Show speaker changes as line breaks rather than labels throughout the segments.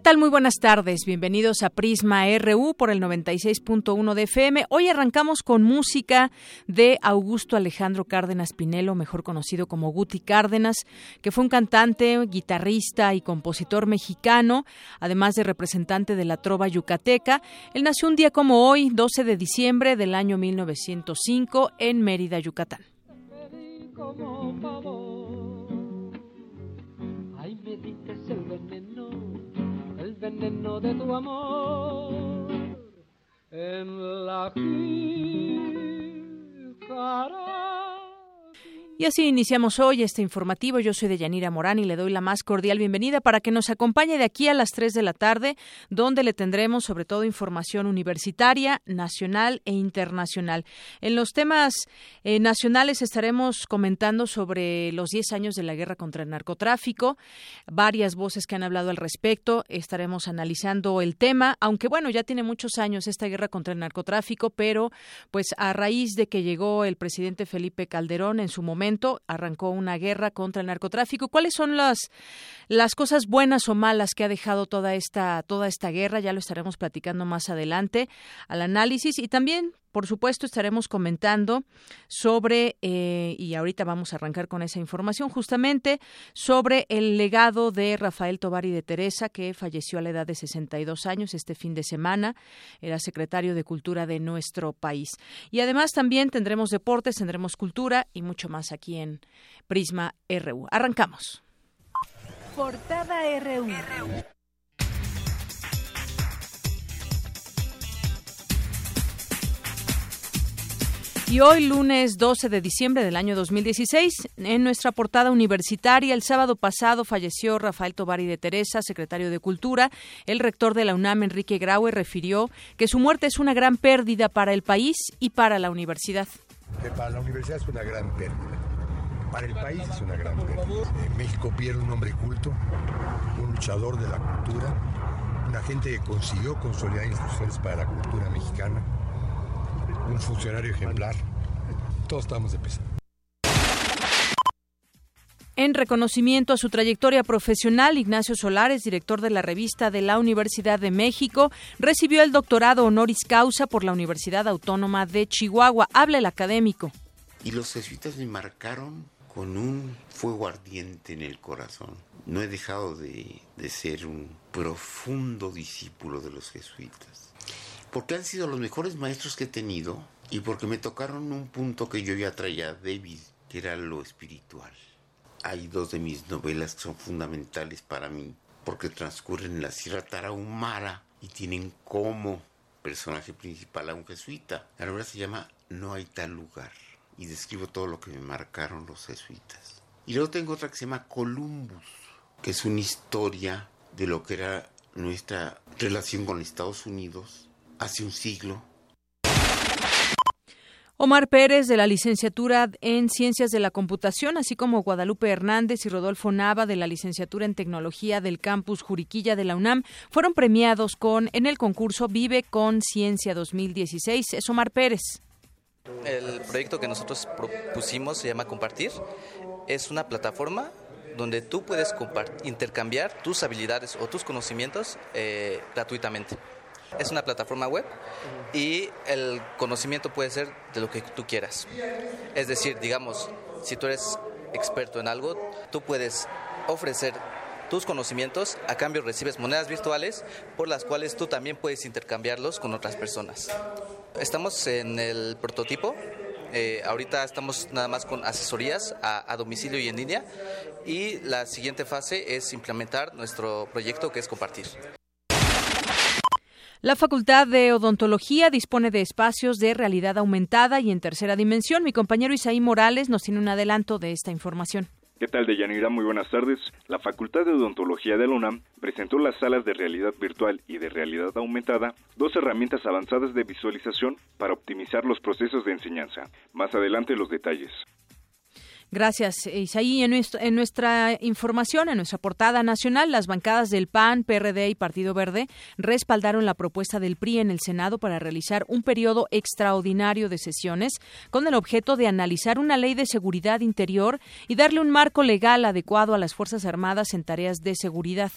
¿Qué tal? Muy buenas tardes. Bienvenidos a Prisma RU por el 96.1 de FM. Hoy arrancamos con música de Augusto Alejandro Cárdenas Pinelo, mejor conocido como Guti Cárdenas, que fue un cantante, guitarrista y compositor mexicano, además de representante de la trova yucateca. Él nació un día como hoy, 12 de diciembre del año 1905, en Mérida, Yucatán.
Veneno, de tu amor. En la jícara.
Y así iniciamos hoy este informativo. Yo soy Deyanira Morán y le doy la más cordial bienvenida para que nos acompañe de aquí a las 3 de la tarde, donde le tendremos sobre todo información universitaria, nacional e internacional. En los temas eh, nacionales estaremos comentando sobre los 10 años de la guerra contra el narcotráfico, varias voces que han hablado al respecto. Estaremos analizando el tema, aunque bueno, ya tiene muchos años esta guerra contra el narcotráfico, pero pues a raíz de que llegó el presidente Felipe Calderón en su momento, arrancó una guerra contra el narcotráfico. ¿Cuáles son las, las cosas buenas o malas que ha dejado toda esta, toda esta guerra? Ya lo estaremos platicando más adelante al análisis y también por supuesto, estaremos comentando sobre, eh, y ahorita vamos a arrancar con esa información, justamente sobre el legado de Rafael Tobar y de Teresa, que falleció a la edad de 62 años este fin de semana. Era secretario de Cultura de nuestro país. Y además también tendremos deportes, tendremos cultura y mucho más aquí en Prisma RU. Arrancamos.
Portada RU.
Y hoy, lunes 12 de diciembre del año 2016, en nuestra portada universitaria, el sábado pasado falleció Rafael Tobari de Teresa, secretario de Cultura. El rector de la UNAM, Enrique Graue, refirió que su muerte es una gran pérdida para el país y para la universidad.
para la universidad es una gran pérdida. Para el país es una gran pérdida. México pierde un hombre culto, un luchador de la cultura, una gente que consiguió consolidar instituciones para la cultura mexicana, un funcionario ejemplar. Todos estamos de pesar.
En reconocimiento a su trayectoria profesional, Ignacio Solares, director de la revista de la Universidad de México, recibió el doctorado honoris causa por la Universidad Autónoma de Chihuahua. Habla el académico.
Y los jesuitas me marcaron con un fuego ardiente en el corazón. No he dejado de, de ser un profundo discípulo de los jesuitas. Porque han sido los mejores maestros que he tenido y porque me tocaron un punto que yo ya traía débil, que era lo espiritual. Hay dos de mis novelas que son fundamentales para mí porque transcurren en la Sierra Tarahumara y tienen como personaje principal a un jesuita. La novela se llama No hay tal lugar y describo todo lo que me marcaron los jesuitas. Y luego tengo otra que se llama Columbus, que es una historia de lo que era nuestra relación con Estados Unidos hace un siglo
Omar Pérez, de la licenciatura en Ciencias de la Computación, así como Guadalupe Hernández y Rodolfo Nava, de la licenciatura en Tecnología del Campus Juriquilla de la UNAM, fueron premiados con en el concurso Vive con Ciencia 2016. Es Omar Pérez.
El proyecto que nosotros propusimos se llama Compartir. Es una plataforma donde tú puedes intercambiar tus habilidades o tus conocimientos eh, gratuitamente. Es una plataforma web y el conocimiento puede ser de lo que tú quieras. Es decir, digamos, si tú eres experto en algo, tú puedes ofrecer tus conocimientos, a cambio recibes monedas virtuales por las cuales tú también puedes intercambiarlos con otras personas. Estamos en el prototipo, eh, ahorita estamos nada más con asesorías a, a, domicilio y en línea y la siguiente fase es implementar nuestro proyecto que es compartir.
La Facultad de Odontología dispone de espacios de realidad aumentada y en tercera dimensión. Mi compañero Isaí Morales nos tiene un adelanto de esta información.
¿Qué tal, Deyanira? Muy buenas tardes. La Facultad de Odontología de la UNAM presentó las salas de realidad virtual y de realidad aumentada, dos herramientas avanzadas de visualización para optimizar los procesos de enseñanza. Más adelante los detalles.
Gracias, Isaí. En, nuestra información, en nuestra portada nacional, las bancadas del PAN, PRD y Partido Verde respaldaron la propuesta del PRI en el Senado para realizar un periodo extraordinario de sesiones con el objeto de analizar una ley de seguridad interior y darle un marco legal adecuado a las Fuerzas Armadas en tareas de seguridad.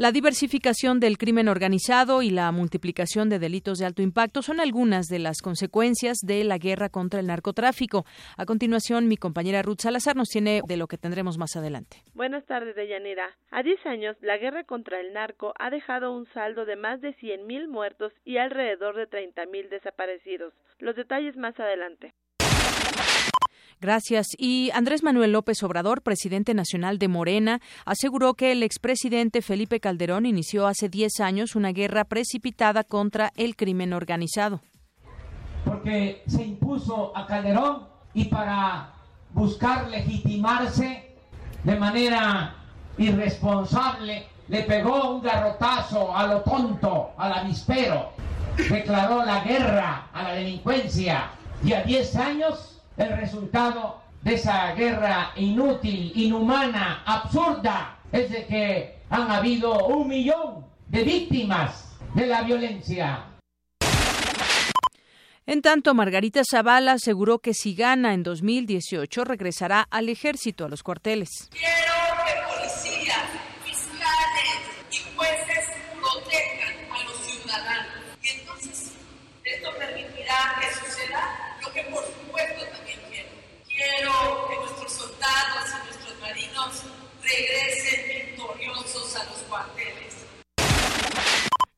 La diversificación del crimen organizado y la multiplicación de delitos de alto impacto son algunas de las consecuencias de la guerra contra el narcotráfico. A continuación, mi compañera Ruth Salazar nos tiene de lo que tendremos más adelante.
Buenas tardes, Deyanira. A 10 años, la guerra contra el narco ha dejado un saldo de más de 100.000 muertos y alrededor de 30.000 desaparecidos. Los detalles más adelante.
Gracias. Y Andrés Manuel López Obrador, presidente nacional de Morena, aseguró que el expresidente Felipe Calderón inició hace 10 años una guerra precipitada contra el crimen organizado.
Porque se impuso a Calderón y para buscar legitimarse de manera irresponsable le pegó un garrotazo a lo tonto, al avispero, declaró la guerra a la delincuencia y a 10 años el resultado de esa guerra inútil, inhumana, absurda, es de que han habido un millón de víctimas de la violencia.
En tanto, Margarita Zavala aseguró que si gana en 2018 regresará al ejército, a los cuarteles.
Quiero que policías, fiscales y jueces protejan a los ciudadanos. Y entonces esto permitirá que suceda lo que por supuesto también quiero. Quiero que nuestros soldados y nuestros marinos regresen victoriosos a los cuarteles.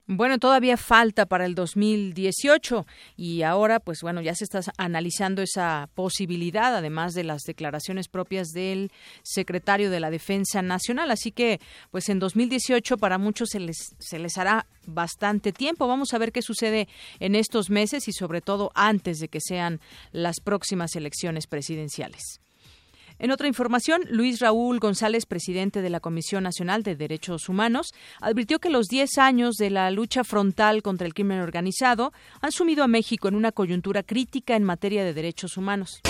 Bueno, todavía falta para el 2018 y ahora, pues bueno, ya se está analizando esa posibilidad, además de las declaraciones propias del secretario de la Defensa Nacional. Así que, pues en 2018 para muchos se les, se les hará bastante tiempo. Vamos a ver qué sucede en estos meses y sobre todo antes de que sean las próximas elecciones presidenciales. En otra información, Luis Raúl González, presidente de la Comisión Nacional de Derechos Humanos, advirtió que los 10 años de la lucha frontal contra el crimen organizado han sumido a México en una coyuntura crítica en materia de derechos humanos.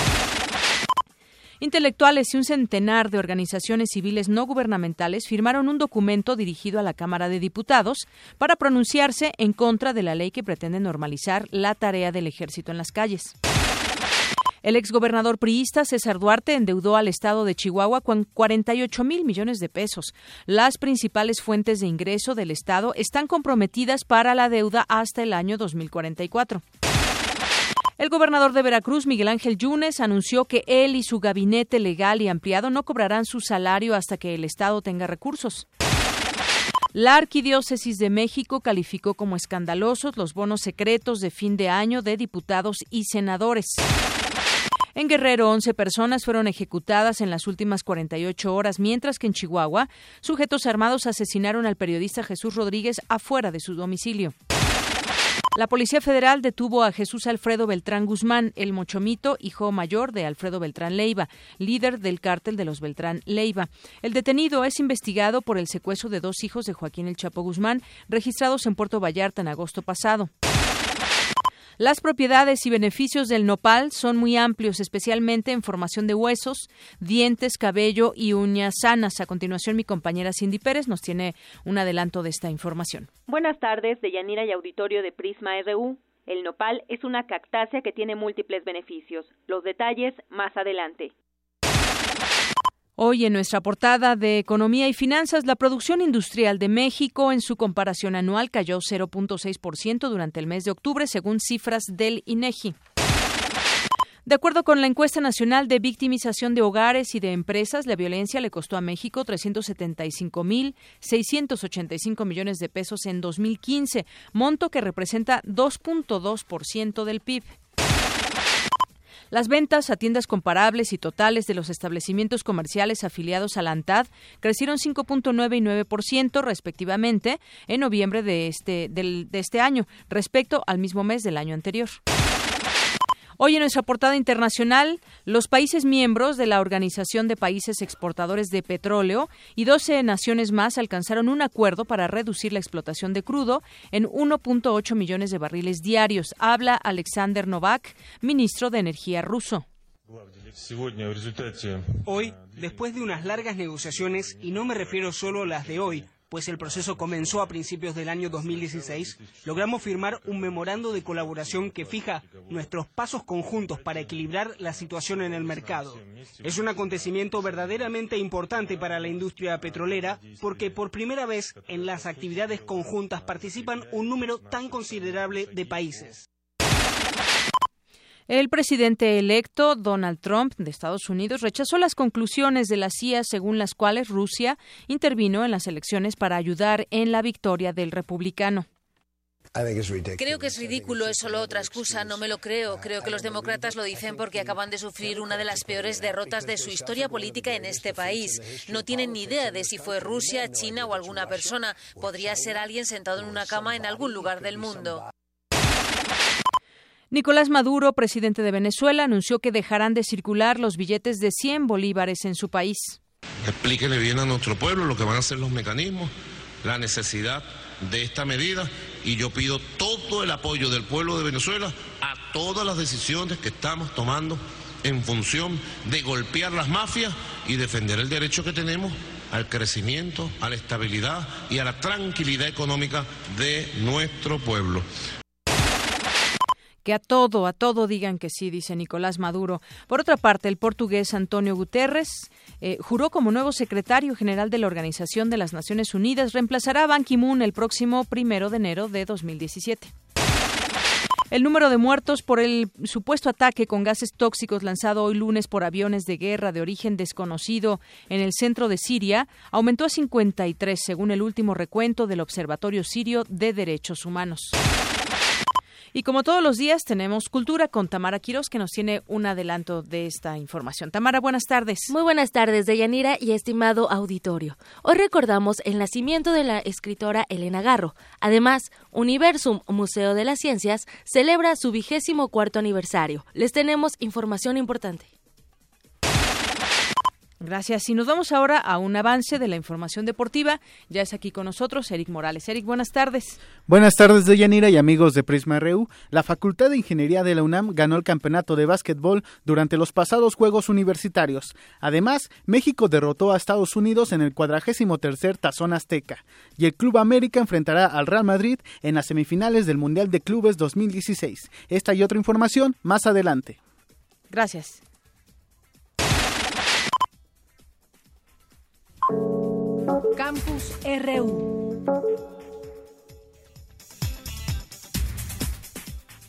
Intelectuales y un centenar de organizaciones civiles no gubernamentales firmaron un documento dirigido a la Cámara de Diputados para pronunciarse en contra de la ley que pretende normalizar la tarea del ejército en las calles. El exgobernador priista César Duarte endeudó al estado de Chihuahua con 48 mil millones de pesos. Las principales fuentes de ingreso del estado están comprometidas para la deuda hasta el año 2044. El gobernador de Veracruz, Miguel Ángel Yunes, anunció que él y su gabinete legal y ampliado no cobrarán su salario hasta que el Estado tenga recursos. La Arquidiócesis de México calificó como escandalosos los bonos secretos de fin de año de diputados y senadores. En Guerrero, 11 personas fueron ejecutadas en las últimas 48 horas, mientras que en Chihuahua, sujetos armados asesinaron al periodista Jesús Rodríguez afuera de su domicilio. La Policía Federal detuvo a Jesús Alfredo Beltrán Guzmán, el mochomito, hijo mayor de Alfredo Beltrán Leiva, líder del cártel de los Beltrán Leiva. El detenido es investigado por el secuestro de dos hijos de Joaquín El Chapo Guzmán, registrados en Puerto Vallarta en agosto pasado. Las propiedades y beneficios del nopal son muy amplios, especialmente en formación de huesos, dientes, cabello y uñas sanas. A continuación, mi compañera Cindy Pérez nos tiene un adelanto de esta información.
Buenas tardes, de Yanira y Auditorio de Prisma RU. El nopal es una cactácea que tiene múltiples beneficios. Los detalles más adelante.
Hoy en nuestra portada de Economía y Finanzas, la producción industrial de México en su comparación anual cayó 0.6% durante el mes de octubre, según cifras del INEGI. De acuerdo con la encuesta nacional de victimización de hogares y de empresas, la violencia le costó a México 375.685 millones de pesos en 2015, monto que representa 2.2% del PIB. Las ventas a tiendas comparables y totales de los establecimientos comerciales afiliados a la ANTAD crecieron 5.9 y 9% respectivamente en noviembre de este, de este año respecto al mismo mes del año anterior. Hoy en nuestra portada internacional, los países miembros de la Organización de Países Exportadores de Petróleo y 12 naciones más alcanzaron un acuerdo para reducir la explotación de crudo en 1.8 millones de barriles diarios. Habla Alexander Novak, ministro de Energía ruso.
Hoy, después de unas largas negociaciones, y no me refiero solo a las de hoy, pues el proceso comenzó a principios del año 2016, logramos firmar un memorando de colaboración que fija nuestros pasos conjuntos para equilibrar la situación en el mercado. Es un acontecimiento verdaderamente importante para la industria petrolera porque por primera vez en las actividades conjuntas participan un número tan considerable de países.
El presidente electo Donald Trump de Estados Unidos rechazó las conclusiones de la CIA según las cuales Rusia intervino en las elecciones para ayudar en la victoria del republicano.
Creo que es ridículo, es solo otra excusa, no me lo creo. Creo que los demócratas lo dicen porque acaban de sufrir una de las peores derrotas de su historia política en este país. No tienen ni idea de si fue Rusia, China o alguna persona. Podría ser alguien sentado en una cama en algún lugar del mundo.
Nicolás Maduro, presidente de Venezuela, anunció que dejarán de circular los billetes de 100 bolívares en su país.
Explíquele bien a nuestro pueblo lo que van a ser los mecanismos, la necesidad de esta medida y yo pido todo el apoyo del pueblo de Venezuela a todas las decisiones que estamos tomando en función de golpear las mafias y defender el derecho que tenemos al crecimiento, a la estabilidad y a la tranquilidad económica de nuestro pueblo
que a todo, a todo digan que sí, dice Nicolás Maduro. Por otra parte, el portugués Antonio Guterres eh, juró como nuevo secretario general de la Organización de las Naciones Unidas. Reemplazará a Ban Ki-moon el próximo primero de enero de 2017. El número de muertos por el supuesto ataque con gases tóxicos lanzado hoy lunes por aviones de guerra de origen desconocido en el centro de Siria aumentó a 53, según el último recuento del Observatorio Sirio de Derechos Humanos. Y como todos los días tenemos cultura con Tamara Quiroz que nos tiene un adelanto de esta información. Tamara, buenas tardes.
Muy buenas tardes, Deyanira y estimado auditorio. Hoy recordamos el nacimiento de la escritora Elena Garro. Además, Universum, Museo de las Ciencias, celebra su vigésimo cuarto aniversario. Les tenemos información importante.
Gracias. Y nos vamos ahora a un avance de la información deportiva. Ya es aquí con nosotros Eric Morales. Eric, buenas tardes.
Buenas tardes, Deyanira y amigos de Prisma RU. La Facultad de Ingeniería de la UNAM ganó el campeonato de básquetbol durante los pasados Juegos Universitarios. Además, México derrotó a Estados Unidos en el cuadragésimo tercer Tazón Azteca. Y el Club América enfrentará al Real Madrid en las semifinales del Mundial de Clubes 2016. Esta y otra información más adelante.
Gracias.
Campus RU.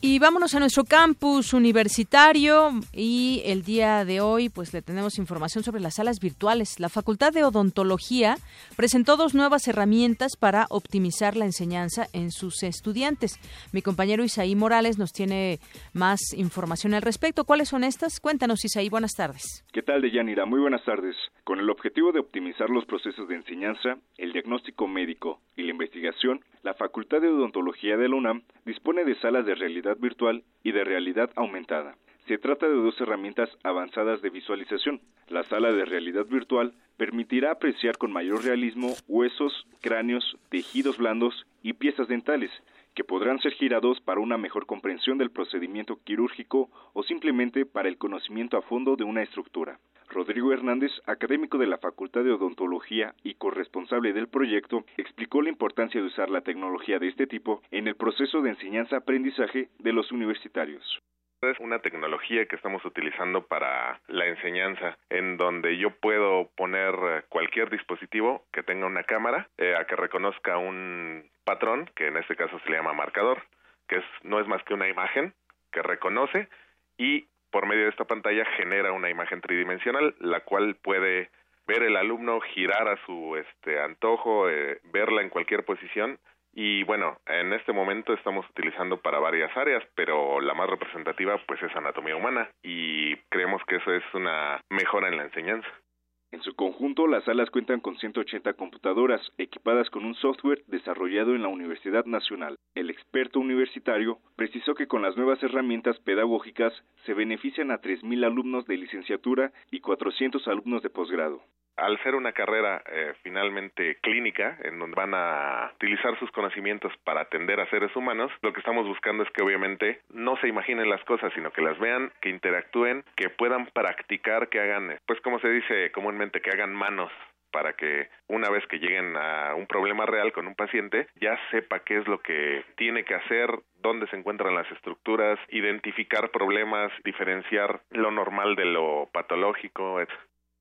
Y vámonos a nuestro campus universitario y el día de hoy pues le tenemos información sobre las salas virtuales. La Facultad de Odontología presentó dos nuevas herramientas para optimizar la enseñanza en sus estudiantes. Mi compañero Isaí Morales nos tiene más información al respecto. ¿Cuáles son estas? Cuéntanos Isaí, buenas tardes.
¿Qué tal Deyanira? Muy buenas tardes. Con el objetivo de optimizar los procesos de enseñanza, el diagnóstico médico y la investigación, la Facultad de Odontología de la UNAM dispone de salas de realidad virtual y de realidad aumentada. Se trata de dos herramientas avanzadas de visualización. La sala de realidad virtual permitirá apreciar con mayor realismo huesos, cráneos, tejidos blandos y piezas dentales, que podrán ser girados para una mejor comprensión del procedimiento quirúrgico o simplemente para el conocimiento a fondo de una estructura. Rodrigo Hernández, académico de la Facultad de Odontología y corresponsable del proyecto, explicó la importancia de usar la tecnología de este tipo en el proceso de enseñanza-aprendizaje de los universitarios.
Es una tecnología que estamos utilizando para la enseñanza, en donde yo puedo poner cualquier dispositivo que tenga una cámara eh, a que reconozca un patrón, que en este caso se le llama marcador, que es, no es más que una imagen que reconoce y por medio de esta pantalla genera una imagen tridimensional, la cual puede ver el alumno girar a su este antojo, eh, verla en cualquier posición y bueno, en este momento estamos utilizando para varias áreas, pero la más representativa pues es anatomía humana y creemos que eso es una mejora en la enseñanza.
En su conjunto, las salas cuentan con 180 computadoras equipadas con un software desarrollado en la Universidad Nacional. El experto universitario precisó que con las nuevas herramientas pedagógicas se benefician a 3.000 alumnos de licenciatura y 400 alumnos de posgrado
al ser una carrera eh, finalmente clínica, en donde van a utilizar sus conocimientos para atender a seres humanos, lo que estamos buscando es que obviamente no se imaginen las cosas, sino que las vean, que interactúen, que puedan practicar, que hagan, pues como se dice comúnmente, que hagan manos para que una vez que lleguen a un problema real con un paciente, ya sepa qué es lo que tiene que hacer, dónde se encuentran las estructuras, identificar problemas, diferenciar lo normal de lo patológico, etc.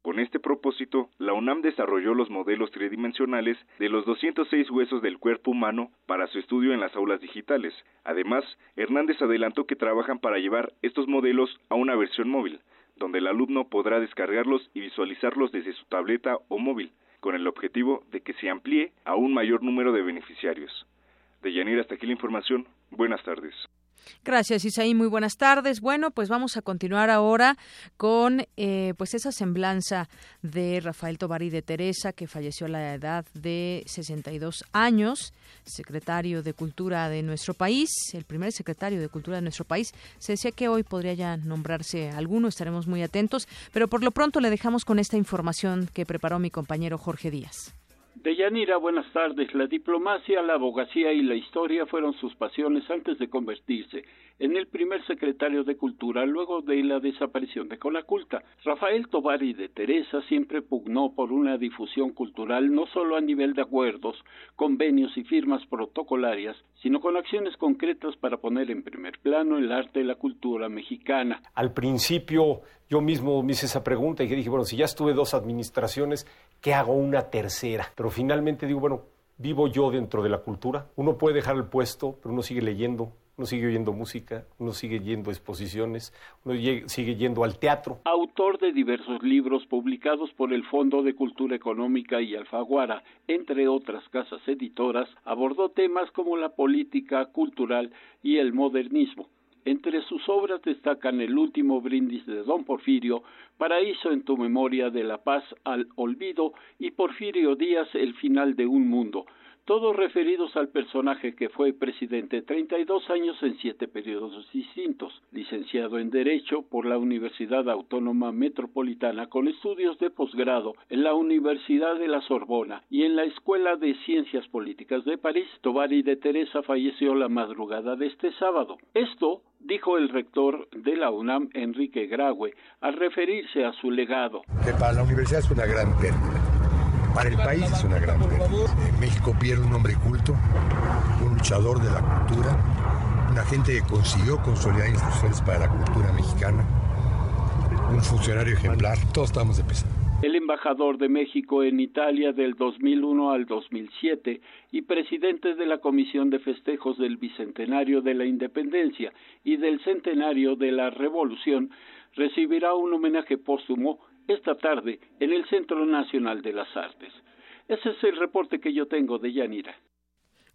Con este propósito, la UNAM desarrolló los modelos tridimensionales de los 206 huesos del cuerpo humano para su estudio en las aulas digitales. Además, Hernández adelantó que trabajan para llevar estos modelos a una versión móvil, donde el alumno podrá descargarlos y visualizarlos desde su tableta o móvil, con el objetivo de que se amplíe a un mayor número de beneficiarios. De Yanir hasta aquí la información. Buenas tardes.
Gracias, Isaí. Muy buenas tardes. Bueno, pues vamos a continuar ahora con eh, pues esa semblanza de Rafael Tovari de Teresa, que falleció a la edad de 62 años, secretario de Cultura de nuestro país, el primer secretario de Cultura de nuestro país. Se decía que hoy podría ya nombrarse alguno, estaremos muy atentos, pero por lo pronto le dejamos con esta información que preparó mi compañero Jorge Díaz.
Deyanira, buenas tardes. La diplomacia, la abogacía y la historia fueron sus pasiones antes de convertirse en el primer secretario de Cultura luego de la desaparición de Colaculta. Rafael Tovari de Teresa siempre pugnó por una difusión cultural no solo a nivel de acuerdos, convenios y firmas protocolarias, sino con acciones concretas para poner en primer plano el arte y la cultura mexicana.
Al principio yo mismo me hice esa pregunta y dije, bueno, si ya estuve dos administraciones, ¿qué hago una tercera? Pero finalmente digo, bueno, vivo yo dentro de la cultura. Uno puede dejar el puesto, pero uno sigue leyendo, uno sigue oyendo música, uno sigue yendo a exposiciones, uno sigue yendo al teatro.
Autor de diversos libros publicados por el Fondo de Cultura Económica y Alfaguara, entre otras casas editoras, abordó temas como la política cultural y el modernismo. Entre sus obras destacan El último brindis de Don Porfirio, Paraíso en tu memoria de la paz al olvido y Porfirio Díaz El final de un mundo, todos referidos al personaje que fue presidente 32 años en siete periodos distintos, licenciado en Derecho por la Universidad Autónoma Metropolitana con estudios de posgrado en la Universidad de la Sorbona y en la Escuela de Ciencias Políticas de París, Tovari de Teresa falleció la madrugada de este sábado. Esto dijo el rector de la UNAM, Enrique Graue, al referirse a su legado.
Para la universidad es una gran pérdida para el país es una gran pérdida. México pierde un hombre culto, un luchador de la cultura, una gente que consiguió consolidar instituciones para la cultura mexicana, un funcionario ejemplar. Todos estamos de pesar.
El embajador de México en Italia del 2001 al 2007 y presidente de la Comisión de Festejos del Bicentenario de la Independencia y del Centenario de la Revolución recibirá un homenaje póstumo esta tarde en el Centro Nacional de las Artes. Ese es el reporte que yo tengo de Yanira.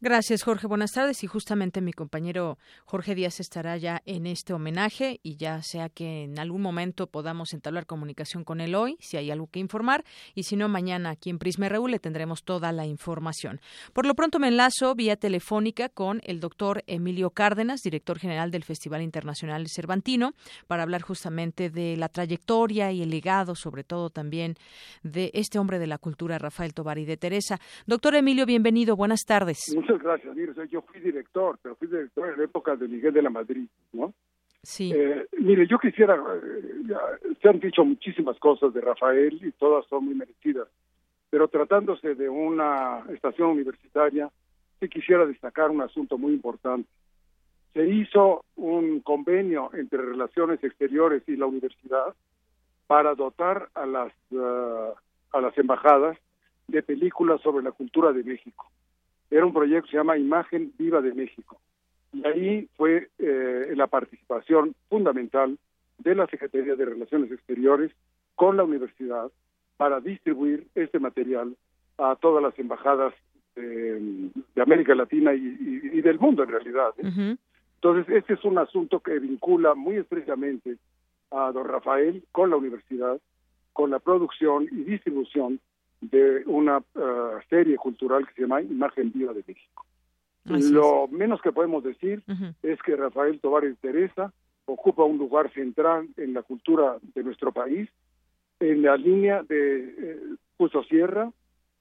Gracias, Jorge. Buenas tardes. Y justamente mi compañero Jorge Díaz estará ya en este homenaje y ya sea que en algún momento podamos entablar comunicación con él hoy, si hay algo que informar, y si no, mañana aquí en Prisma RU le tendremos toda la información. Por lo pronto me enlazo vía telefónica con el doctor Emilio Cárdenas, director general del Festival Internacional Cervantino, para hablar justamente de la trayectoria y el legado, sobre todo también de este hombre de la cultura, Rafael Tobar y de Teresa. Doctor Emilio, bienvenido. Buenas tardes.
Gracias. Mire, yo fui director, pero fui director en la época de Miguel de la Madrid, ¿no?
Sí.
Eh, mire, yo quisiera, eh, se han dicho muchísimas cosas de Rafael y todas son muy merecidas, pero tratándose de una estación universitaria, sí quisiera destacar un asunto muy importante. Se hizo un convenio entre Relaciones Exteriores y la universidad para dotar a las, uh, a las embajadas de películas sobre la cultura de México era un proyecto que se llama Imagen Viva de México. Y ahí fue eh, la participación fundamental de la Secretaría de Relaciones Exteriores con la universidad para distribuir este material a todas las embajadas de, América Latina y, del mundo en realidad. ¿eh? Entonces, este es un asunto que vincula muy estrechamente a don Rafael con la universidad, con la producción y distribución de una uh, serie cultural que se llama Imagen Viva de México. Lo menos que podemos decir es que Rafael Tobar de Teresa ocupa un lugar central en la cultura de nuestro país, en la línea de eh, Sierra,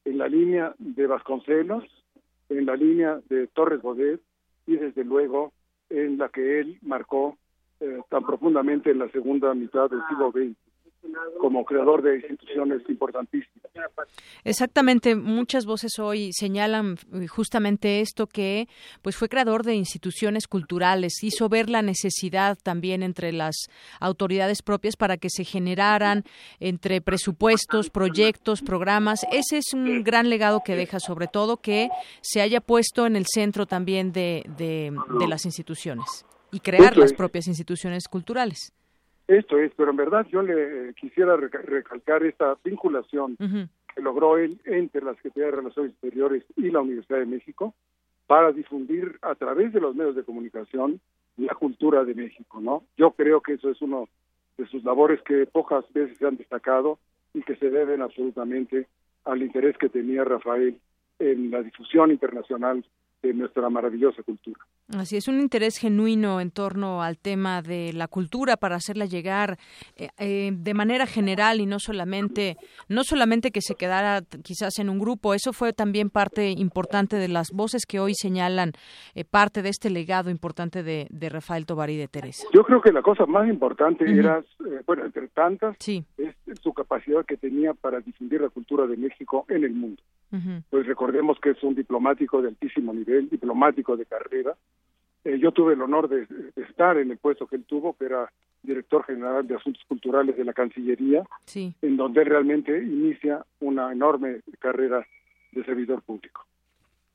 en la línea de Vasconcelos, en la línea de Torres Bodet y desde luego en la que él marcó eh, tan profundamente en la segunda mitad del siglo XX como creador de instituciones importantísimas.
Exactamente, muchas voces hoy señalan eh, justamente esto que pues fue creador de instituciones culturales, hizo ver la necesidad también entre las autoridades propias para que se generaran entre presupuestos, proyectos, programas. Ese es un gran legado que deja, sobre todo que se haya puesto en el centro también de, de, las instituciones y crear las propias instituciones culturales.
Esto es, pero en verdad yo le quisiera recalcar esta vinculación que logró él entre la Secretaría de Relaciones Exteriores y la Universidad de México para difundir a través de los medios de comunicación la cultura de México, ¿no? Yo creo que eso es uno de sus labores que pocas veces se han destacado y que se deben absolutamente al interés que tenía Rafael en la difusión internacional de nuestra maravillosa cultura.
Así es, un interés genuino en torno al tema de la cultura para hacerla llegar eh, eh, de manera general y no solamente, no solamente que se quedara quizás en un grupo. Eso fue también parte importante de las voces que hoy señalan eh, parte de este legado importante de, Rafael Tobar y de Teresa.
Yo creo que la cosa más importante era, bueno, entre tantas, es su capacidad que tenía para difundir la cultura de México en el mundo. Pues recordemos que es un diplomático de altísimo nivel, diplomático de carrera. Eh, yo tuve el honor de, estar en el puesto que él tuvo, que era director general de Asuntos Culturales de la Cancillería, en donde realmente inicia una enorme carrera de servidor público.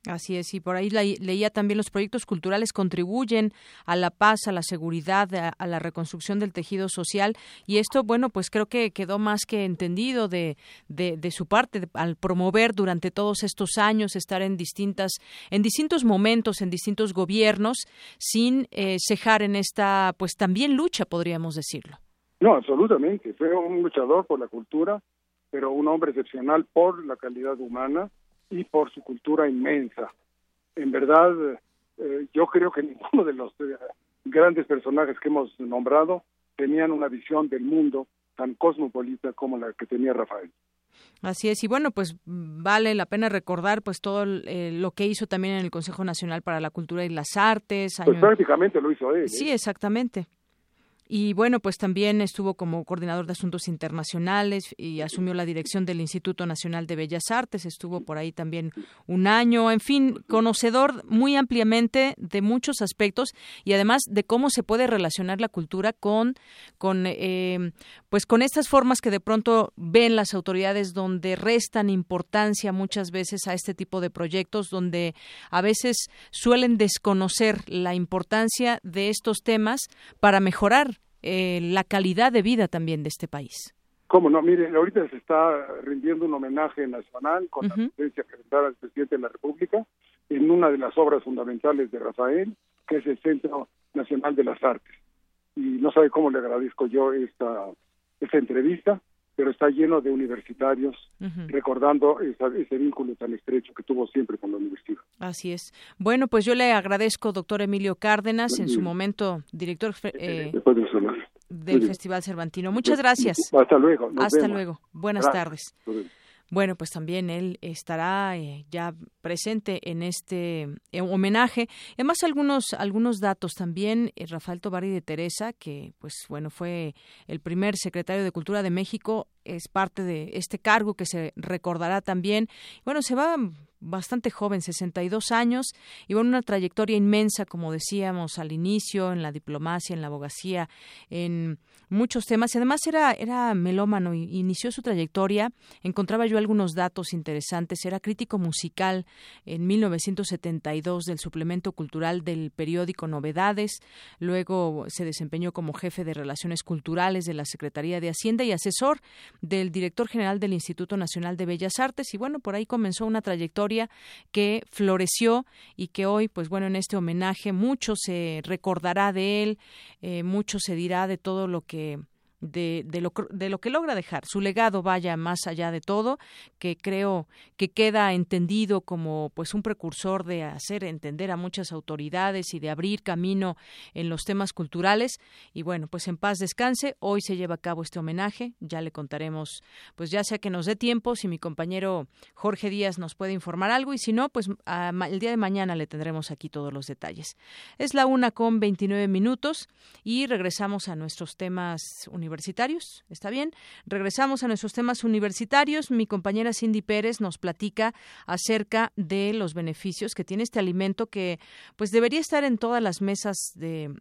Así es, y por ahí leía también los proyectos culturales contribuyen a la paz, a la seguridad, a, la reconstrucción del tejido social y esto, bueno, pues creo que quedó más que entendido de, de, su parte al promover durante todos estos años estar en distintas, en distintos momentos, en distintos gobiernos, sin eh, cejar en esta, pues también lucha, podríamos decirlo.
No, absolutamente. Fue un luchador por la cultura, pero un hombre excepcional por la calidad humana y por su cultura inmensa. En verdad, eh, yo creo que ninguno de los eh, grandes personajes que hemos nombrado tenían una visión del mundo tan cosmopolita como la que tenía Rafael.
Así es, y bueno, pues vale la pena recordar pues todo eh, lo que hizo también en el Consejo Nacional para la Cultura y las Artes.
Pues prácticamente lo hizo él.
Sí, exactamente. Y bueno, pues también estuvo como coordinador de asuntos internacionales y asumió la dirección del Instituto Nacional de Bellas Artes, estuvo por ahí también un año, en fin, conocedor muy ampliamente de muchos aspectos y además de cómo se puede relacionar la cultura con, con eh, pues con estas formas que de pronto ven las autoridades donde restan importancia muchas veces a este tipo de proyectos, donde a veces suelen desconocer la importancia de estos temas para mejorar eh, la calidad de vida también de este país.
Cómo no, mire, ahorita se está rindiendo un homenaje nacional con la presencia que del presidente de la República en una de las obras fundamentales de Rafael, que es el Centro Nacional de las Artes. Y no sabe cómo le agradezco yo esta, esta entrevista, pero está lleno de universitarios recordando ese vínculo tan estrecho que tuvo siempre con la universidad.
Así es. Bueno, pues yo le agradezco, doctor Emilio Cárdenas, en su momento director eh, del Festival Cervantino. Muchas gracias.
Hasta luego.
Hasta luego. Buenas tardes. Bueno, pues también él estará eh, ya presente en este homenaje. Además, algunos, algunos datos también. Eh, Rafael Tobar de Teresa, que pues bueno, fue el primer secretario de Cultura de México, es parte de este cargo que se recordará también. Bueno, se va bastante joven, 62 años, y bueno, una trayectoria inmensa, como decíamos al inicio, en la diplomacia, en la abogacía, en muchos temas. Y además era, era melómano, inició su trayectoria, encontraba yo algunos datos interesantes, era crítico musical en 1972 del suplemento cultural del periódico Novedades, luego se desempeñó como jefe de Relaciones Culturales de la Secretaría de Hacienda y asesor del director general del Instituto Nacional de Bellas Artes, y bueno, por ahí comenzó una trayectoria que floreció y que hoy, pues bueno, en este homenaje mucho se recordará de él, eh, mucho se dirá de todo lo que de, de, lo, de lo que logra dejar. Su legado vaya más allá de todo, que creo que queda entendido como pues un precursor de hacer entender a muchas autoridades y de abrir camino en los temas culturales. Y bueno, pues en paz descanse. Hoy se lleva a cabo este homenaje. Ya le contaremos, pues ya sea que nos dé tiempo, si mi compañero Jorge Díaz nos puede informar algo y si no, pues el día de mañana le tendremos aquí todos los detalles. Es la una con 29 minutos y regresamos a nuestros temas universitarios universitarios. ¿Está bien? Regresamos a nuestros temas universitarios. Mi compañera Cindy Pérez nos platica acerca de los beneficios que tiene este alimento que pues debería estar en todas las mesas de,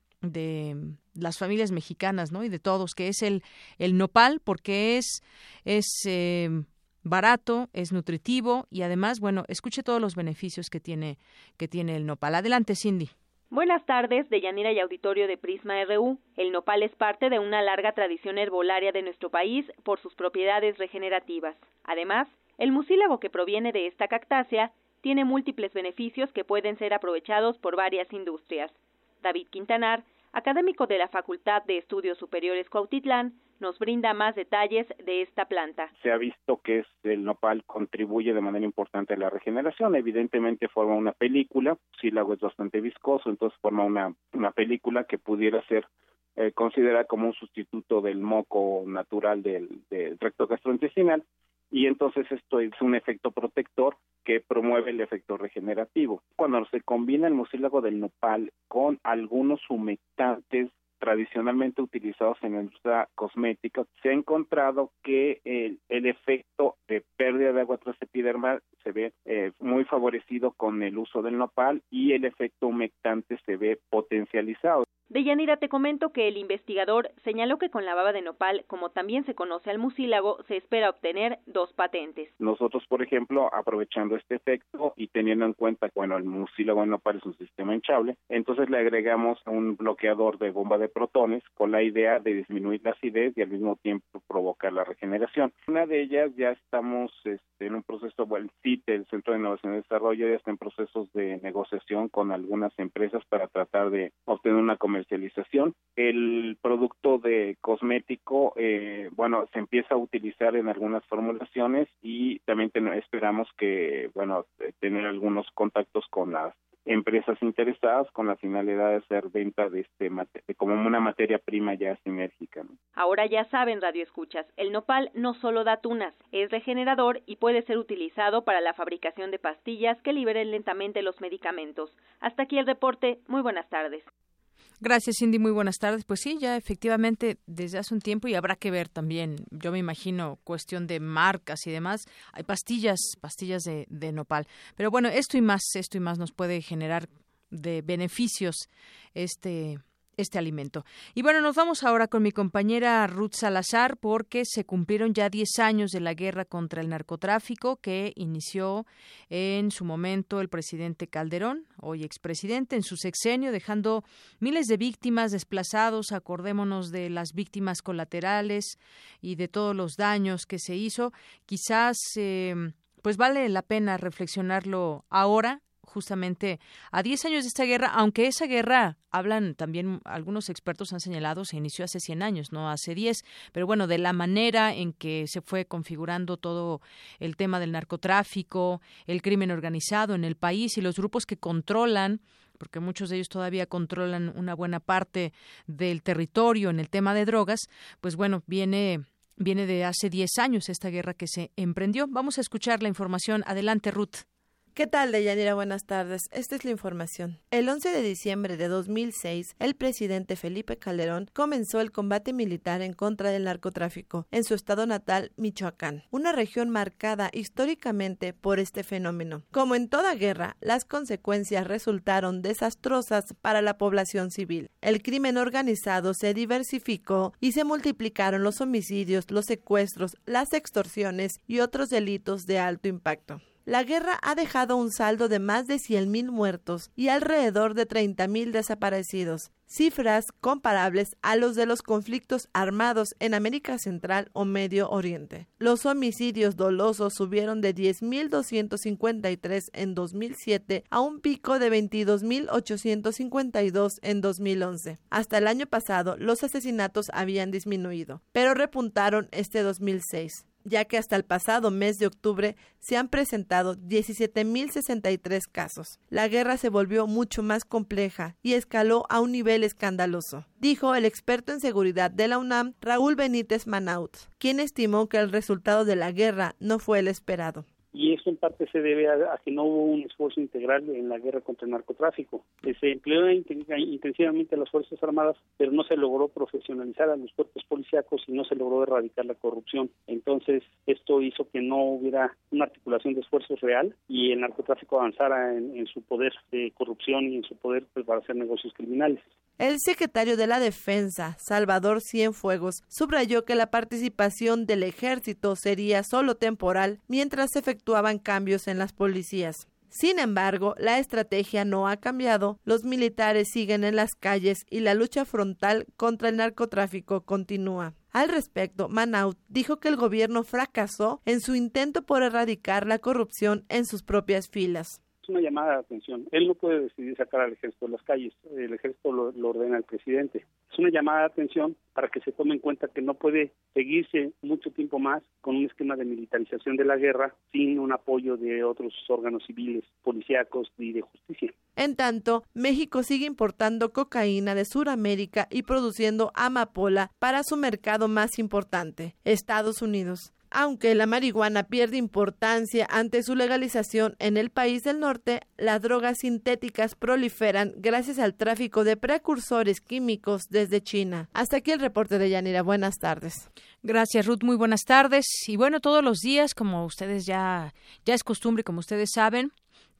las familias mexicanas, ¿no? Y de todos, que es el, nopal, porque es, es eh, barato, es nutritivo y además, bueno, escuche todos los beneficios que tiene, que tiene el nopal. Adelante, Cindy.
Buenas tardes, de Yanira y Auditorio de Prisma RU. El nopal es parte de una larga tradición herbolaria de nuestro país por sus propiedades regenerativas. Además, el mucílago que proviene de esta cactácea tiene múltiples beneficios que pueden ser aprovechados por varias industrias. David Quintanar, académico de la Facultad de Estudios Superiores Cuautitlán, nos brinda más detalles de esta planta.
Se ha visto que el nopal contribuye de manera importante a la regeneración. Evidentemente forma una película, si el agua es bastante viscoso, entonces forma una, una película que pudiera ser eh, considerada como un sustituto del moco natural del, del recto gastrointestinal y entonces esto es un efecto protector que promueve el efecto regenerativo. Cuando se combina el mucílago del nopal con algunos humectantes tradicionalmente utilizados en la industria cosmética, se ha encontrado que el, el efecto de pérdida de agua transepidermal se ve eh, muy favorecido con el uso del nopal y el efecto humectante se ve potencializado.
Deyanira, te comento que el investigador señaló que con la baba de nopal, como también se conoce al mucílago, se espera obtener dos patentes.
Nosotros, por ejemplo, aprovechando este efecto y teniendo en cuenta que, bueno, el mucílago de nopal es un sistema hinchable, entonces le agregamos un bloqueador de bomba de protones con la idea de disminuir la acidez y al mismo tiempo provocar la regeneración. Una de ellas ya estamos este, en un proceso, bueno, el CIT, el Centro de Innovación y Desarrollo, ya está en procesos de negociación con algunas empresas para tratar de obtener una comercialización El producto de cosmético, eh, bueno, se empieza a utilizar en algunas formulaciones y también esperamos que, bueno, tener algunos contactos con las empresas interesadas con la finalidad de hacer venta de este de como una materia prima ya sinérgica.
Ahora ya saben, Radio Escuchas, el nopal no solo da tunas, es regenerador y puede ser utilizado para la fabricación de pastillas que liberen lentamente los medicamentos. Hasta aquí el reporte. Muy buenas tardes.
Gracias, Cindy. Muy buenas tardes. Pues sí, ya efectivamente desde hace un tiempo y habrá que ver también, yo me imagino, cuestión de marcas y demás. Hay pastillas, pastillas de, de nopal. Pero bueno, esto y más, esto y más nos puede generar de beneficios este este alimento. Y bueno, nos vamos ahora con mi compañera Ruth Salazar porque se cumplieron ya 10 años de la guerra contra el narcotráfico que inició en su momento el presidente Calderón, hoy expresidente, en su sexenio, dejando miles de víctimas desplazados. Acordémonos de las víctimas colaterales y de todos los daños que se hizo. Quizás, eh, pues vale la pena reflexionarlo ahora justamente a 10 años de esta guerra, aunque esa guerra, hablan también algunos expertos han señalado, se inició hace 100 años, no hace 10, pero bueno, de la manera en que se fue configurando todo el tema del narcotráfico, el crimen organizado en el país y los grupos que controlan porque muchos de ellos todavía controlan una buena parte del territorio en el tema de drogas, pues bueno, viene viene de hace 10 años esta guerra que se emprendió. Vamos a escuchar la información. Adelante, Ruth.
¿Qué tal, Deyanira? Buenas tardes. Esta es la información. El 11 de diciembre de 2006, el presidente Felipe Calderón comenzó el combate militar en contra del narcotráfico en su estado natal, Michoacán, una región marcada históricamente por este fenómeno. Como en toda guerra, las consecuencias resultaron desastrosas para la población civil. El crimen organizado se diversificó y se multiplicaron los homicidios, los secuestros, las extorsiones y otros delitos de alto impacto. La guerra ha dejado un saldo de más de 100.000 muertos y alrededor de 30.000 desaparecidos, cifras comparables a los de los conflictos armados en América Central o Medio Oriente. Los homicidios dolosos subieron de 10.253 en 2007 a un pico de 22.852 en 2011. Hasta el año pasado, los asesinatos habían disminuido, pero repuntaron este 2006 ya que hasta el pasado mes de octubre se han presentado 17.063 casos. La guerra se volvió mucho más compleja y escaló a un nivel escandaloso, dijo el experto en seguridad de la UNAM, Raúl Benítez Manaut, quien estimó que el resultado de la guerra no fue el esperado
y eso en parte se debe a, que no hubo un esfuerzo integral en la guerra contra el narcotráfico. Se empleó intensivamente a las Fuerzas Armadas, pero no se logró profesionalizar a los cuerpos policíacos y no se logró erradicar la corrupción. Entonces, esto hizo que no hubiera una articulación de esfuerzos real y el narcotráfico avanzara en, su poder de corrupción y en su poder pues, para hacer negocios criminales.
El secretario de la Defensa, Salvador Cienfuegos, subrayó que la participación del ejército sería solo temporal mientras se efectuaban cambios en las policías. Sin embargo, la estrategia no ha cambiado, los militares siguen en las calles y la lucha frontal contra el narcotráfico continúa. Al respecto, Manaut dijo que el gobierno fracasó en su intento por erradicar la corrupción en sus propias filas
es una llamada de atención. Él no puede decidir sacar al ejército de las calles, el ejército lo, ordena el presidente. Es una llamada de atención para que se tome en cuenta que no puede seguirse mucho tiempo más con un esquema de militarización de la guerra sin un apoyo de otros órganos civiles, policíacos y de justicia.
En tanto, México sigue importando cocaína de Sudamérica y produciendo amapola para su mercado más importante, Estados Unidos. Aunque la marihuana pierde importancia ante su legalización en el país del norte, las drogas sintéticas proliferan gracias al tráfico de precursores químicos desde China. Hasta aquí el reporte de Yanira. Buenas tardes.
Gracias, Ruth. Muy buenas tardes. Y bueno, todos los días, como ustedes ya, ya es costumbre, como ustedes saben,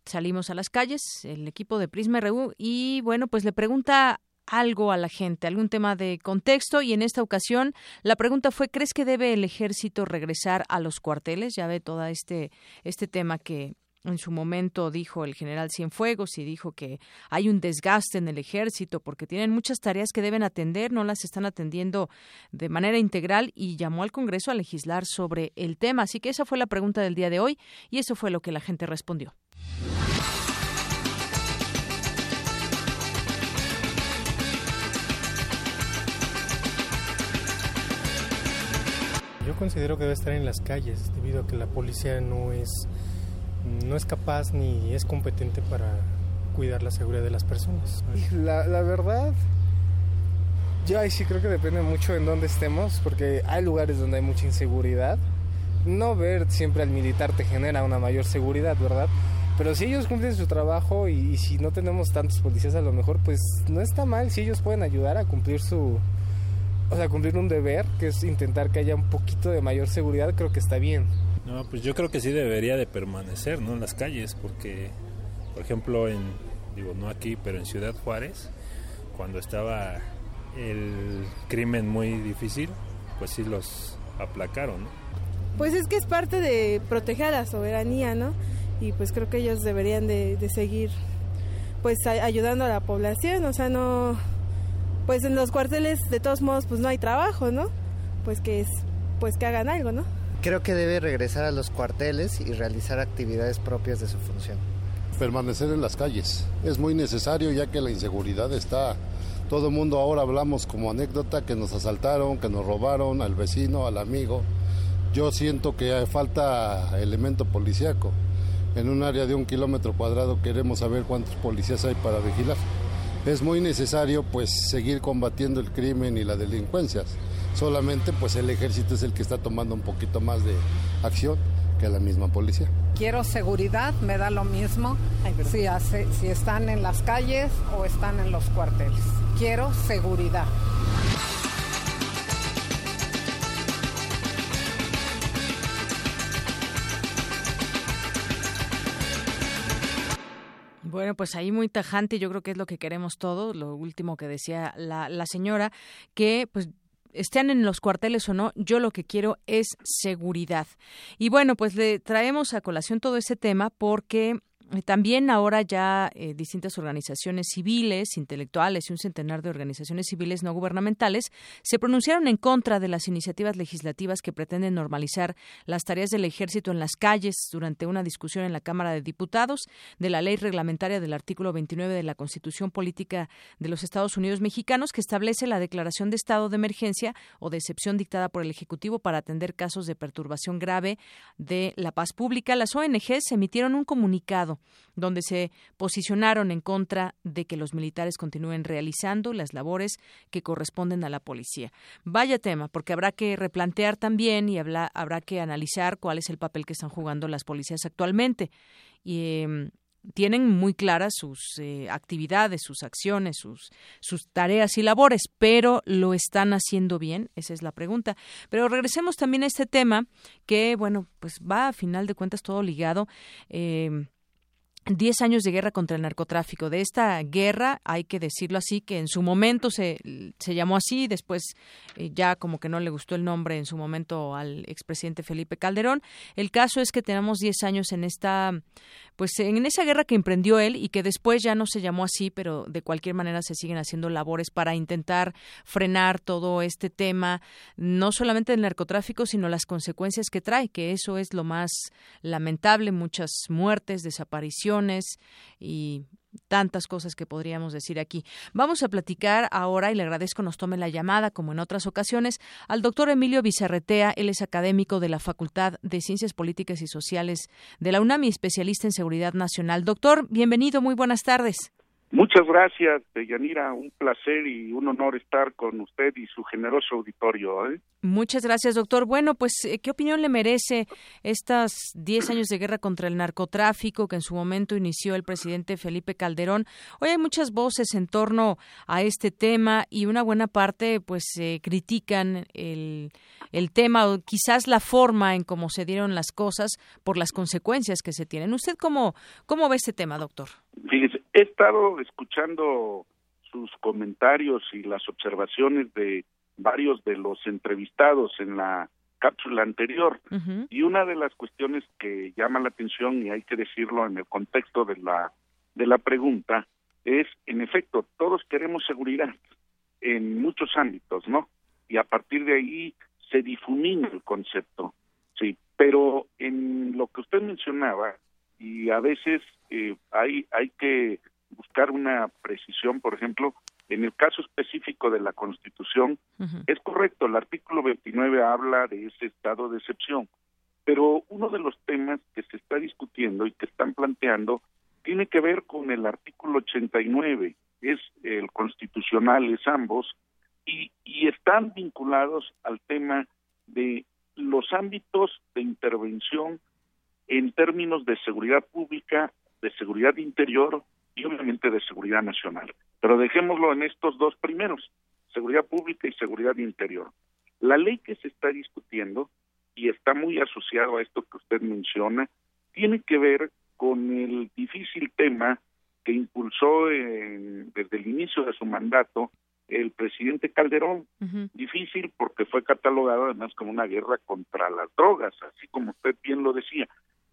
salimos a las calles, el equipo de Prisma RU, y bueno, pues le pregunta algo a la gente, algún tema de contexto y en esta ocasión la pregunta fue ¿crees que debe el ejército regresar a los cuarteles? Ya ve todo este este tema que en su momento dijo el general Cienfuegos y dijo que hay un desgaste en el ejército porque tienen muchas tareas que deben atender, no las están atendiendo de manera integral y llamó al Congreso a legislar sobre el tema. Así que esa fue la pregunta del día de hoy y eso fue lo que la gente respondió.
Considero que debe estar en las calles debido a que la policía no es, no es capaz ni es competente para cuidar la seguridad de las personas.
La, la verdad, yo ahí sí creo que depende mucho en dónde estemos, porque hay lugares donde hay mucha inseguridad. No ver siempre al militar te genera una mayor seguridad, ¿verdad? Pero si ellos cumplen su trabajo y, y si no tenemos tantos policías a lo mejor, pues no está mal si ellos pueden ayudar a cumplir su, o sea, cumplir un deber, que es intentar que haya un poquito de mayor seguridad, creo que está bien.
No, pues yo creo que sí debería de permanecer, ¿no? En las calles, porque, por ejemplo, en, digo, no aquí, pero en Ciudad Juárez, cuando estaba el crimen muy difícil, pues sí los aplacaron, ¿no?
Pues es que es parte de proteger a la soberanía, ¿no? Y pues creo que ellos deberían de, de seguir, pues ayudando a la población, o sea, no pues en los cuarteles de todos modos pues no hay trabajo, ¿no? Pues que es pues que hagan algo, ¿no?
Creo que debe regresar a los cuarteles y realizar actividades propias de su función.
Permanecer en las calles es muy necesario ya que la inseguridad está todo el mundo ahora hablamos como anécdota que nos asaltaron, que nos robaron al vecino, al amigo. Yo siento que falta elemento policíaco. En un área de un kilómetro cuadrado queremos saber cuántos policías hay para vigilar es muy necesario pues seguir combatiendo el crimen y la delincuencia. Solamente pues el ejército es el que está tomando un poquito más de acción, que la misma policía.
Quiero seguridad, me da lo mismo si, hace, si están en las calles o están en los cuarteles. Quiero seguridad.
Bueno, pues ahí muy tajante, yo creo que es lo que queremos todos, lo último que decía la, la señora, que pues estén en los cuarteles o no, yo lo que quiero es seguridad. Y bueno, pues le traemos a colación todo ese tema porque también ahora ya eh, distintas organizaciones civiles, intelectuales y un centenar de organizaciones civiles no gubernamentales se pronunciaron en contra de las iniciativas legislativas que pretenden normalizar las tareas del ejército en las calles durante una discusión en la Cámara de Diputados de la ley reglamentaria del artículo 29 de la Constitución Política de los Estados Unidos Mexicanos que establece la declaración de estado de emergencia o de excepción dictada por el Ejecutivo para atender casos de perturbación grave de la paz pública. Las ONGs emitieron un comunicado donde se posicionaron en contra de que los militares continúen realizando las labores que corresponden a la policía. Vaya tema, porque habrá que replantear también y habrá que analizar cuál es el papel que están jugando las policías actualmente. Y em, tienen muy claras sus eh, actividades, sus acciones, sus, sus tareas y labores, pero ¿lo están haciendo bien? Esa es la pregunta. Pero regresemos también a este tema que, bueno, pues va a final de cuentas todo ligado. Eh, Diez años de guerra contra el narcotráfico. De esta guerra, hay que decirlo así, que en su momento se, se llamó así, después eh, ya como que no le gustó el nombre en su momento al expresidente Felipe Calderón. El caso es que tenemos diez años en esta, pues en esa guerra que emprendió él y que después ya no se llamó así, pero de cualquier manera se siguen haciendo labores para intentar frenar todo este tema, no solamente del narcotráfico, sino las consecuencias que trae, que eso es lo más lamentable, muchas muertes, desapariciones y tantas cosas que podríamos decir aquí. Vamos a platicar ahora, y le agradezco nos tome la llamada, como en otras ocasiones, al doctor Emilio Vicerretea. Él es académico de la Facultad de Ciencias Políticas y Sociales de la UNAM y especialista en seguridad nacional. Doctor, bienvenido, muy buenas tardes.
Muchas gracias, Yanira. Un placer y un honor estar con usted y su generoso auditorio. ¿eh?
Muchas gracias, doctor. Bueno, pues, eh, ¿qué opinión le merece estas 10 años de guerra contra el narcotráfico que en su momento inició el presidente Felipe Calderón? Hoy hay muchas voces en torno a este tema y una buena parte, pues, critican el, el tema o quizás la forma en cómo se dieron las cosas por las consecuencias que se tienen. ¿Usted cómo, cómo ve este tema, doctor?
Fíjese, he estado escuchando sus comentarios y las observaciones de varios de los entrevistados en la cápsula anterior. Y una de las cuestiones que llama la atención y hay que decirlo en el contexto de la de la pregunta es en efecto todos queremos seguridad en muchos ámbitos no y a partir de ahí se difumina el concepto sí. Pero en lo que usted mencionaba y a veces eh, hay hay que buscar una precisión por ejemplo en el caso específico de la Constitución, es correcto, el artículo 29 habla de ese estado de excepción, pero uno de los temas que se está discutiendo y que están planteando tiene que ver con el artículo 89, es el constitucional, es ambos, y, y están vinculados al tema de los ámbitos de intervención en términos de seguridad pública, de seguridad interior y obviamente de seguridad nacional. Pero dejémoslo en estos dos primeros, seguridad pública y seguridad interior. La ley que se está discutiendo, y está muy asociado a esto que usted menciona, tiene que ver con el difícil tema que impulsó desde el inicio de su mandato el presidente Calderón. Difícil porque fue catalogado además como una guerra contra las drogas, así como usted bien lo decía.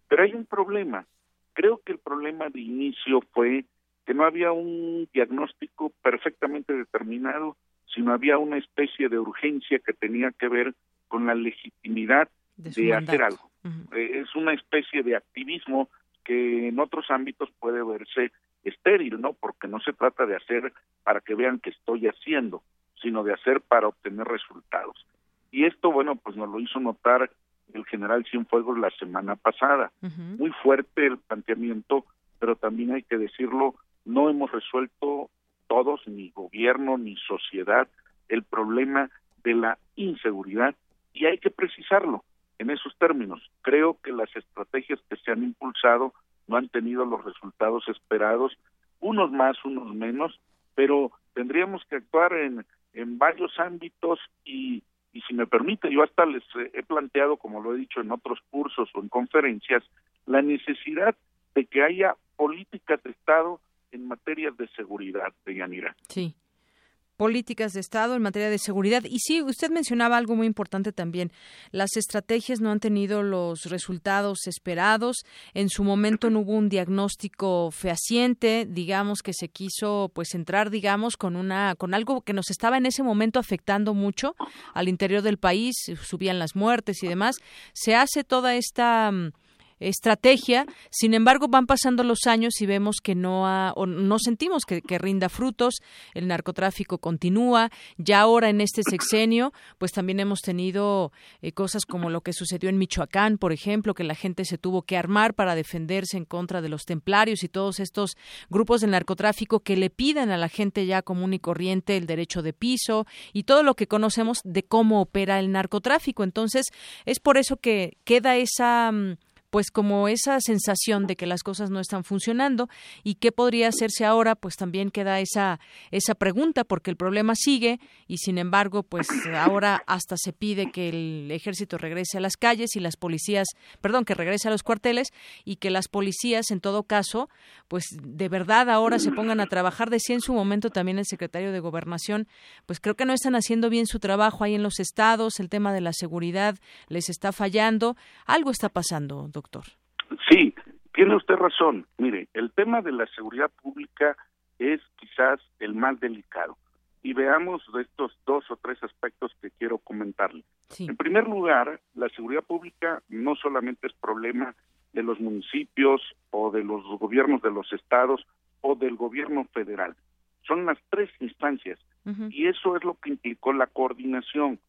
Pero hay un problema. Creo que el problema de inicio fue que no había un diagnóstico perfectamente determinado, sino había una especie de urgencia que tenía que ver con la legitimidad de, hacer algo. Eh, es una especie de activismo que en otros ámbitos puede verse estéril, ¿no? Porque no se trata de hacer para que vean que estoy haciendo, sino de hacer para obtener resultados. Y esto, bueno, pues nos lo hizo notar el general Cienfuegos la semana pasada. Muy fuerte el planteamiento, pero también hay que decirlo, no hemos resuelto todos, ni gobierno, ni sociedad, el problema de la inseguridad y hay que precisarlo. en esos términos. Creo que las estrategias que se han impulsado no han tenido los resultados esperados, unos más, unos menos, pero tendríamos que actuar en, en varios ámbitos y, y si me permite, yo hasta les he planteado, como lo he dicho en otros cursos o en conferencias, la necesidad de que haya políticas de Estado en materia de seguridad, de Yanira.
Sí políticas de Estado en materia de seguridad. Y sí, usted mencionaba algo muy importante también. Las estrategias no han tenido los resultados esperados. En su momento no hubo un diagnóstico fehaciente, digamos que se quiso pues entrar, digamos, con una con algo que nos estaba en ese momento afectando mucho al interior del país, subían las muertes y demás. Se hace toda esta mm, estrategia. Sin embargo, van pasando los años y vemos que no ha, o no sentimos que, rinda frutos. El narcotráfico continúa. Ya ahora en este sexenio, pues también hemos tenido eh, cosas como lo que sucedió en Michoacán, por ejemplo, que la gente se tuvo que armar para defenderse en contra de los templarios y todos estos grupos del narcotráfico que le piden a la gente ya común y corriente el derecho de piso y todo lo que conocemos de cómo opera el narcotráfico. Entonces, es por eso que queda esa mm, pues como esa sensación de que las cosas no están funcionando y qué podría hacerse ahora, pues también queda esa esa pregunta porque el problema sigue y sin embargo, pues ahora hasta se pide que el ejército regrese a las calles y las policías, perdón, que regrese a los cuarteles y que las policías en todo caso, pues de verdad ahora se pongan a trabajar. Decía en su momento también el secretario de Gobernación, pues creo que no están haciendo bien su trabajo ahí en los estados, el tema de la seguridad les está fallando, algo está pasando doctor.
Sí, tiene usted razón. Mire, el tema de la seguridad pública es quizás el más delicado. Y veamos estos dos o tres aspectos que quiero comentarle. En primer lugar, la seguridad pública no solamente es problema de los municipios o de los gobiernos de los estados o del gobierno federal. Son las tres instancias y eso es lo que implicó la coordinación.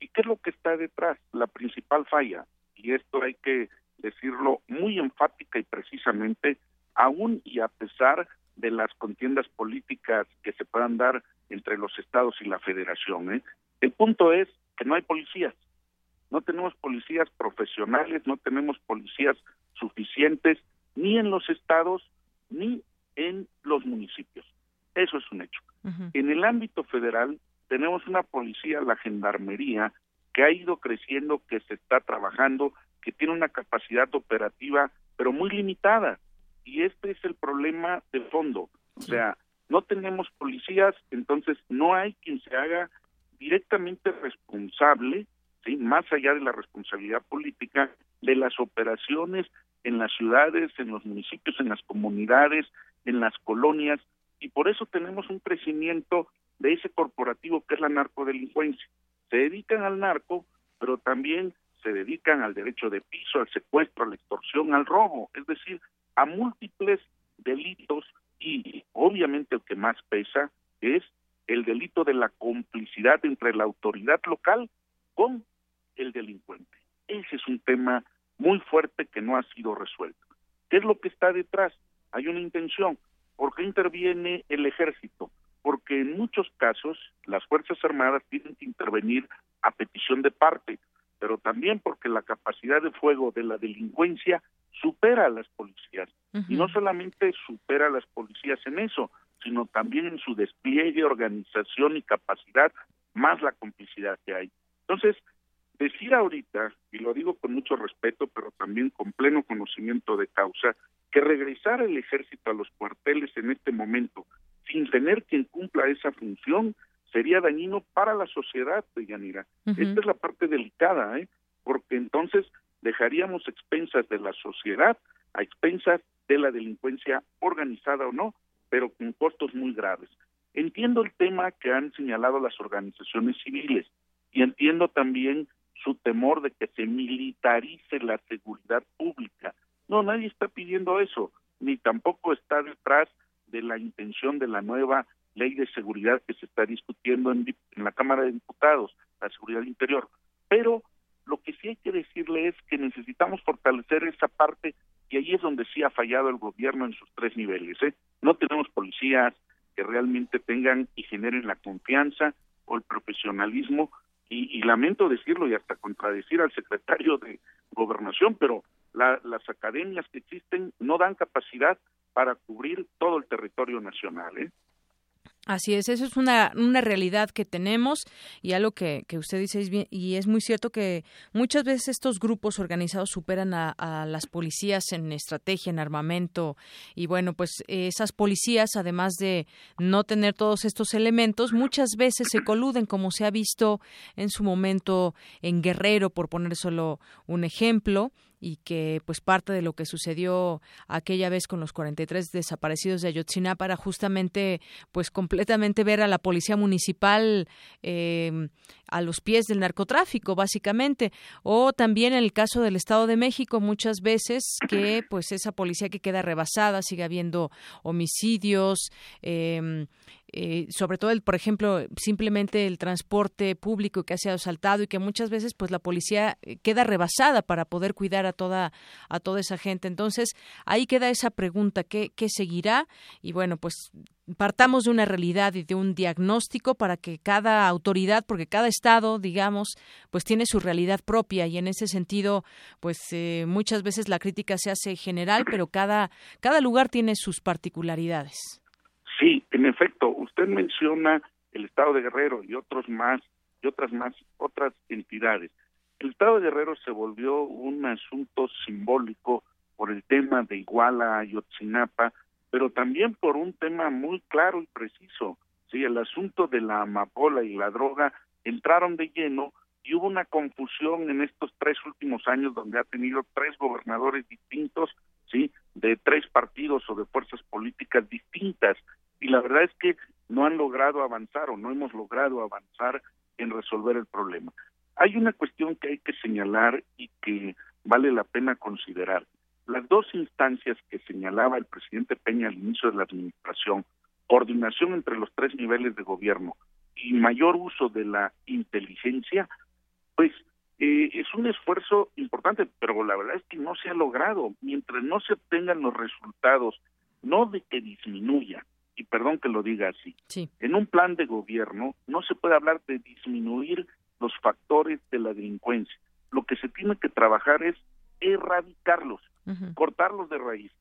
¿Y qué es lo que está detrás? La principal falla, y esto hay que decirlo muy enfática y precisamente, aún y a pesar de las contiendas políticas que se puedan dar entre los estados y la federación. ¿eh? El punto es que no hay policías, no tenemos policías profesionales, no tenemos policías suficientes ni en los estados ni en los municipios. Eso es un hecho. En el ámbito federal tenemos una policía, la gendarmería, que ha ido creciendo, que se está trabajando, que tiene una capacidad operativa, pero muy limitada. Y este es el problema de fondo. O sea, no tenemos policías, entonces no hay quien se haga directamente responsable, ¿sí? más allá de la responsabilidad política, de las operaciones en las ciudades, en los municipios, en las comunidades, en las colonias, y por eso tenemos un crecimiento de ese corporativo que es la narcodelincuencia. Se dedican al narco, pero también se dedican al derecho de piso, al secuestro, a la extorsión, al robo, es decir, a múltiples delitos y obviamente el que más pesa es el delito de la complicidad entre la autoridad local con el delincuente. Ese es un tema muy fuerte que no ha sido resuelto. ¿Qué es lo que está detrás? Hay una intención. ¿Por qué interviene el ejército? Porque en muchos casos las Fuerzas Armadas tienen que intervenir a petición de parte pero también porque la capacidad de fuego de la delincuencia supera a las policías. Y no solamente supera a las policías en eso, sino también en su despliegue, organización y capacidad, más la complicidad que hay. Entonces, decir ahorita, y lo digo con mucho respeto, pero también con pleno conocimiento de causa, que regresar el ejército a los cuarteles en este momento, sin tener quien cumpla esa función, sería dañino para la sociedad, Yanira. Esta es la parte delicada, ¿eh? porque entonces dejaríamos expensas de la sociedad a expensas de la delincuencia organizada o no, pero con costos muy graves. Entiendo el tema que han señalado las organizaciones civiles y entiendo también su temor de que se militarice la seguridad pública. No, nadie está pidiendo eso, ni tampoco está detrás de la intención de la nueva ley de seguridad que se está discutiendo en, la Cámara de Diputados, la seguridad interior. Pero lo que sí hay que decirle es que necesitamos fortalecer esa parte y ahí es donde sí ha fallado el gobierno en sus tres niveles. ¿eh? No tenemos policías que realmente tengan y generen la confianza o el profesionalismo y, lamento decirlo y hasta contradecir al secretario de gobernación, pero las academias que existen no dan capacidad para cubrir todo el territorio nacional. ¿eh?
Así es, eso es una, una realidad que tenemos y algo que, que usted dice es bien, y es muy cierto que muchas veces estos grupos organizados superan a, a, las policías en estrategia, en armamento y bueno, pues esas policías, además de no tener todos estos elementos, muchas veces se coluden como se ha visto en su momento en Guerrero, por poner solo un ejemplo, y que pues parte de lo que sucedió aquella vez con los 43 desaparecidos de Ayotzinapa era justamente pues completamente ver a la policía municipal eh, a los pies del narcotráfico básicamente o también en el caso del Estado de México muchas veces que pues esa policía que queda rebasada sigue habiendo homicidios eh, eh, sobre todo el, por ejemplo, simplemente el transporte público que ha sido asaltado y que muchas veces pues la policía eh, queda rebasada para poder cuidar a toda a toda esa gente. Entonces, ahí queda esa pregunta, ¿qué, qué seguirá? Y bueno, pues partamos de una realidad y de un diagnóstico para que cada autoridad, porque cada estado, digamos, pues tiene su realidad propia y en ese sentido, pues eh, muchas veces la crítica se hace general, pero cada cada lugar tiene sus particularidades.
Sí, en efecto, usted menciona el Estado de Guerrero y otros más y otras más otras entidades. El Estado de Guerrero se volvió un asunto simbólico por el tema de Iguala y Otzinapa, pero también por un tema muy claro y preciso. Sí, el asunto de la amapola y la droga entraron de lleno y hubo una confusión en estos tres últimos años donde ha tenido tres gobernadores distintos, sí, de tres partidos o de fuerzas políticas distintas y la verdad es que no han logrado avanzar o no hemos logrado avanzar en resolver el problema. Hay una cuestión que hay que señalar y que vale la pena considerar. Las dos instancias que señalaba el presidente Peña al inicio de la administración, coordinación entre los tres niveles de gobierno y mayor uso de la inteligencia, pues eh, es un esfuerzo importante, pero la verdad es que no se ha logrado. Mientras no se obtengan los resultados, no de que disminuya, y perdón que lo diga así, en un plan de gobierno no se puede hablar de disminuir los factores de la delincuencia. Lo que se tiene que trabajar es erradicarlos, cortarlos de raíz.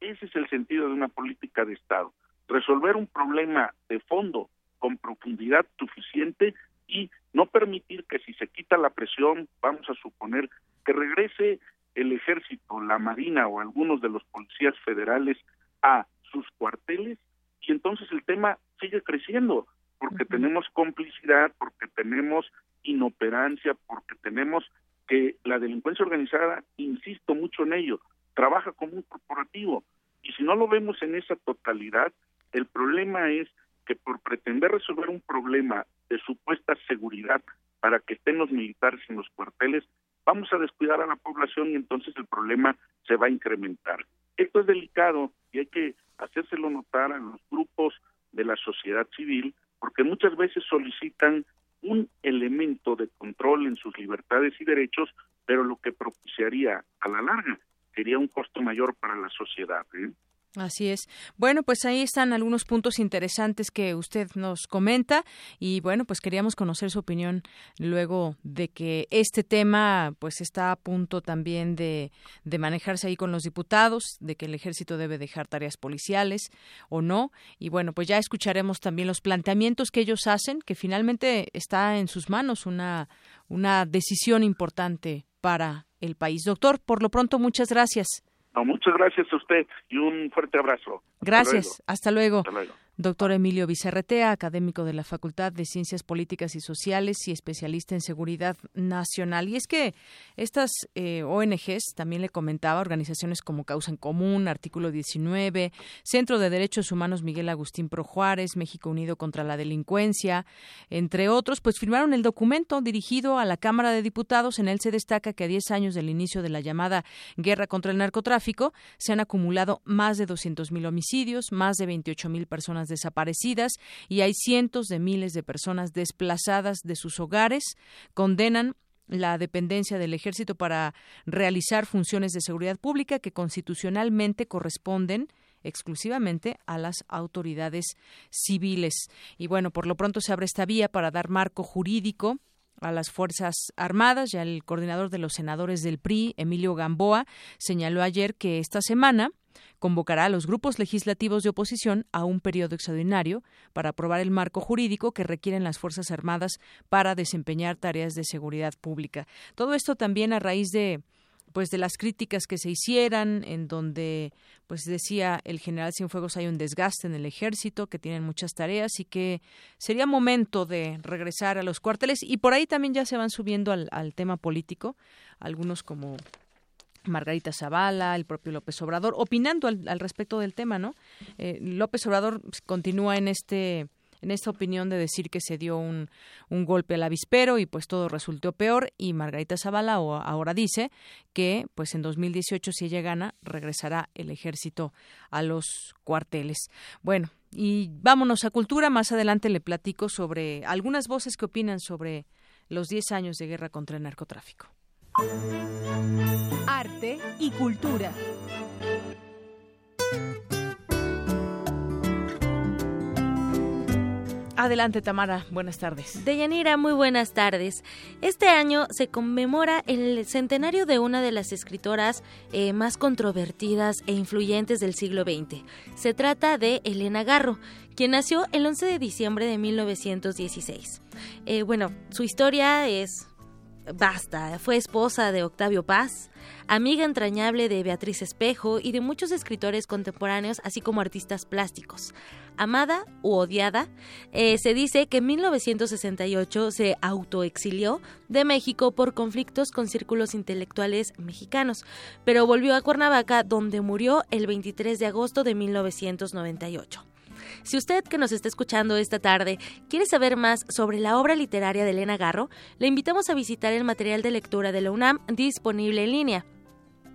Ese es el sentido de una política de Estado. Resolver un problema de fondo con profundidad suficiente y no permitir que si se quita la presión, vamos a suponer que regrese el ejército, la marina o algunos de los policías federales a sus cuarteles y entonces el tema sigue creciendo porque tenemos complicidad, porque tenemos inoperancia, porque tenemos que la delincuencia organizada, insisto mucho en ello, trabaja como un corporativo y si no lo vemos en esa totalidad, el problema es que por pretender resolver un problema de supuesta seguridad para que estén los militares en los cuarteles, vamos a descuidar a la población y entonces el problema se va a incrementar. Esto es delicado y hay que hacérselo notar a los grupos de la sociedad civil, porque muchas veces solicitan un elemento de control en sus libertades y derechos, pero lo que propiciaría a la larga sería un costo mayor para la sociedad. ¿eh?
Así es. Bueno, pues ahí están algunos puntos interesantes que usted nos comenta y bueno, pues queríamos conocer su opinión luego de que este tema pues está a punto también de, de manejarse ahí con los diputados, de que el ejército debe dejar tareas policiales o no. Y bueno, pues ya escucharemos también los planteamientos que ellos hacen, que finalmente está en sus manos una, una decisión importante para el país. Doctor, por lo pronto, muchas gracias
muchas gracias a usted y un fuerte abrazo.
Gracias. Hasta luego. Hasta luego. Doctor Emilio Vicerretea, académico de la Facultad de Ciencias Políticas y Sociales y especialista en seguridad nacional. Y es que estas eh, ONGs, también le comentaba, organizaciones como Causa en Común, Artículo 19, Centro de Derechos Humanos Miguel Agustín Pro Juárez, México Unido contra la Delincuencia, entre otros, pues firmaron el documento dirigido a la Cámara de Diputados. En él se destaca que a 10 años del inicio de la llamada guerra contra el narcotráfico se han acumulado más de 200.000 homicidios, más de 28.000 personas desaparecidas y hay cientos de miles de personas desplazadas de sus hogares. Condenan la dependencia del ejército para realizar funciones de seguridad pública que constitucionalmente corresponden exclusivamente a las autoridades civiles. Y bueno, por lo pronto se abre esta vía para dar marco jurídico a las Fuerzas Armadas. Ya el coordinador de los senadores del PRI, Emilio Gamboa, señaló ayer que esta semana convocará a los grupos legislativos de oposición a un periodo extraordinario para aprobar el marco jurídico que requieren las Fuerzas Armadas para desempeñar tareas de seguridad pública. Todo esto también a raíz de pues de las críticas que se hicieran en donde pues decía el general Cienfuegos hay un desgaste en el ejército que tienen muchas tareas y que sería momento de regresar a los cuarteles y por ahí también ya se van subiendo al, al tema político algunos como Margarita Zavala, el propio López Obrador, opinando al, respecto del tema, ¿no? Eh, López Obrador continúa en este en esta opinión de decir que se dio un, un, golpe al avispero y pues todo resultó peor y Margarita Zavala ahora dice que pues en 2018 si ella gana regresará el ejército a los cuarteles. Bueno, y vámonos a cultura, más adelante le platico sobre algunas voces que opinan sobre los 10 años de guerra contra el narcotráfico.
Arte y cultura.
Adelante, Tamara. Buenas tardes.
Deyanira, muy buenas tardes. Este año se conmemora el centenario de una de las escritoras eh, más controvertidas e influyentes del siglo XX. Se trata de Elena Garro, quien nació el 11 de diciembre de 1916. Eh, bueno, su historia es Basta, fue esposa de Octavio Paz, amiga entrañable de Beatriz Espejo y de muchos escritores contemporáneos, así como artistas plásticos. Amada u odiada, eh, se dice que en 1968 se autoexilió de México por conflictos con círculos intelectuales mexicanos, pero volvió a Cuernavaca donde murió el 23 de agosto de 1998. Si usted que nos está escuchando esta tarde quiere saber más sobre la obra literaria de Elena Garro, le invitamos a visitar el material de lectura de la UNAM disponible en línea.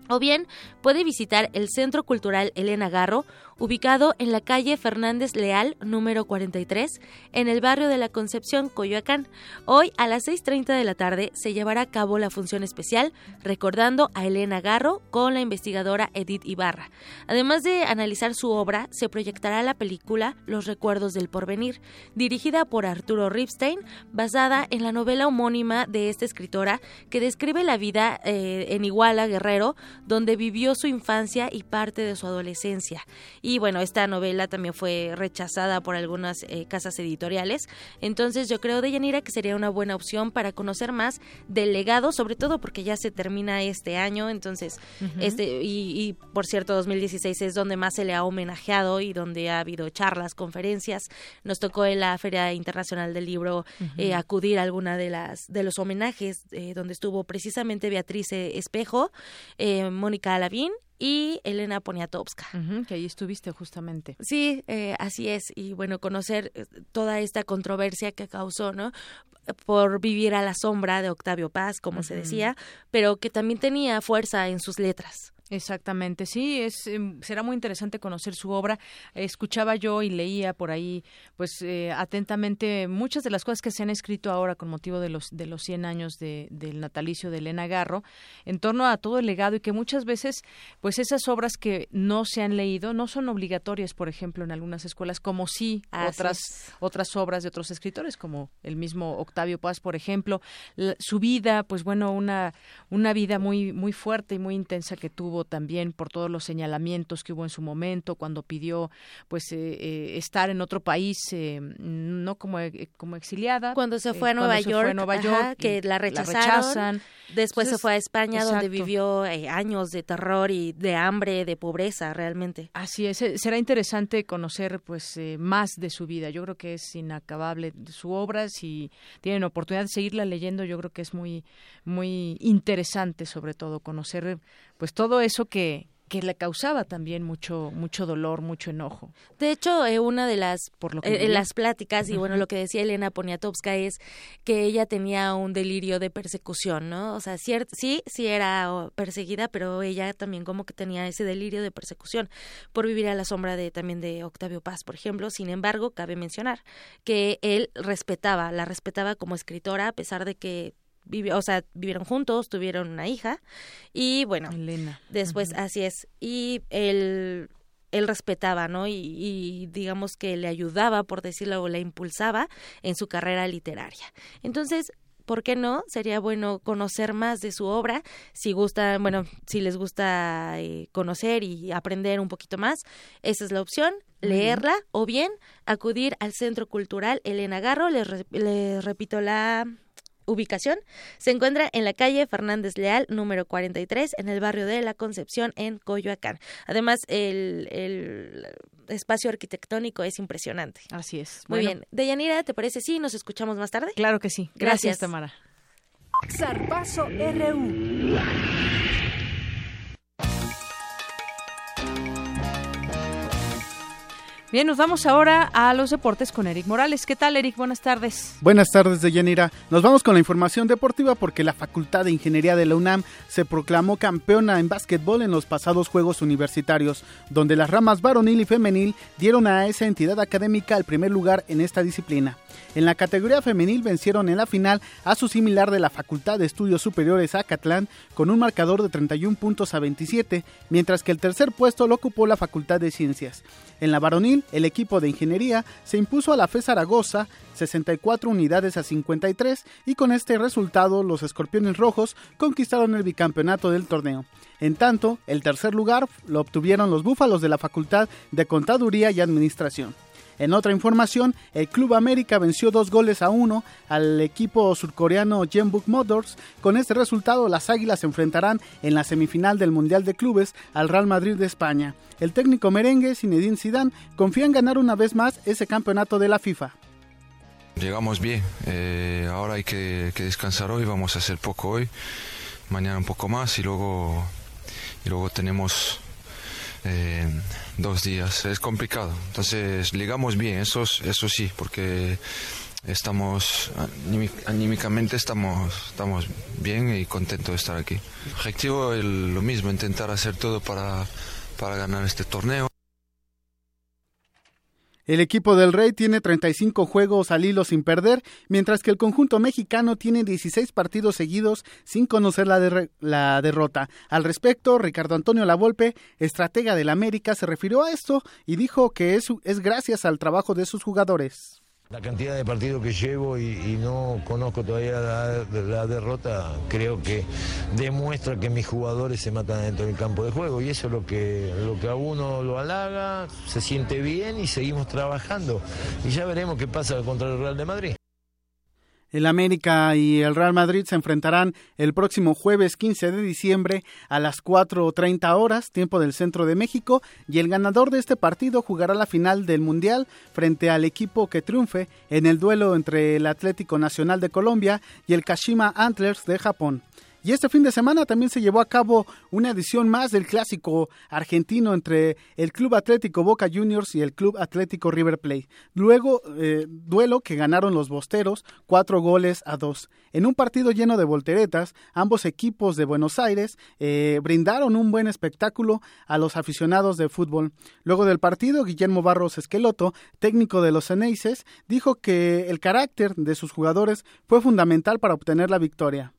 O bien puede visitar el Centro Cultural Elena Garro, ubicado en la calle Fernández Leal, número 43, en el barrio de la Concepción, Coyoacán. Hoy a las 6.30 de la tarde se llevará a cabo la función especial recordando a Elena Garro con la investigadora Edith Ibarra. Además de analizar su obra, se proyectará la película Los Recuerdos del Porvenir, dirigida por Arturo Ripstein, basada en la novela homónima de esta escritora que describe la vida eh, en Iguala, Guerrero, donde vivió su infancia y parte de su adolescencia. Y bueno, esta novela también fue rechazada por algunas eh, casas editoriales. Entonces yo creo, Deyanira, que sería una buena opción para conocer más del legado, sobre todo porque ya se termina este año. Entonces, este y, por cierto, 2016 es donde más se le ha homenajeado y donde ha habido charlas, conferencias. Nos tocó en la Feria Internacional del Libro eh, acudir a alguna de las de los homenajes eh, donde estuvo precisamente Beatriz Espejo, Mónica Alavín y Elena Poniatowska.
que ahí estuviste justamente.
Sí, eh, así es. Y bueno, conocer eh, toda esta controversia que causó, ¿no? Por vivir a la sombra de Octavio Paz, como se decía, pero que también tenía fuerza en sus letras.
Exactamente, sí, es em, será muy interesante conocer su obra. Escuchaba yo y leía por ahí, pues eh, atentamente muchas de las cosas que se han escrito ahora con motivo de los de los 100 años de, del natalicio de Elena Garro, en torno a todo el legado y que muchas veces, pues esas obras que no se han leído no son obligatorias, por ejemplo, en algunas escuelas, como sí otras otras obras de otros escritores, como el mismo Octavio Paz, por ejemplo, su vida, pues bueno, una una vida muy muy fuerte y muy intensa que tuvo también por todos los señalamientos que hubo en su momento cuando pidió pues eh, eh, estar en otro país eh, no como como exiliada
cuando se fue a Nueva York, que la rechazaron. después se fue a España donde vivió años de terror y de hambre de pobreza realmente.
Así es será interesante conocer pues más de su vida. Yo creo que es inacabable su obra. Si tienen oportunidad de seguirla leyendo yo creo que es muy muy interesante sobre todo conocer pues todo eso que, que le causaba también mucho mucho dolor, mucho enojo.
De hecho, eh, una de las por lo que eh, las pláticas y bueno, lo que decía Elena Poniatowska es que ella tenía un delirio de persecución, ¿no? O sea, sí, sí era perseguida, pero ella también como que tenía ese delirio de persecución por vivir a la sombra de también de Octavio Paz, por ejemplo. Sin embargo, cabe mencionar que él respetaba, la respetaba como escritora a pesar de que o sea, vivieron juntos, tuvieron una hija y bueno,
Elena.
después así es. Y él, él respetaba, ¿no? Y, digamos que le ayudaba, por decirlo, o le impulsaba en su carrera literaria. Entonces, ¿por qué no? Sería bueno conocer más de su obra, si gusta, bueno, si les gusta eh, conocer y aprender un poquito más, esa es la opción, leerla o bien acudir al Centro Cultural Elena Garro, les, les repito la ubicación, se encuentra en la calle Fernández Leal, número 43, en el barrio de La Concepción, en Coyoacán. Además, el, el espacio arquitectónico es impresionante.
Así es.
Muy bien. Deyanira, ¿te parece? Sí, nos escuchamos más tarde.
Claro que sí. Gracias, Tamara.
Zarpazo RU.
Bien, nos vamos ahora a los deportes con Eric Morales. ¿Qué tal, Eric? Buenas tardes.
Buenas tardes, Deyanira. Nos vamos con la información deportiva porque la Facultad de Ingeniería de la UNAM se proclamó campeona en básquetbol en los pasados Juegos Universitarios, donde las ramas varonil y femenil dieron a esa entidad académica el primer lugar en esta disciplina. En la categoría femenil vencieron en la final a su similar de la Facultad de Estudios Superiores Acatlán con un marcador de 31 puntos a 27, mientras que el tercer puesto lo ocupó la Facultad de Ciencias. En la varonil, el equipo de ingeniería se impuso a la FE Zaragoza 64 unidades a 53 y con este resultado los escorpiones rojos conquistaron el bicampeonato del torneo. En tanto, el tercer lugar lo obtuvieron los búfalos de la Facultad de Contaduría y Administración. En otra información, el Club América venció dos goles a uno al equipo surcoreano Jeonbuk Motors. Con este resultado, las Águilas se enfrentarán en la semifinal del Mundial de Clubes al Real Madrid de España. El técnico merengue Zinedine Zidane confía en ganar una vez más ese campeonato de la FIFA.
Llegamos bien, eh, ahora hay que, descansar hoy, vamos a hacer poco hoy, mañana un poco más y luego, luego tenemos eh, dos días. Es complicado. Entonces, ligamos bien, eso, eso sí, porque estamos anímicamente estamos estamos bien y contentos de estar aquí. El objetivo es lo mismo, intentar hacer todo para, para ganar este torneo.
El equipo del Rey tiene 35 juegos al hilo sin perder, mientras que el conjunto mexicano tiene 16 partidos seguidos sin conocer la, derrota. Al respecto, Ricardo Antonio Lavolpe, estratega del América, se refirió a esto y dijo que es gracias al trabajo de sus jugadores.
La cantidad de partidos que llevo y, no conozco todavía la, la, derrota, creo que demuestra que mis jugadores se matan dentro del campo de juego y eso es lo que, lo que a uno lo halaga, se siente bien y seguimos trabajando. Y ya veremos qué pasa contra el Real de Madrid.
El América y el Real Madrid se enfrentarán el próximo jueves 15 de diciembre a las 4.30 horas, tiempo del centro de México, y el ganador de este partido jugará la final del Mundial frente al equipo que triunfe en el duelo entre el Atlético Nacional de Colombia y el Kashima Antlers de Japón. Y este fin de semana también se llevó a cabo una edición más del clásico argentino entre el Club Atlético Boca Juniors y el Club Atlético River Plate. Luego, eh, duelo que ganaron los bosteros cuatro goles a dos. En un partido lleno de volteretas, ambos equipos de Buenos Aires eh, brindaron un buen espectáculo a los aficionados de fútbol. Luego del partido, Guillermo Barros Esqueloto, técnico de los Ceneices, dijo que el carácter de sus jugadores fue fundamental para obtener la victoria.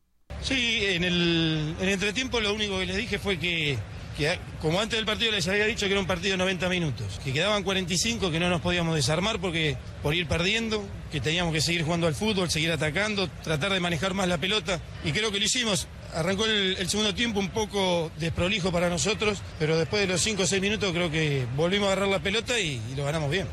Sí, en el, en entretiempo lo único que les dije fue que, que, como antes del partido les había dicho que era un partido de 90 minutos, que quedaban 45, que no nos podíamos desarmar porque por ir perdiendo, que teníamos que seguir jugando al fútbol, seguir atacando, tratar de manejar más la pelota y creo que lo hicimos. Arrancó el, el segundo tiempo un poco desprolijo para nosotros, pero después de los 5 o 6 minutos creo que volvimos a agarrar la pelota y, y lo ganamos bien.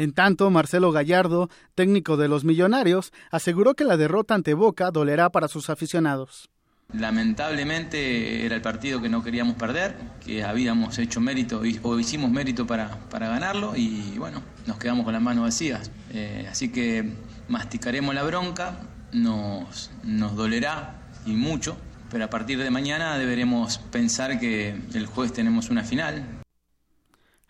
En tanto, Marcelo Gallardo, técnico de los Millonarios, aseguró que la derrota ante Boca dolerá para sus aficionados.
Lamentablemente era el partido que no queríamos perder, que habíamos hecho mérito o hicimos mérito para, para ganarlo y bueno, nos quedamos con las manos vacías. Eh, así que masticaremos la bronca, nos, nos dolerá y mucho, pero a partir de mañana deberemos pensar que el jueves tenemos una final,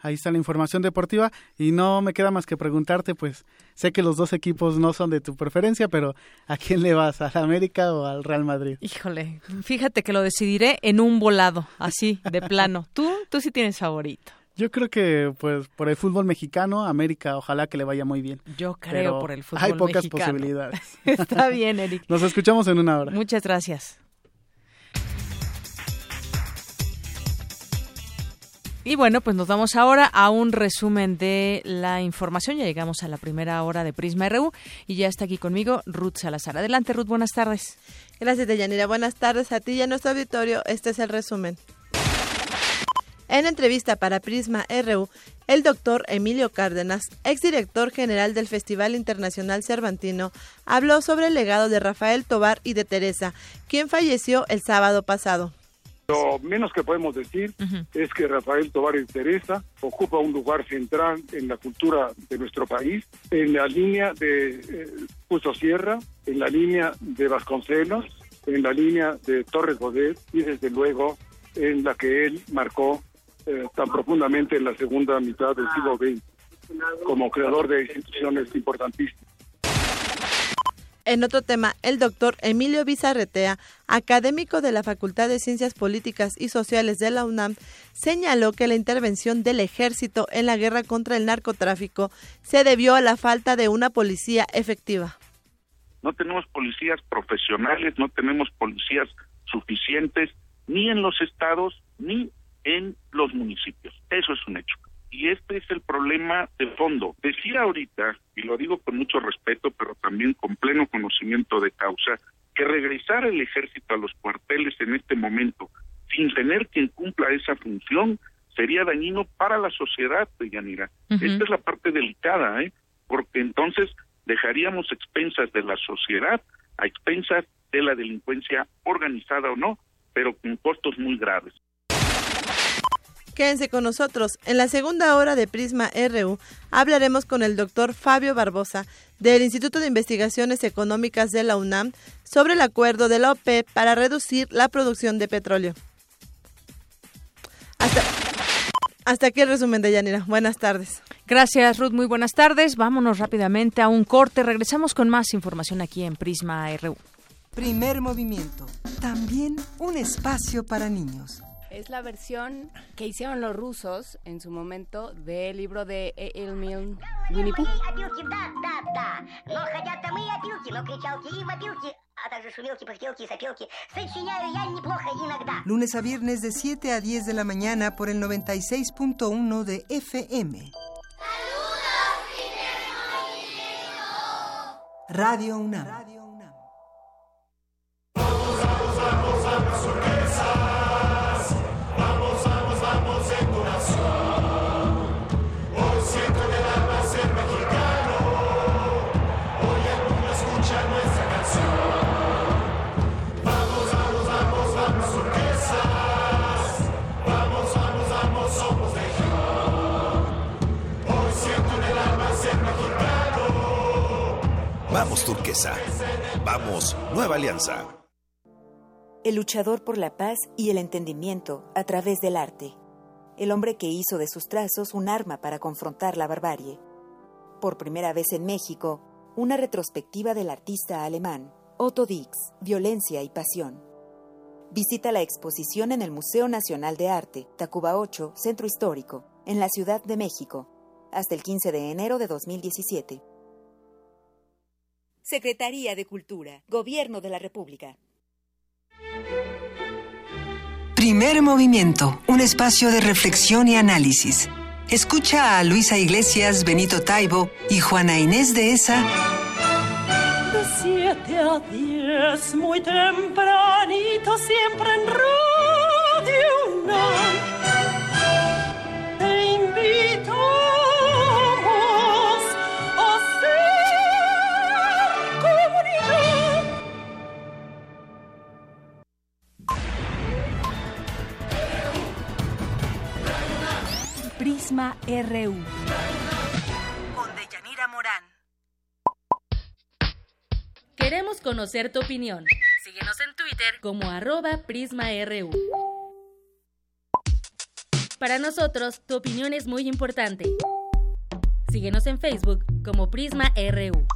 Ahí está la información deportiva y no me queda más que preguntarte, pues sé que los dos equipos no son de tu preferencia, pero ¿a quién le vas? ¿Al América o al Real Madrid?
Híjole, fíjate que lo decidiré en un volado, así, de plano. ¿Tú, tú sí tienes favorito?
Yo creo que pues por el fútbol mexicano, América, ojalá que le vaya muy bien.
Yo creo pero por el fútbol
Hay pocas
mexicano.
posibilidades.
Está bien, Eric.
Nos escuchamos en una hora.
Muchas gracias. Y bueno, pues nos vamos ahora a un resumen de la información. Ya llegamos a la primera hora de Prisma RU y ya está aquí conmigo Ruth Salazar. Adelante, Ruth, buenas tardes.
Gracias, Deyanira. Buenas tardes a ti y a nuestro auditorio. Este es el resumen. En entrevista para Prisma RU, el doctor Emilio Cárdenas, exdirector general del Festival Internacional Cervantino, habló sobre el legado de Rafael Tobar y de Teresa, quien falleció el sábado pasado.
Lo menos que podemos decir es que Rafael Tobar Teresa ocupa un lugar central en la cultura de nuestro país, en la línea de eh, Sierra, en la línea de Vasconcelos, en la línea de Torres Bodet y desde luego en la que él marcó eh, tan profundamente en la segunda mitad del siglo XX, como creador de instituciones importantísimas.
En otro tema, el doctor Emilio Bizarretea, académico de la Facultad de Ciencias Políticas y Sociales de la UNAM, señaló que la intervención del ejército en la guerra contra el narcotráfico se debió a la falta de una policía efectiva.
No tenemos policías profesionales, no tenemos policías suficientes, ni en los estados, ni en los municipios. Eso es un hecho. Y este es el problema de fondo. Decía ahorita, y lo digo con mucho respeto, pero también con pleno conocimiento de causa, que regresar el ejército a los cuarteles en este momento, sin tener quien cumpla esa función, sería dañino para la sociedad de Yanira. Esta es la parte delicada, ¿eh? porque entonces dejaríamos expensas de la sociedad a expensas de la delincuencia organizada o no, pero con costos muy graves.
Quédense con nosotros. En la segunda hora de Prisma RU hablaremos con el doctor Fabio Barbosa del Instituto de Investigaciones Económicas de la UNAM sobre el acuerdo de la OPEP para reducir la producción de petróleo. Hasta, hasta aquí el resumen de Yanira. Buenas tardes.
Gracias, Ruth. Muy buenas tardes. Vámonos rápidamente a un corte. Regresamos con más información aquí en Prisma RU.
Primer movimiento. También un espacio para niños.
Es la versión que hicieron los rusos en su momento del libro de Emil Winnie Pooh.
Lunes a viernes de 7 a 10 de la mañana por el 96.1 de FM. Radio.
Vamos turquesa. Vamos, nueva alianza.
El luchador por la paz y el entendimiento a través del arte. El hombre que hizo de sus trazos un arma para confrontar la barbarie. Por primera vez en México, una retrospectiva del artista alemán, Otto Dix, Violencia y Pasión. Visita la exposición en el Museo Nacional de Arte, Tacuba 8, Centro Histórico, en la Ciudad de México, hasta el 15 de enero de 2017. Secretaría de Cultura, Gobierno de la República.
Primer movimiento, un espacio de reflexión y análisis. Escucha a Luisa Iglesias, Benito Taibo y Juana Inés de esa.
De 7 a 10, muy tempranito, siempre en Radio
Prisma RU.
Con Deyanira Morán.
Queremos conocer tu opinión. Síguenos en Twitter como arroba PrismaRU. Para nosotros, tu opinión es muy importante. Síguenos en Facebook como Prisma RU.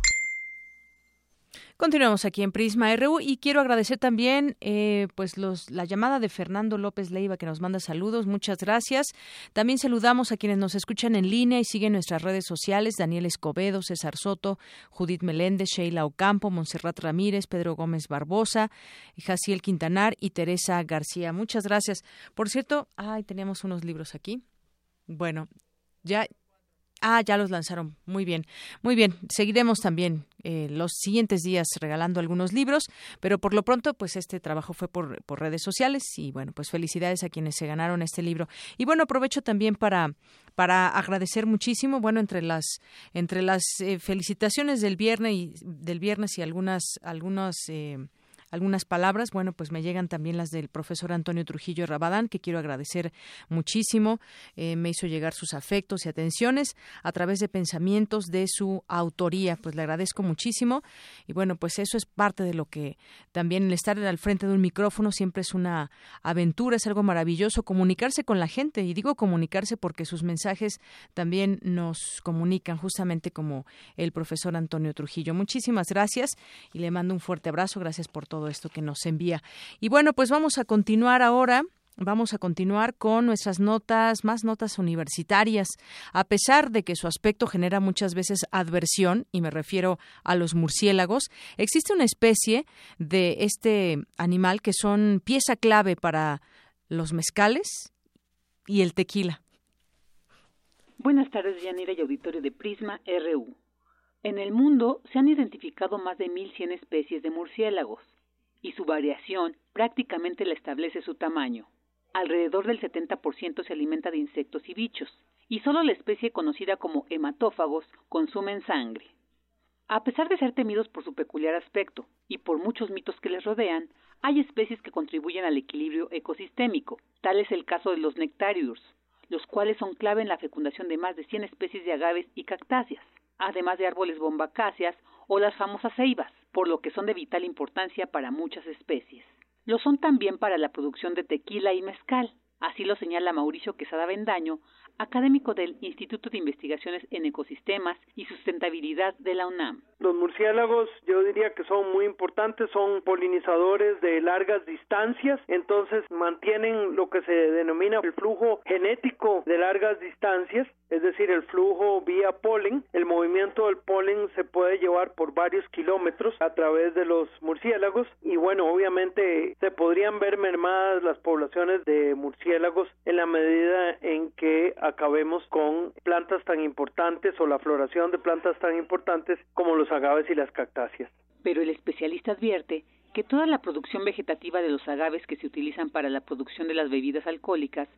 Continuamos aquí en Prisma RU y quiero agradecer también eh, pues los, la llamada de Fernando López Leiva que nos manda saludos. Muchas gracias. También saludamos a quienes nos escuchan en línea y siguen nuestras redes sociales. Daniel Escobedo, César Soto, Judith Meléndez, Sheila Ocampo, Montserrat Ramírez, Pedro Gómez Barbosa, Jaciel Quintanar y Teresa García. Muchas gracias. Por cierto, ay, teníamos unos libros aquí Bueno, ya Ah, ya los lanzaron. Muy bien. Muy bien. Seguiremos también eh, los siguientes días regalando algunos libros, pero por lo pronto, pues este trabajo fue por, por, redes sociales y bueno, pues felicidades a quienes se ganaron este libro. Y bueno, aprovecho también para, para agradecer muchísimo, bueno, entre las, entre las eh, felicitaciones del viernes y del viernes y algunas, algunas eh, algunas palabras. Bueno, pues me llegan también las del profesor Antonio Trujillo Rabadán, que quiero agradecer muchísimo. Eh, me hizo llegar sus afectos y atenciones a través de pensamientos de su autoría. Pues le agradezco muchísimo. Y bueno, pues eso es parte de lo que también el estar al frente de un micrófono siempre es una aventura, es algo maravilloso comunicarse con la gente. Y digo comunicarse porque sus mensajes también nos comunican, justamente como el profesor Antonio Trujillo. Muchísimas gracias y le mando un fuerte abrazo. Gracias por todo esto que nos envía. Y bueno, pues vamos a continuar ahora. Vamos a continuar con nuestras notas, más notas universitarias. A pesar de que su aspecto genera muchas veces adversión, y me refiero a los murciélagos, existe una especie de este animal que son pieza clave para los mezcales y el tequila.
Buenas tardes, Yanira y auditorio de Prisma RU. En el mundo se han identificado más de 1.100 especies de murciélagos y su variación prácticamente la establece su tamaño. Alrededor del 70% se alimenta de insectos y bichos, y solo la especie conocida como hematófagos consumen sangre. A pesar de ser temidos por su peculiar aspecto y por muchos mitos que les rodean, hay especies que contribuyen al equilibrio ecosistémico. Tal es el caso de los nectarios, los cuales son clave en la fecundación de más de 100 especies de agaves y cactáceas, además de árboles bombacáceas o las famosas ceibas, por lo que son de vital importancia para muchas especies. Lo son también para la producción de tequila y mezcal. Así lo señala Mauricio Quesada Bendaño, académico del Instituto de Investigaciones en Ecosistemas y Sustentabilidad de la UNAM.
Los murciélagos yo diría que son muy importantes, son polinizadores de largas distancias, entonces mantienen lo que se denomina el flujo genético de largas distancias, es decir, el flujo vía polen. El movimiento del polen se puede llevar por varios kilómetros a través de los murciélagos y bueno, obviamente se podrían ver mermadas las poblaciones de murciélagos en la medida en que acabemos con plantas tan importantes o la floración de plantas tan importantes como los agaves y las cactáceas.
Pero el especialista advierte que toda la producción vegetativa de los agaves que se utilizan para la producción de las bebidas alcohólicas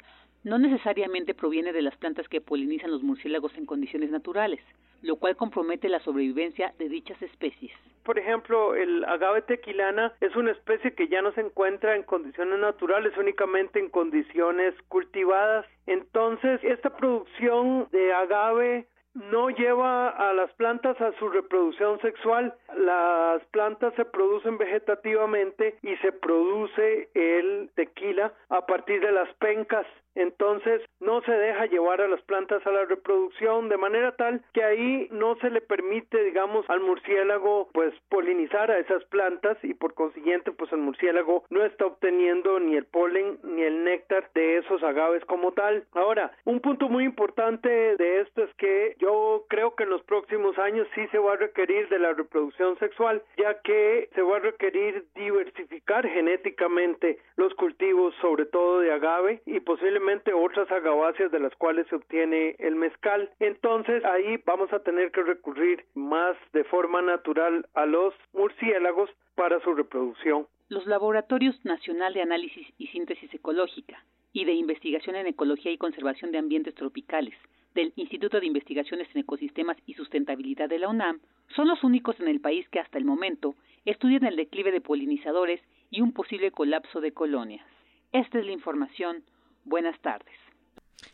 no necesariamente proviene de las plantas que polinizan los murciélagos en condiciones naturales, lo cual compromete la sobrevivencia de dichas especies.
Por ejemplo, el agave tequilana es una especie que ya no se encuentra en condiciones naturales, únicamente en condiciones cultivadas. Entonces, esta producción de agave no lleva a las plantas a su reproducción sexual. Las plantas se producen vegetativamente y se produce el tequila a partir de las pencas. Entonces no se deja llevar a las plantas a la reproducción de manera tal que ahí no se le permite, digamos, al murciélago pues polinizar a esas plantas y por consiguiente pues el murciélago no está obteniendo ni el polen ni el néctar de esos agaves como tal. Ahora, un punto muy importante de esto es que yo creo que en los próximos años sí se va a requerir de la reproducción sexual, ya que se va a requerir diversificar genéticamente los cultivos, sobre todo de agave y posiblemente otras agaváceas de las cuales se obtiene el mezcal. Entonces ahí vamos a tener que recurrir más de forma natural a los murciélagos para su reproducción.
Los laboratorios Nacional de Análisis y Síntesis Ecológica y de Investigación en Ecología y Conservación de Ambientes Tropicales del Instituto de Investigaciones en Ecosistemas y Sustentabilidad de la UNAM son los únicos en el país que hasta el momento estudian el declive de polinizadores y un posible colapso de colonias. Esta es la información Buenas tardes.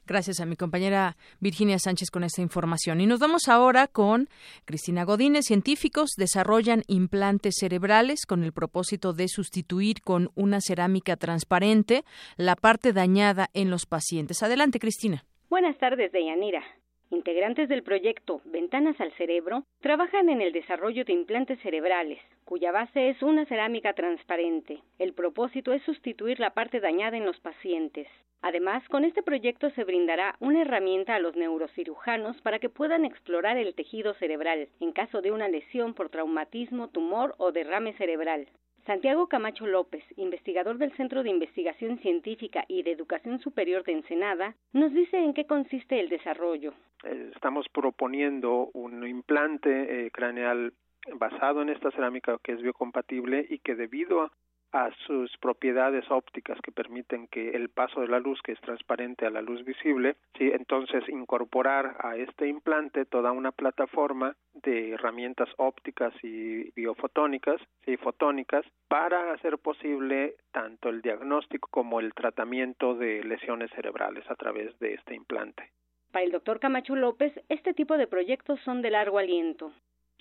Gracias a mi compañera Virginia Sánchez con esta información. Y nos vamos ahora con Cristina Godínez. Científicos desarrollan implantes cerebrales con el propósito de sustituir con una cerámica transparente la parte dañada en los pacientes. Adelante, Cristina.
Buenas tardes, Deyanira. Integrantes del proyecto Ventanas al Cerebro trabajan en el desarrollo de implantes cerebrales, cuya base es una cerámica transparente. El propósito es sustituir la parte dañada en los pacientes. Además, con este proyecto se brindará una herramienta a los neurocirujanos para que puedan explorar el tejido cerebral en caso de una lesión por traumatismo, tumor o derrame cerebral. Santiago Camacho López, investigador del Centro de Investigación Científica y de Educación Superior de Ensenada, nos dice en qué consiste el desarrollo.
Eh, estamos proponiendo un implante eh, craneal basado en esta cerámica que es biocompatible y que debido a a sus propiedades ópticas que permiten que el paso de la luz que es transparente a la luz visible, sí, entonces incorporar a este implante toda una plataforma de herramientas ópticas y biofotónicas, sí, fotónicas para hacer posible tanto el diagnóstico como el tratamiento de lesiones cerebrales a través de este implante.
Para el doctor Camacho López, este tipo de proyectos son de largo aliento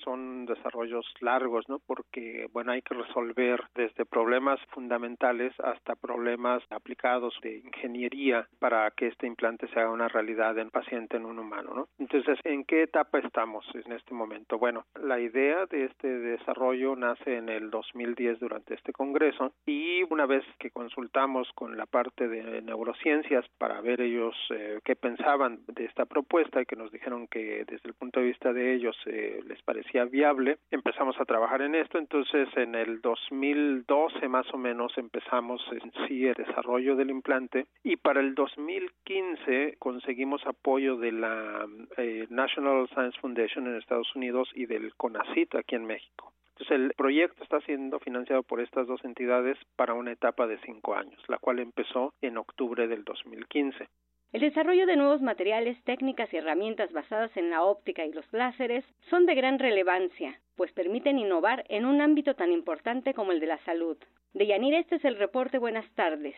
son desarrollos largos, ¿no? Porque, bueno, hay que resolver desde problemas fundamentales hasta problemas aplicados de ingeniería para que este implante sea una realidad en paciente, en un humano, ¿no? Entonces, ¿en qué etapa estamos en este momento? Bueno, la idea de este desarrollo nace en el 2010 durante este congreso y una vez que consultamos con la parte de neurociencias para ver ellos eh, qué pensaban de esta propuesta y que nos dijeron que desde el punto de vista de ellos eh, les parecía viable, empezamos a trabajar en esto, entonces en el 2012 más o menos empezamos en sí el desarrollo del implante y para el 2015 conseguimos apoyo de la eh, National Science Foundation en Estados Unidos y del CONACIT aquí en México. Entonces el proyecto está siendo financiado por estas dos entidades para una etapa de cinco años, la cual empezó en octubre del 2015.
El desarrollo de nuevos materiales, técnicas y herramientas basadas en la óptica y los láseres son de gran relevancia, pues permiten innovar en un ámbito tan importante como el de la salud. De Yanir, este es el reporte. Buenas tardes.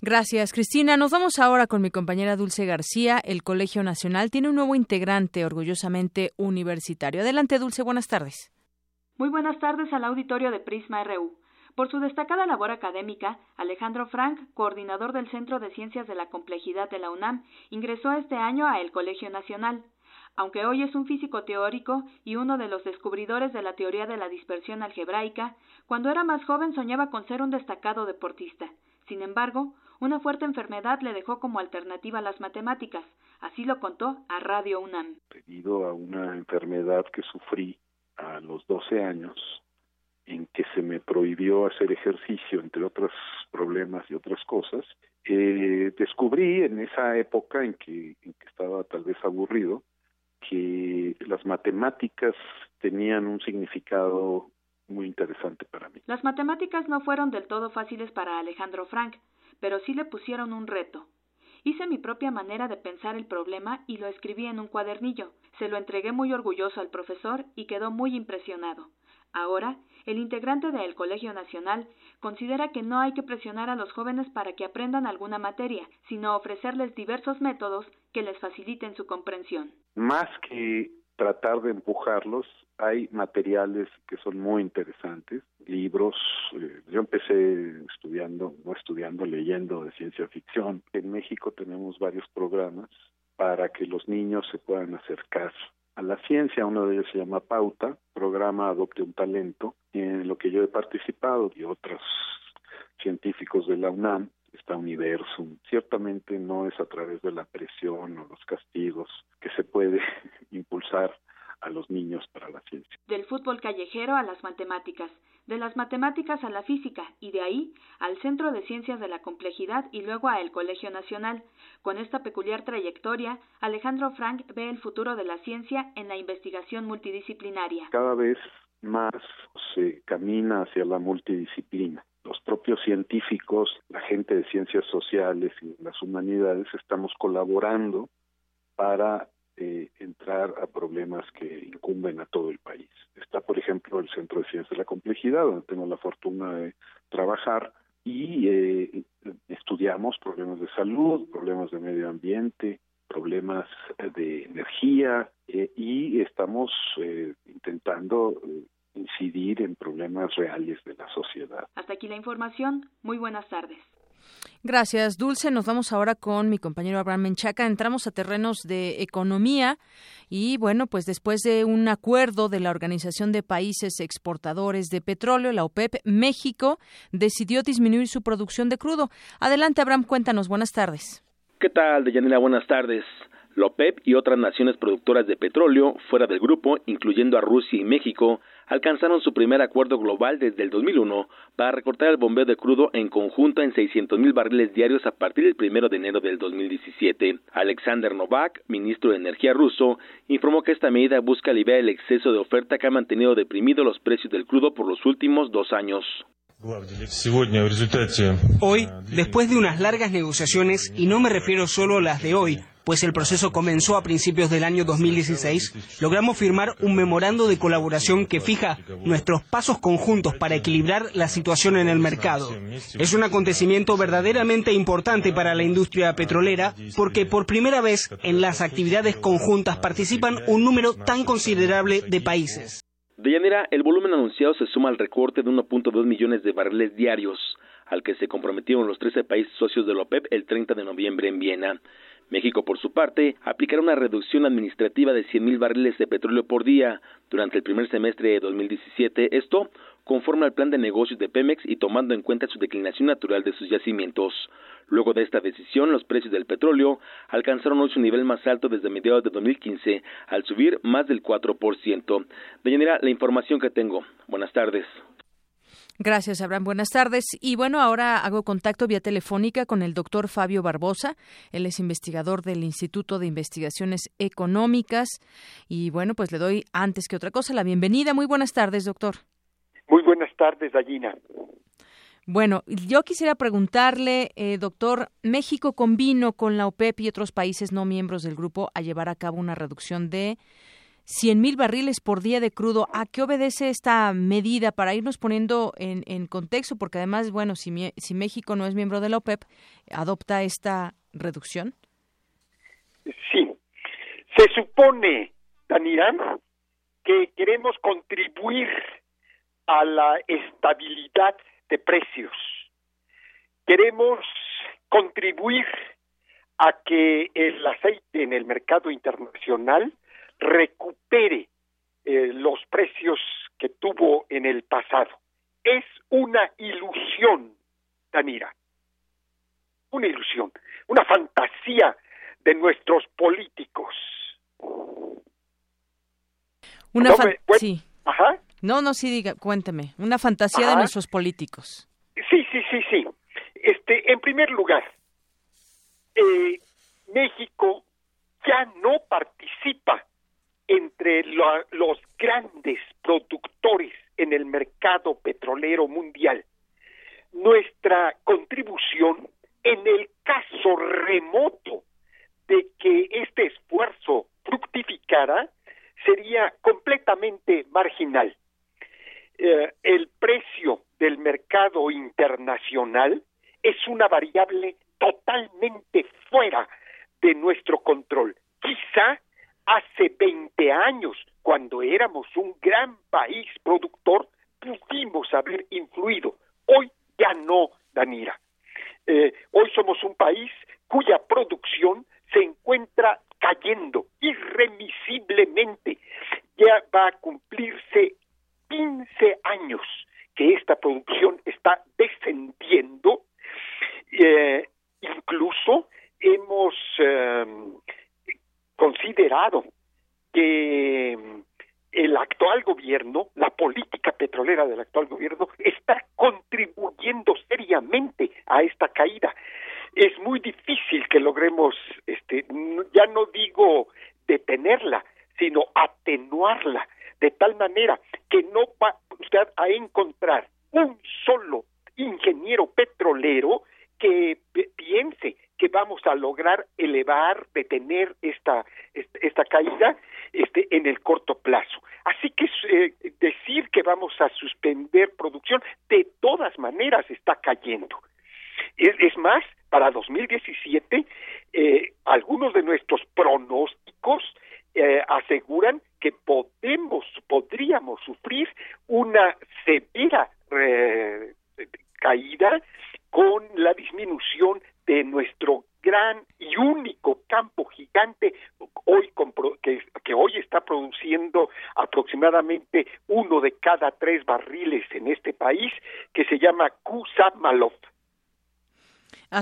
Gracias, Cristina. Nos vamos ahora con mi compañera Dulce García. El Colegio Nacional tiene un nuevo integrante orgullosamente universitario. Adelante, Dulce. Buenas tardes.
Muy buenas tardes al auditorio de Prisma RU. Por su destacada labor académica, Alejandro Frank, coordinador del Centro de Ciencias de la Complejidad de la UNAM, ingresó este año a el Colegio Nacional. Aunque hoy es un físico teórico y uno de los descubridores de la teoría de la dispersión algebraica, cuando era más joven soñaba con ser un destacado deportista. Sin embargo, una fuerte enfermedad le dejó como alternativa las matemáticas. Así lo contó a Radio UNAM.
Debido a una enfermedad que sufrí a los 12 años, en que se me prohibió hacer ejercicio, entre otros problemas y otras cosas, eh, descubrí en esa época en que, en que estaba tal vez aburrido que las matemáticas tenían un significado muy interesante para mí.
Las matemáticas no fueron del todo fáciles para Alejandro Frank, pero sí le pusieron un reto. Hice mi propia manera de pensar el problema y lo escribí en un cuadernillo. Se lo entregué muy orgulloso al profesor y quedó muy impresionado. Ahora el integrante del Colegio Nacional considera que no hay que presionar a los jóvenes para que aprendan alguna materia, sino ofrecerles diversos métodos que les faciliten su comprensión.
Más que tratar de empujarlos, hay materiales que son muy interesantes, libros. Eh, yo empecé estudiando, no estudiando, leyendo de ciencia ficción. En México tenemos varios programas para que los niños se puedan acercar a la ciencia. Uno de ellos se llama Pauta, programa Adopte un Talento, en lo que yo he participado y otros científicos de la UNAM, está Universum. Ciertamente no es a través de la presión o los castigos que se puede impulsar a los niños para la ciencia.
Del fútbol callejero a las matemáticas, de las matemáticas a la física y de ahí al Centro de Ciencias de la Complejidad y luego a el Colegio Nacional. Con esta peculiar trayectoria, Alejandro Frank ve el futuro de la ciencia en la investigación multidisciplinaria.
Cada vez más se camina hacia la multidisciplina los propios científicos, la gente de ciencias sociales y las humanidades estamos colaborando para eh, entrar a problemas que incumben a todo el país. Está, por ejemplo, el Centro de Ciencias de la Complejidad, donde tengo la fortuna de trabajar y eh, estudiamos problemas de salud, problemas de medio ambiente, problemas de energía eh, y estamos intentando incidir en problemas reales de la sociedad.
Hasta aquí la información. Muy buenas tardes.
Gracias, Dulce. Nos vamos ahora con mi compañero Abraham Menchaca. Entramos a terrenos de economía y, bueno, pues después de un acuerdo de la Organización de Países Exportadores de Petróleo, la OPEP, México decidió disminuir su producción de crudo. Adelante, Abraham, cuéntanos. Buenas tardes.
¿Qué tal, Deyanira? Buenas tardes. La OPEP y otras naciones productoras de petróleo fuera del grupo, incluyendo a Rusia y México, alcanzaron su primer acuerdo global desde el 2001 para recortar el bombeo de crudo en conjunto en 600 mil barriles diarios a partir del primero de enero del 2017. Alexander Novak, ministro de Energía ruso, informó que esta medida busca aliviar el exceso de oferta que ha mantenido deprimido los precios del crudo por los últimos dos años.
Hoy, después de unas largas negociaciones, y no me refiero solo a las de hoy, pues el proceso comenzó a principios del año 2016, logramos firmar un memorando de colaboración que fija nuestros pasos conjuntos para equilibrar la situación en el mercado. Es un acontecimiento verdaderamente importante para la industria petrolera porque por primera vez en las actividades conjuntas participan un número tan considerable de países.
De Yanira, el volumen anunciado se suma al recorte de 1.2 millones de barriles diarios, al que se comprometieron los 13 países socios de la OPEP el 30 de noviembre en Viena. México, por su parte, aplicará una reducción administrativa de 100.000 barriles de petróleo por día durante el primer semestre de 2017. Esto conforme al plan de negocios de Pemex y tomando en cuenta su declinación natural de sus yacimientos. Luego de esta decisión, los precios del petróleo alcanzaron hoy su nivel más alto desde mediados de 2015, al subir más del 4%. De manera, la información que tengo. Buenas tardes.
Gracias, Abraham. Buenas tardes. Y bueno, ahora hago contacto vía telefónica con el doctor Fabio Barbosa. Él es investigador del Instituto de Investigaciones Económicas. Y bueno, pues le doy antes que otra cosa la bienvenida. Muy buenas tardes, doctor.
Muy buenas tardes, Dallina.
Bueno, yo quisiera preguntarle, eh, doctor, México convino con la OPEP y otros países no miembros del grupo a llevar a cabo una reducción de 100 mil barriles por día de crudo. ¿A qué obedece esta medida para irnos poniendo en, en contexto? Porque además, bueno, si, si México no es miembro de la OPEP, ¿adopta esta reducción?
Sí. Se supone, Danirán, que queremos contribuir a la estabilidad de precios. Queremos contribuir a que el aceite en el mercado internacional recupere eh, los precios que tuvo en el pasado. Es una ilusión, Danira, una ilusión, una fantasía de nuestros políticos.
Una fantasía. Ajá. No, no, sí, diga, cuénteme. Una fantasía de nuestros políticos.
Sí, sí, sí, sí. Este, en primer lugar, eh, México ya no participa entre los grandes productores en el mercado petrolero mundial. Nuestra contribución en el caso remoto de que este esfuerzo fructificara sería completamente marginal. Eh, el precio del mercado internacional es una variable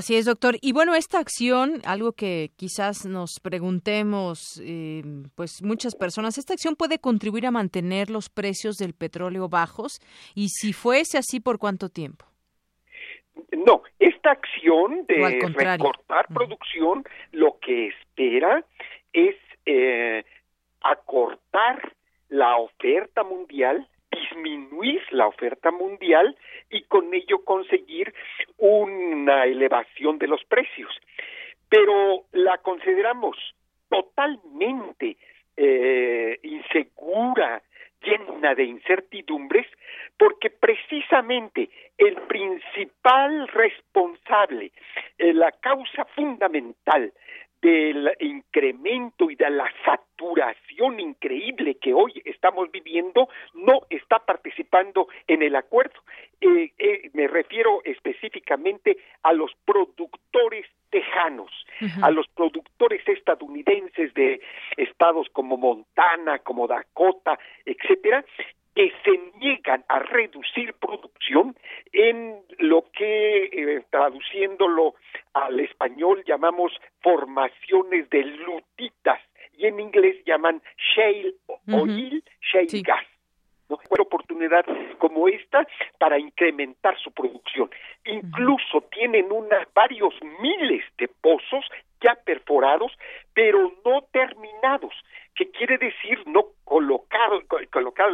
Así es,
doctor. Y bueno, esta acción, algo que quizás nos preguntemos, eh, pues muchas personas, ¿esta acción puede contribuir a mantener los precios del petróleo bajos? Y si fuese así, ¿por cuánto tiempo?
No, esta acción de recortar producción lo que espera es eh, acortar la oferta mundial disminuir la oferta mundial y con ello conseguir una elevación de los precios. Pero la consideramos totalmente eh, insegura, llena de incertidumbres, porque precisamente el principal responsable, eh, la causa fundamental del incremento y de la saturación increíble que hoy estamos viviendo no está participando en el acuerdo. Eh, eh, me refiero específicamente a los productores tejanos, a los productores estadounidenses de estados como Montana, como Dakota, etcétera, que se niegan a reducir producción en lo que, eh, traduciéndolo al español, llamamos formaciones de lutitas y en inglés llaman shale oil, shale gas. ¿no? Una oportunidad como esta para incrementar su producción. Incluso tienen una, varios miles de pozos ya perforados, pero no terminados que quiere decir no colocar, colocar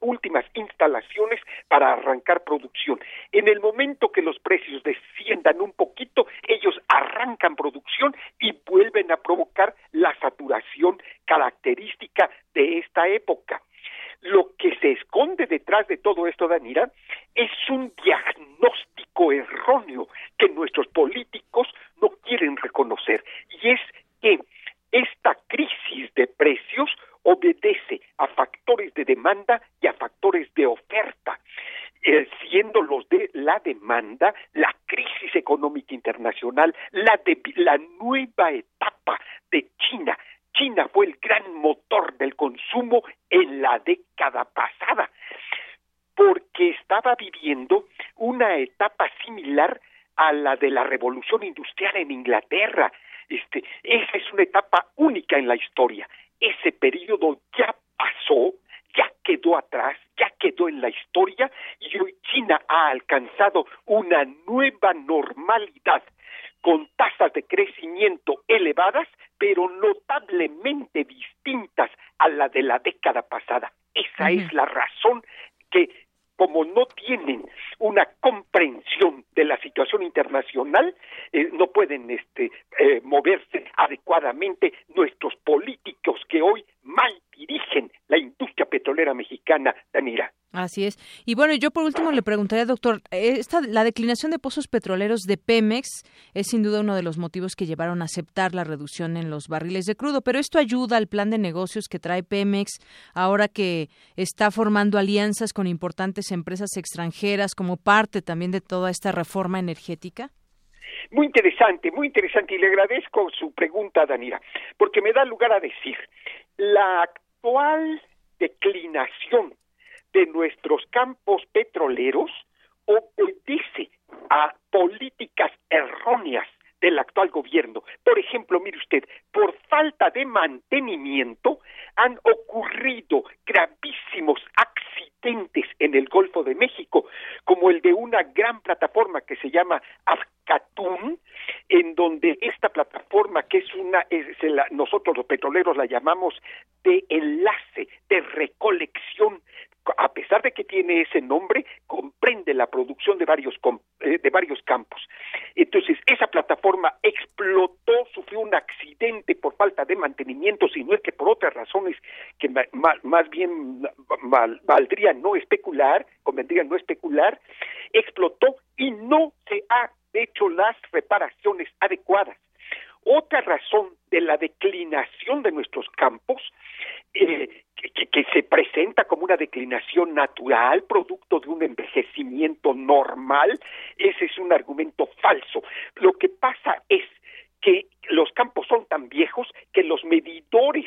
últimas instalaciones para arrancar producción. En el momento que los precios desciendan un poquito, ellos arrancan producción y vuelven a provocar la saturación característica de esta época. Lo que se esconde detrás de todo esto, Danira, es un diagnóstico erróneo que nuestros políticos no quieren reconocer, y es que esta crisis de precios obedece a factores de demanda y a factores de oferta, eh, siendo los de la demanda la crisis económica internacional, la, de, la nueva etapa de China. China fue el gran motor del consumo en la década pasada, porque estaba viviendo una etapa similar a la de la revolución industrial en Inglaterra, este, esa es una etapa única en la historia. Ese periodo ya pasó, ya quedó atrás, ya quedó en la historia y hoy China ha alcanzado una nueva normalidad con tasas de crecimiento elevadas, pero notablemente distintas a la de la década pasada. Esa es la razón que como no tienen una comprensión de la situación eh, no pueden este, eh, moverse adecuadamente nuestros políticos que hoy mal dirigen la industria petrolera mexicana, Danira.
Así es. Y bueno, yo por último le preguntaría, doctor, esta, la declinación de pozos petroleros de Pemex es sin duda uno de los motivos que llevaron a aceptar la reducción en los barriles de crudo, pero esto ayuda al plan de negocios que trae Pemex ahora que está formando alianzas con importantes empresas extranjeras como parte también de toda esta reforma energética.
Muy interesante, muy interesante y le agradezco su pregunta, Danira, porque me da lugar a decir, la actual declinación de nuestros campos petroleros obedece a políticas erróneas del actual gobierno. Por ejemplo, mire usted, por falta de mantenimiento han ocurrido gravísimos accidentes en el Golfo de México, como el de una gran plataforma que se llama Azcatún, en donde esta plataforma, que es una, nosotros los petroleros la llamamos de enlace, de recolección a pesar de que tiene ese nombre, comprende la producción de varios, eh, de varios campos. Entonces, esa plataforma explotó, sufrió un accidente por falta de mantenimiento, si no es que por otras razones que más, bien valdría no especular, convendría no especular, explotó y no se ha hecho las reparaciones adecuadas. Otra razón de la declinación de nuestros campos eh, que, se presenta como una declinación natural, producto de un envejecimiento normal, ese es un argumento falso. Lo que pasa es que los campos son tan viejos que los medidores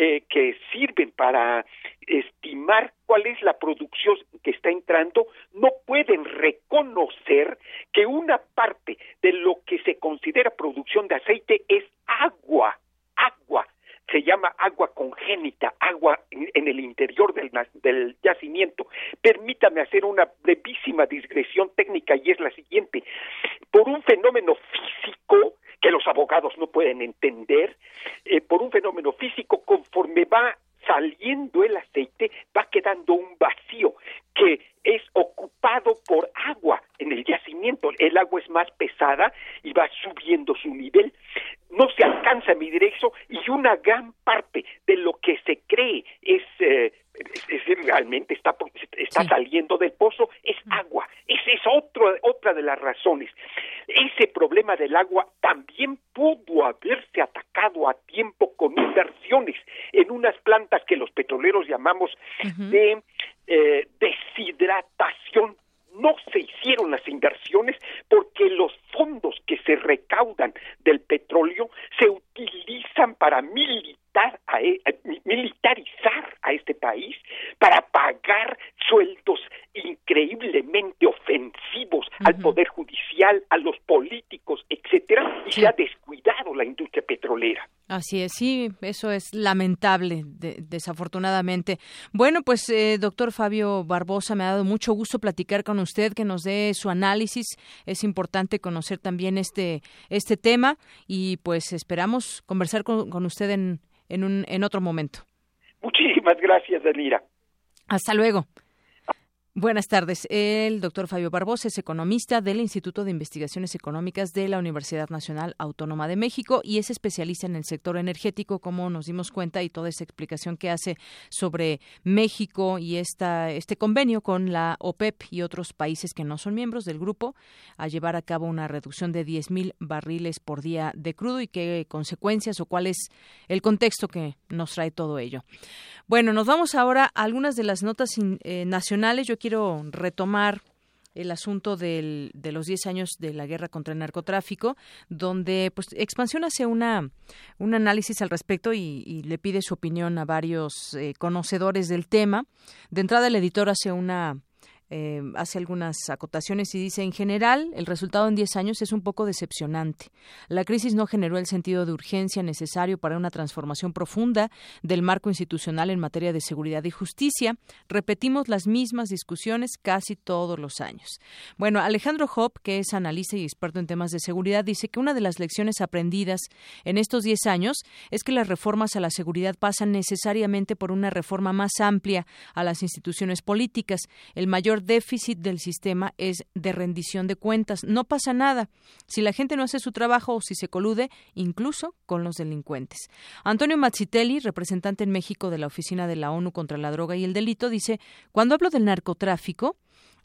eh, que sirven para estimar cuál es la producción que está entrando, no pueden reconocer que una parte de lo que se considera producción de aceite es agua, agua, se llama agua congénita, agua en, el interior del, del, yacimiento. Permítame hacer una brevísima digresión técnica y es la siguiente. Por un fenómeno físico, que los abogados no pueden entender, eh, por un fenómeno físico, conforme va saliendo el aceite, va quedando un vacío que es ocupado por agua en el yacimiento. El agua es más pesada y va subiendo su nivel. No se alcanza a medir eso y una gran parte de lo que se cree es eh, es, realmente está, está saliendo del pozo, es agua. Esa es otro, otra de las razones. Ese problema del agua también pudo haberse atacado a tiempo con inversiones en unas plantas que los petroleros llamamos de eh, deshidratación. No se hicieron las inversiones porque los fondos que se recaudan del petróleo se utilizan para militar a, e, militarizar a este país, para pagar sueldos increíblemente ofensivos al poder judicial, a los políticos, etcétera, y se ha descuidado la industria petrolera.
Así es, sí, eso es lamentable, desafortunadamente. Bueno, pues, eh, doctor Fabio Barbosa, me ha dado mucho gusto platicar con usted, que nos dé su análisis. Es importante conocer también este, este tema y, pues, esperamos conversar con, con usted en, en, un, en otro momento.
Muchísimas gracias, Danira.
Hasta luego. Buenas tardes. El doctor Fabio Barbosa es economista del Instituto de Investigaciones Económicas de la Universidad Nacional Autónoma de México y es especialista en el sector energético, como nos dimos cuenta, y toda esa explicación que hace sobre México y esta, este convenio con la OPEP y otros países que no son miembros del grupo a llevar a cabo una reducción de 10.000 barriles por día de crudo y qué consecuencias o cuál es el contexto que nos trae todo ello. Bueno, nos vamos ahora a algunas de las notas eh, nacionales. Yo quiero retomar el asunto de los 10 años de la guerra contra el narcotráfico, donde pues Expansión hace una, un análisis al respecto y, le pide su opinión a varios eh, conocedores del tema. De entrada, el editor hace una eh, hace algunas acotaciones y dice, en general, el resultado en 10 años es un poco decepcionante. La crisis no generó el sentido de urgencia necesario para una transformación profunda del marco institucional en materia de seguridad y justicia. Repetimos las mismas discusiones casi todos los años. Bueno, Alejandro Hop, que es analista y experto en temas de seguridad, dice que una de las lecciones aprendidas en estos 10 años es que las reformas a la seguridad pasan necesariamente por una reforma más amplia a las instituciones políticas. El mayor déficit del sistema es de rendición de cuentas. No pasa nada si la gente no hace su trabajo o si se colude incluso con los delincuentes. Antonio Mazzitelli, representante en México de la Oficina de la ONU contra la Droga y el Delito, dice, cuando hablo del narcotráfico,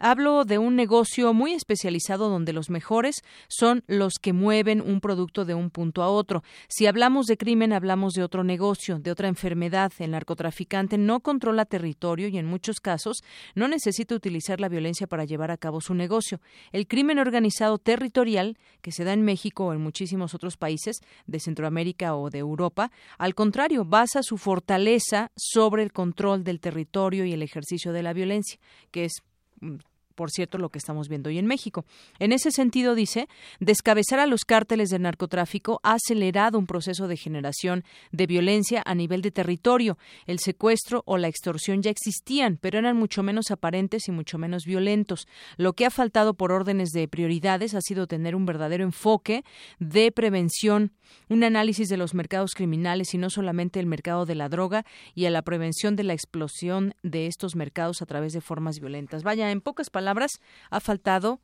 Hablo de un negocio muy especializado donde los mejores son los que mueven un producto de un punto a otro. Si hablamos de crimen, hablamos de otro negocio, de otra enfermedad. El narcotraficante no controla territorio y en muchos casos no necesita utilizar la violencia para llevar a cabo su negocio. El crimen organizado territorial, que se da en México o en muchísimos otros países de Centroamérica o de Europa, al contrario, basa su fortaleza sobre el control del territorio y el ejercicio de la violencia, que es mm, por cierto, lo que estamos viendo hoy en México. En ese sentido, dice, descabezar a los cárteles del narcotráfico ha acelerado un proceso de generación de violencia a nivel de territorio. El secuestro o la extorsión ya existían, pero eran mucho menos aparentes y mucho menos violentos. Lo que ha faltado por órdenes de prioridades ha sido tener un verdadero enfoque de prevención, un análisis de los mercados criminales y no solamente el mercado de la droga y a la prevención de la explosión de estos mercados a través de formas violentas. Vaya, en pocas palabras, palabras, ha faltado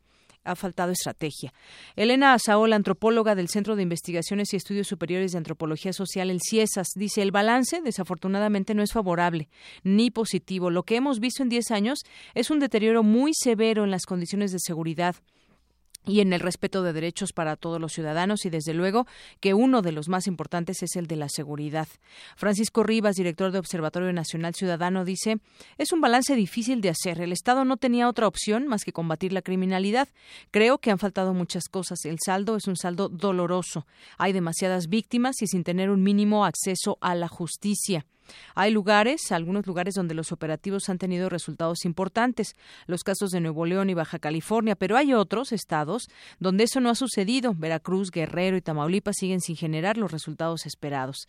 ha faltado estrategia. Elena Asaola, antropóloga del Centro de Investigaciones y Estudios Superiores de Antropología Social, el CIESAS, dice, el balance desafortunadamente no es favorable ni positivo. Lo que hemos visto en 10 años es un deterioro muy severo en las condiciones de seguridad y en el respeto de derechos para todos los ciudadanos y desde luego que uno de los más importantes es el de la seguridad. Francisco Rivas, director de Observatorio Nacional Ciudadano, dice, es un balance difícil de hacer. El Estado no tenía otra opción más que combatir la criminalidad. Creo que han faltado muchas cosas. El saldo es un saldo doloroso. Hay demasiadas víctimas y sin tener un mínimo acceso a la justicia. Hay lugares, algunos lugares donde los operativos han tenido resultados importantes, los casos de Nuevo León y Baja California, pero hay otros estados donde eso no ha sucedido. Veracruz, Guerrero y Tamaulipas siguen sin generar los resultados esperados.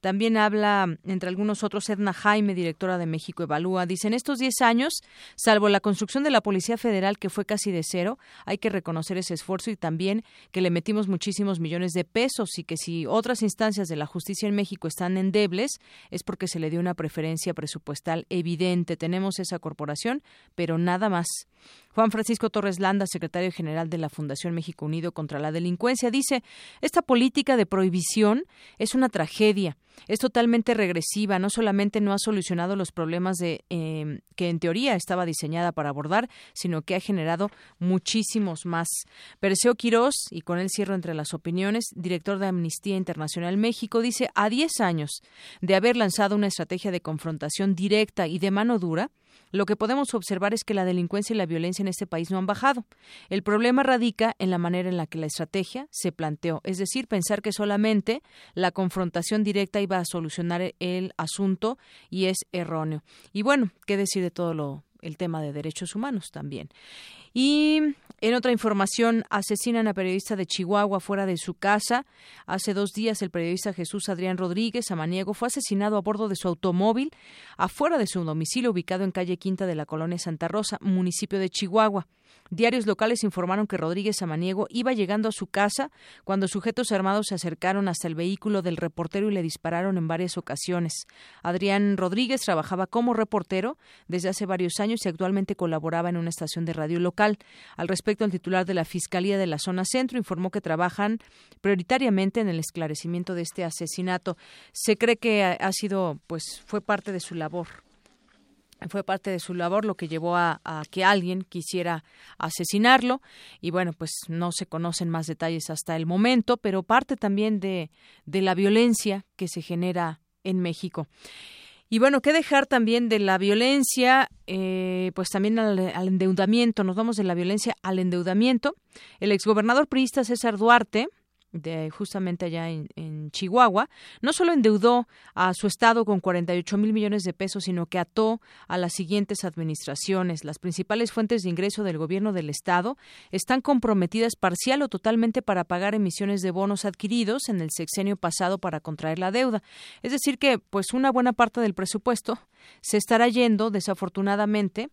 También habla, entre algunos otros, Edna Jaime, directora de México Evalúa, dice, en estos 10 años, salvo la construcción de la Policía Federal, que fue casi de cero, hay que reconocer ese esfuerzo y también que le metimos muchísimos millones de pesos y que si otras instancias de la justicia en México están endebles, es porque se le dio una preferencia presupuestal evidente. Tenemos esa corporación, pero nada más. Juan Francisco Torres Landa, secretario general de la Fundación México Unido contra la Delincuencia, dice, esta política de prohibición es una tragedia, es totalmente regresiva, no solamente no ha solucionado los problemas de, em, que en teoría estaba diseñada para abordar, sino que ha generado muchísimos más. Perseo Quirós, y con él cierro entre las opiniones, director de Amnistía Internacional México, dice, a 10 años de haber lanzado una estrategia de confrontación directa y de mano dura, lo que podemos observar es que la delincuencia y la violencia en este país no han bajado. El problema radica en la manera en la que la estrategia se planteó, es decir, pensar que solamente la confrontación directa iba a solucionar el asunto y es erróneo. Y bueno, ¿qué decir de todo lo, el tema de derechos humanos también? Y en otra información, asesinan a periodista de Chihuahua fuera de su casa. Hace dos días, el periodista Jesús Adrián Rodríguez Amaniego fue asesinado a bordo de su automóvil afuera de su domicilio ubicado en calle Quinta de la colonia Santa Rosa, municipio de Chihuahua. Diarios locales informaron que Rodríguez Samaniego iba llegando a su casa cuando sujetos armados se acercaron hasta el vehículo del reportero y le dispararon en varias ocasiones. Adrián Rodríguez trabajaba como reportero desde hace varios años y actualmente colaboraba en una estación de radio local. Al respecto, el titular de la Fiscalía de la Zona Centro informó que trabajan prioritariamente en el esclarecimiento de este asesinato. Se cree que ha sido, pues, fue parte de su labor fue parte de su labor lo que llevó a, que alguien quisiera asesinarlo y bueno pues no se conocen más detalles hasta el momento pero parte también de, de la violencia que se genera en México y bueno, qué dejar también de la violencia, eh, pues también al, al, endeudamiento. Nos vamos de la violencia al endeudamiento. El exgobernador priista César Duarte de justamente allá en, Chihuahua, no solo endeudó a su estado con 48 mil millones de pesos, sino que ató a las siguientes administraciones. Las principales fuentes de ingreso del gobierno del estado están comprometidas parcial o totalmente para pagar emisiones de bonos adquiridos en el sexenio pasado para contraer la deuda. Es decir que, pues, una buena parte del presupuesto se estará yendo, desafortunadamente,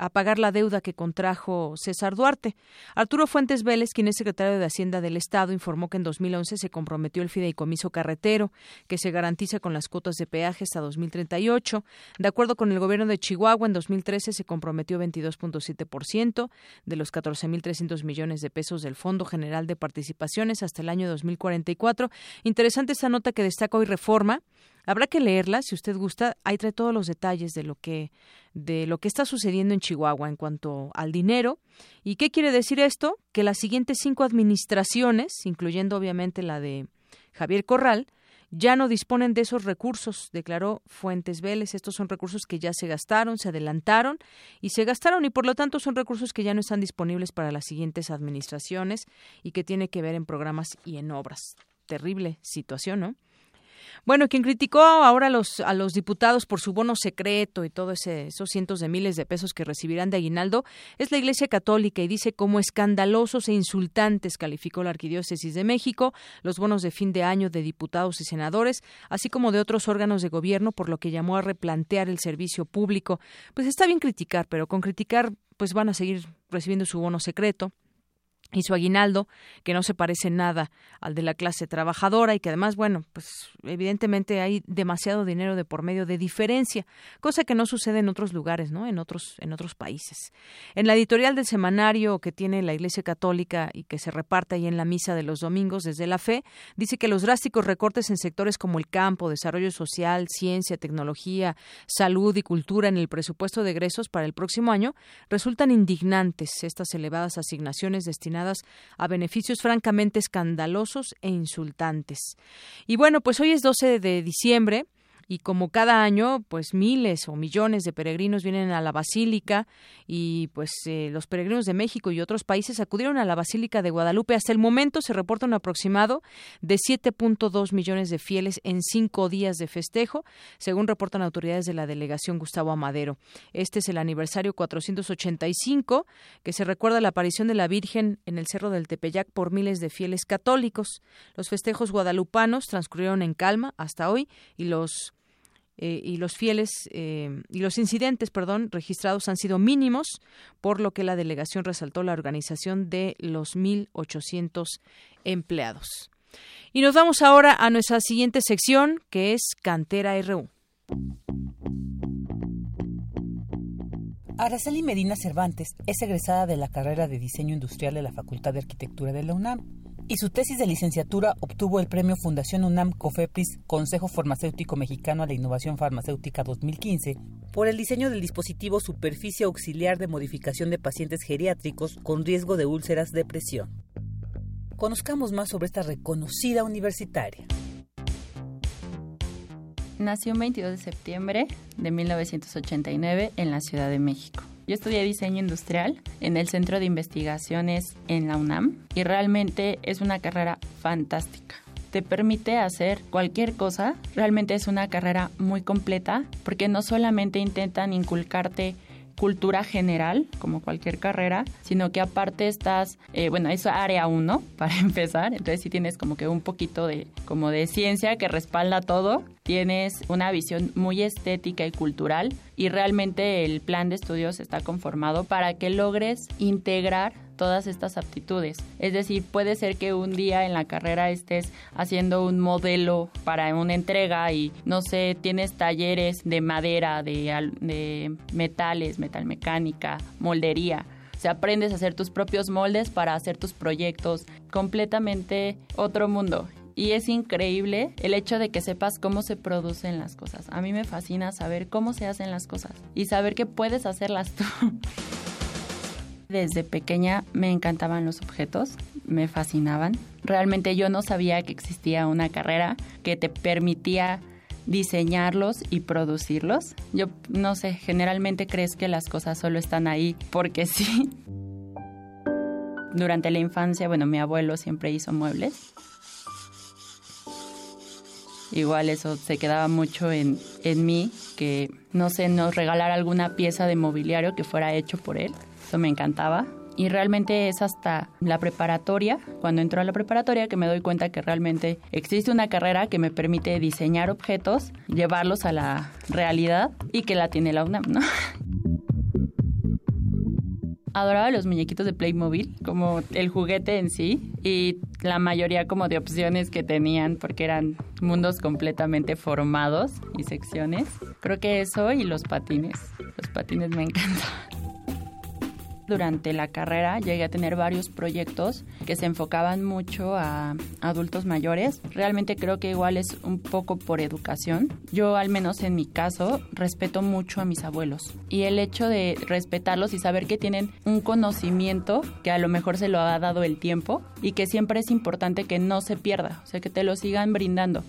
a pagar la deuda que contrajo César Duarte. Arturo Fuentes Vélez, quien es secretario de Hacienda del Estado, informó que en 2011 se comprometió el fideicomiso carretero, que se garantiza con las cuotas de peaje hasta 2038. De acuerdo con el gobierno de Chihuahua, en 2013 se comprometió 22.7% de los 14.300 millones de pesos del Fondo General de Participaciones hasta el año 2044. Interesante esta nota que destaca hoy Reforma Habrá que leerla, si usted gusta, ahí trae todos los detalles de lo que de lo que está sucediendo en Chihuahua en cuanto al dinero. ¿Y qué quiere decir esto? Que las siguientes cinco administraciones, incluyendo obviamente la de Javier Corral, ya no disponen de esos recursos, declaró Fuentes Vélez. Estos son recursos que ya se gastaron, se adelantaron y se gastaron y por lo tanto son recursos que ya no están disponibles para las siguientes administraciones y que tiene que ver en programas y en obras. Terrible situación, ¿no? Bueno, quien criticó ahora a los, a los diputados por su bono secreto y todos esos cientos de miles de pesos que recibirán de aguinaldo es la Iglesia Católica y dice como escandalosos e insultantes calificó la Arquidiócesis de México los bonos de fin de año de diputados y senadores, así como de otros órganos de gobierno, por lo que llamó a replantear el servicio público. Pues está bien criticar, pero con criticar pues van a seguir recibiendo su bono secreto y su aguinaldo, que no se parece nada al de la clase trabajadora y que además, bueno, pues evidentemente hay demasiado dinero de por medio de diferencia, cosa que no sucede en otros lugares, ¿no? En otros en otros países. En la editorial del semanario que tiene la Iglesia Católica y que se reparte ahí en la misa de los domingos desde la fe, dice que los drásticos recortes en sectores como el campo, desarrollo social, ciencia, tecnología, salud y cultura en el presupuesto de egresos para el próximo año resultan indignantes estas elevadas asignaciones destinadas a beneficios francamente escandalosos e insultantes. Y bueno, pues hoy es 12 de diciembre y como cada año, pues miles o millones de peregrinos vienen a la Basílica y pues eh, los peregrinos de México y otros países acudieron a la Basílica de Guadalupe. Hasta el momento se reporta un aproximado de 7.2 millones de fieles en cinco días de festejo, según reportan autoridades de la delegación Gustavo Amadero. Este es el aniversario 485 que se recuerda la aparición de la Virgen en el Cerro del Tepeyac por miles de fieles católicos. Los festejos guadalupanos transcurrieron en calma hasta hoy y los eh, y los fieles eh, y los incidentes, perdón, registrados han sido mínimos, por lo que la delegación resaltó la organización de los 1.800 empleados. Y nos vamos ahora a nuestra siguiente sección, que es Cantera RU.
Araceli Medina Cervantes es egresada de la carrera de Diseño Industrial de la Facultad de Arquitectura de la UNAM y su tesis de licenciatura obtuvo el premio Fundación UNAM COFEPRIS Consejo Farmacéutico Mexicano a la Innovación Farmacéutica 2015 por el diseño del dispositivo Superficie Auxiliar de Modificación de Pacientes Geriátricos con riesgo de úlceras de presión. Conozcamos más sobre esta reconocida universitaria.
Nació el 22 de septiembre de 1989 en la Ciudad de México. Yo estudié diseño industrial en el Centro de Investigaciones en la UNAM y realmente es una carrera fantástica te permite hacer cualquier cosa. Realmente es una carrera muy completa porque no solamente intentan inculcarte cultura general, como cualquier carrera, sino que aparte estás, eh, bueno, es área 1 para empezar, entonces sí tienes como que un poquito de, como de ciencia que respalda todo, tienes una visión muy estética y cultural y realmente el plan de estudios está conformado para que logres integrar todas estas aptitudes. Es decir, puede ser que un día en la carrera estés haciendo un modelo para una entrega y, no sé, tienes talleres de madera, de, de metales, metalmecánica, moldería. O sea, aprendes a hacer tus propios moldes para hacer tus proyectos. Completamente otro mundo. Y es increíble el hecho de que sepas cómo se producen las cosas. A mí me fascina saber cómo se hacen las cosas y saber que puedes hacerlas tú. Desde pequeña me encantaban los objetos, me fascinaban. Realmente yo no sabía que existía una carrera que te permitía diseñarlos y producirlos. Yo no sé, generalmente crees que las cosas solo están ahí porque sí. Durante la infancia, bueno, mi abuelo siempre hizo muebles. Igual eso se quedaba mucho en, en mí, que no sé, nos regalara alguna pieza de mobiliario que fuera hecho por él. Eso me encantaba. Y realmente es hasta la preparatoria, cuando entro a la preparatoria, que me doy cuenta que realmente existe una carrera que me permite diseñar objetos, llevarlos a la realidad y que la tiene la UNAM, ¿no? adoraba los muñequitos de Playmobil, como el juguete en sí, y la mayoría como de opciones que tenían, porque eran mundos completamente formados y secciones. Creo que eso y los patines. Los patines me encantan durante la carrera llegué a tener varios proyectos que se enfocaban mucho a adultos mayores. Realmente creo que igual es un poco por educación. Yo al menos en mi caso respeto mucho a mis abuelos y el hecho de respetarlos y saber que tienen un conocimiento que a lo mejor se lo ha dado el tiempo y que siempre es importante que no se pierda, o sea, que te lo sigan brindando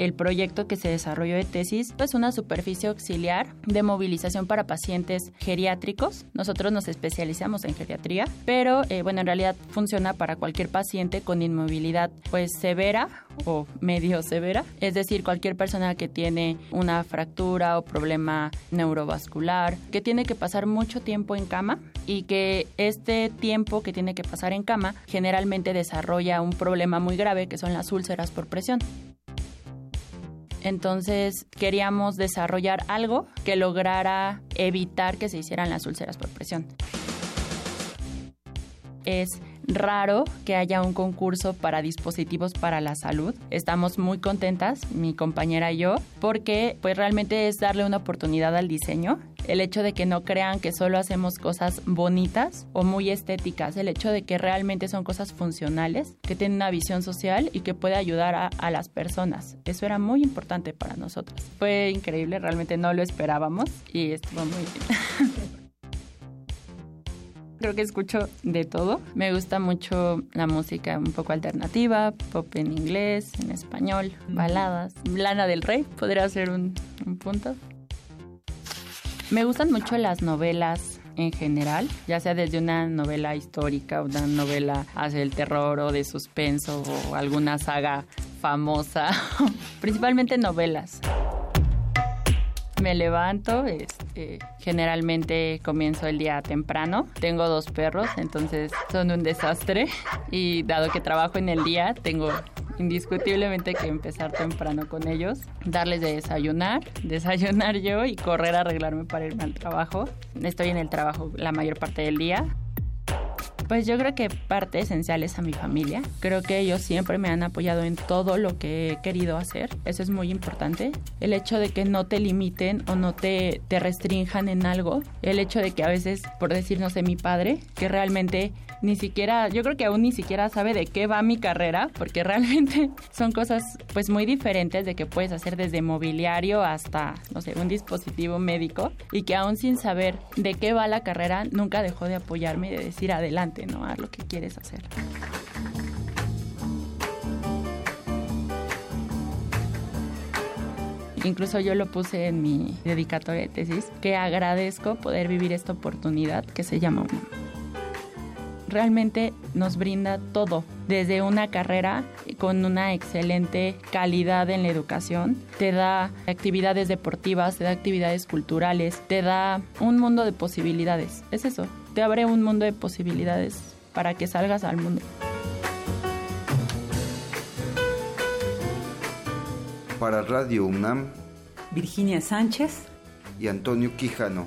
el proyecto que se desarrolló de tesis es una superficie auxiliar de movilización para pacientes geriátricos. Nosotros nos especializamos en geriatría, pero eh, bueno, en realidad funciona para cualquier paciente con inmovilidad pues severa o medio severa, es decir, cualquier persona que tiene una fractura o problema neurovascular, que tiene que pasar mucho tiempo en cama y que este tiempo que tiene que pasar en cama generalmente desarrolla un problema muy grave que son las úlceras por presión. Entonces queríamos desarrollar algo que lograra evitar que se hicieran las úlceras por presión. Es raro que haya un concurso para dispositivos para la salud. Estamos muy contentas, mi compañera y yo, porque pues realmente es darle una oportunidad al diseño. El hecho de que no crean que solo hacemos cosas bonitas o muy estéticas, el hecho de que realmente son cosas funcionales, que tienen una visión social y que puede ayudar a, a las personas. Eso era muy importante para nosotros. Fue increíble, realmente no lo esperábamos y estuvo muy bien. Creo que escucho de todo. Me gusta mucho la música un poco alternativa, pop en inglés, en español, baladas. Lana del Rey podría ser un, un punto. Me gustan mucho las novelas en general, ya sea desde una novela histórica, una novela hacia el terror o de suspenso o alguna saga famosa, principalmente novelas. Me levanto, este, generalmente comienzo el día temprano. Tengo dos perros, entonces son un desastre. Y dado que trabajo en el día, tengo indiscutiblemente que empezar temprano con ellos, darles de desayunar, desayunar yo y correr a arreglarme para irme al trabajo. Estoy en el trabajo la mayor parte del día. Pues yo creo que parte esencial es a mi familia. Creo que ellos siempre me han apoyado en todo lo que he querido hacer. Eso es muy importante. El hecho de que no te limiten o no te, te restrinjan en algo. El hecho de que a veces, por decir, no sé, mi padre, que realmente ni siquiera, yo creo que aún ni siquiera sabe de qué va mi carrera, porque realmente son cosas pues muy diferentes de que puedes hacer desde mobiliario hasta, no sé, un dispositivo médico y que aún sin saber de qué va la carrera, nunca dejó de apoyarme y de decir adelante, ¿no? A lo que quieres hacer. Incluso yo lo puse en mi dedicatoria de tesis, que agradezco poder vivir esta oportunidad que se llama UNAM realmente nos brinda todo, desde una carrera con una excelente calidad en la educación, te da actividades deportivas, te da actividades culturales, te da un mundo de posibilidades. Es eso, te abre un mundo de posibilidades para que salgas al mundo.
Para Radio UNAM,
Virginia Sánchez
y Antonio Quijano.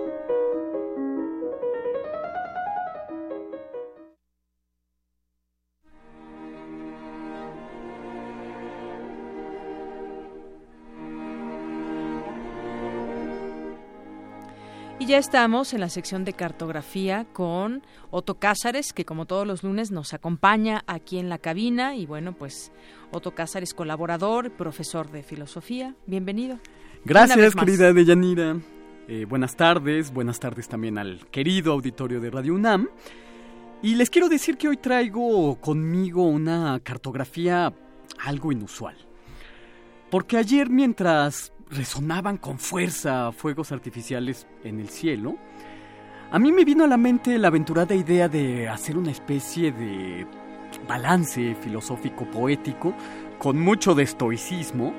Ya estamos en la sección de cartografía con Otto Cázares, que como todos los lunes nos acompaña aquí en la cabina. Y bueno, pues Otto Cázares, colaborador, profesor de filosofía. Bienvenido.
Gracias, querida Deyanira. Eh, buenas tardes, buenas tardes también al querido auditorio de Radio UNAM. Y les quiero decir que hoy traigo conmigo una cartografía algo inusual. Porque ayer mientras resonaban con fuerza fuegos artificiales en el cielo, a mí me vino a la mente la aventurada idea de hacer una especie de balance filosófico poético con mucho de estoicismo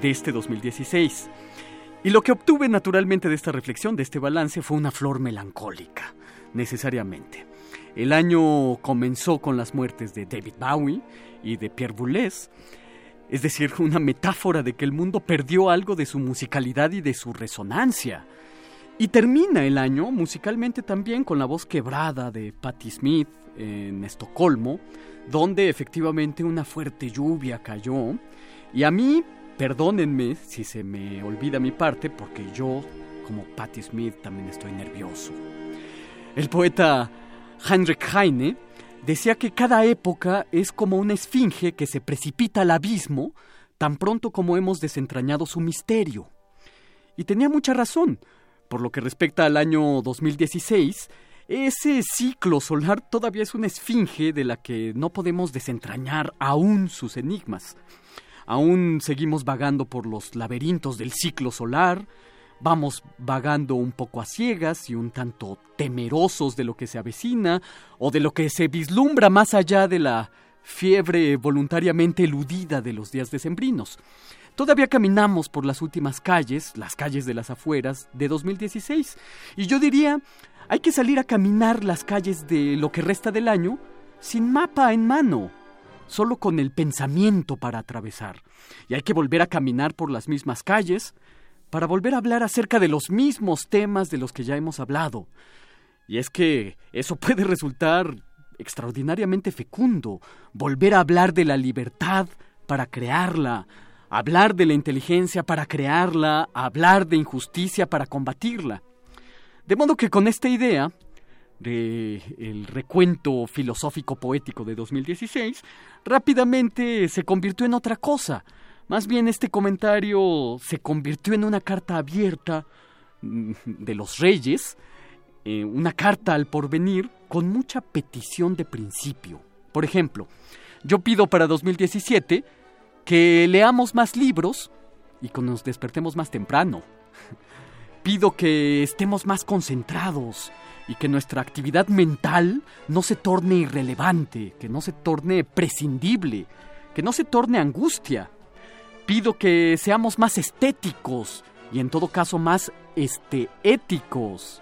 de este 2016. Y lo que obtuve naturalmente de esta reflexión, de este balance, fue una flor melancólica, necesariamente. El año comenzó con las muertes de David Bowie y de Pierre Boulez, es decir, una metáfora de que el mundo perdió algo de su musicalidad y de su resonancia. Y termina el año musicalmente también con la voz quebrada de Patti Smith en Estocolmo, donde efectivamente una fuerte lluvia cayó. Y a mí, perdónenme si se me olvida mi parte, porque yo, como Patti Smith, también estoy nervioso. El poeta Heinrich Heine decía que cada época es como una esfinge que se precipita al abismo tan pronto como hemos desentrañado su misterio. Y tenía mucha razón. Por lo que respecta al año 2016, ese ciclo solar todavía es una esfinge de la que no podemos desentrañar aún sus enigmas. Aún seguimos vagando por los laberintos del ciclo solar, vamos vagando un poco a ciegas y un tanto temerosos de lo que se avecina o de lo que se vislumbra más allá de la fiebre voluntariamente eludida de los días decembrinos. Todavía caminamos por las últimas calles, las calles de las afueras, de 2016. Y yo diría, hay que salir a caminar las calles de lo que resta del año sin mapa en mano, solo con el pensamiento para atravesar. Y hay que volver a caminar por las mismas calles para volver a hablar acerca de los mismos temas de los que ya hemos hablado. Y es que eso puede resultar extraordinariamente fecundo, volver a hablar de la libertad para crearla, hablar de la inteligencia para crearla, hablar de injusticia para combatirla. De modo que con esta idea, de el recuento filosófico poético de 2016, rápidamente se convirtió en otra cosa. Más bien este comentario se convirtió en una carta abierta mm, de los reyes, eh, una carta al porvenir con mucha petición de principio. Por ejemplo, yo pido para 2017 que leamos más libros y que nos despertemos más temprano. Pido que estemos más concentrados y que nuestra actividad mental no se torne irrelevante, que no se torne prescindible, que no se torne angustia. Pido que seamos más estéticos y en todo caso más este, éticos.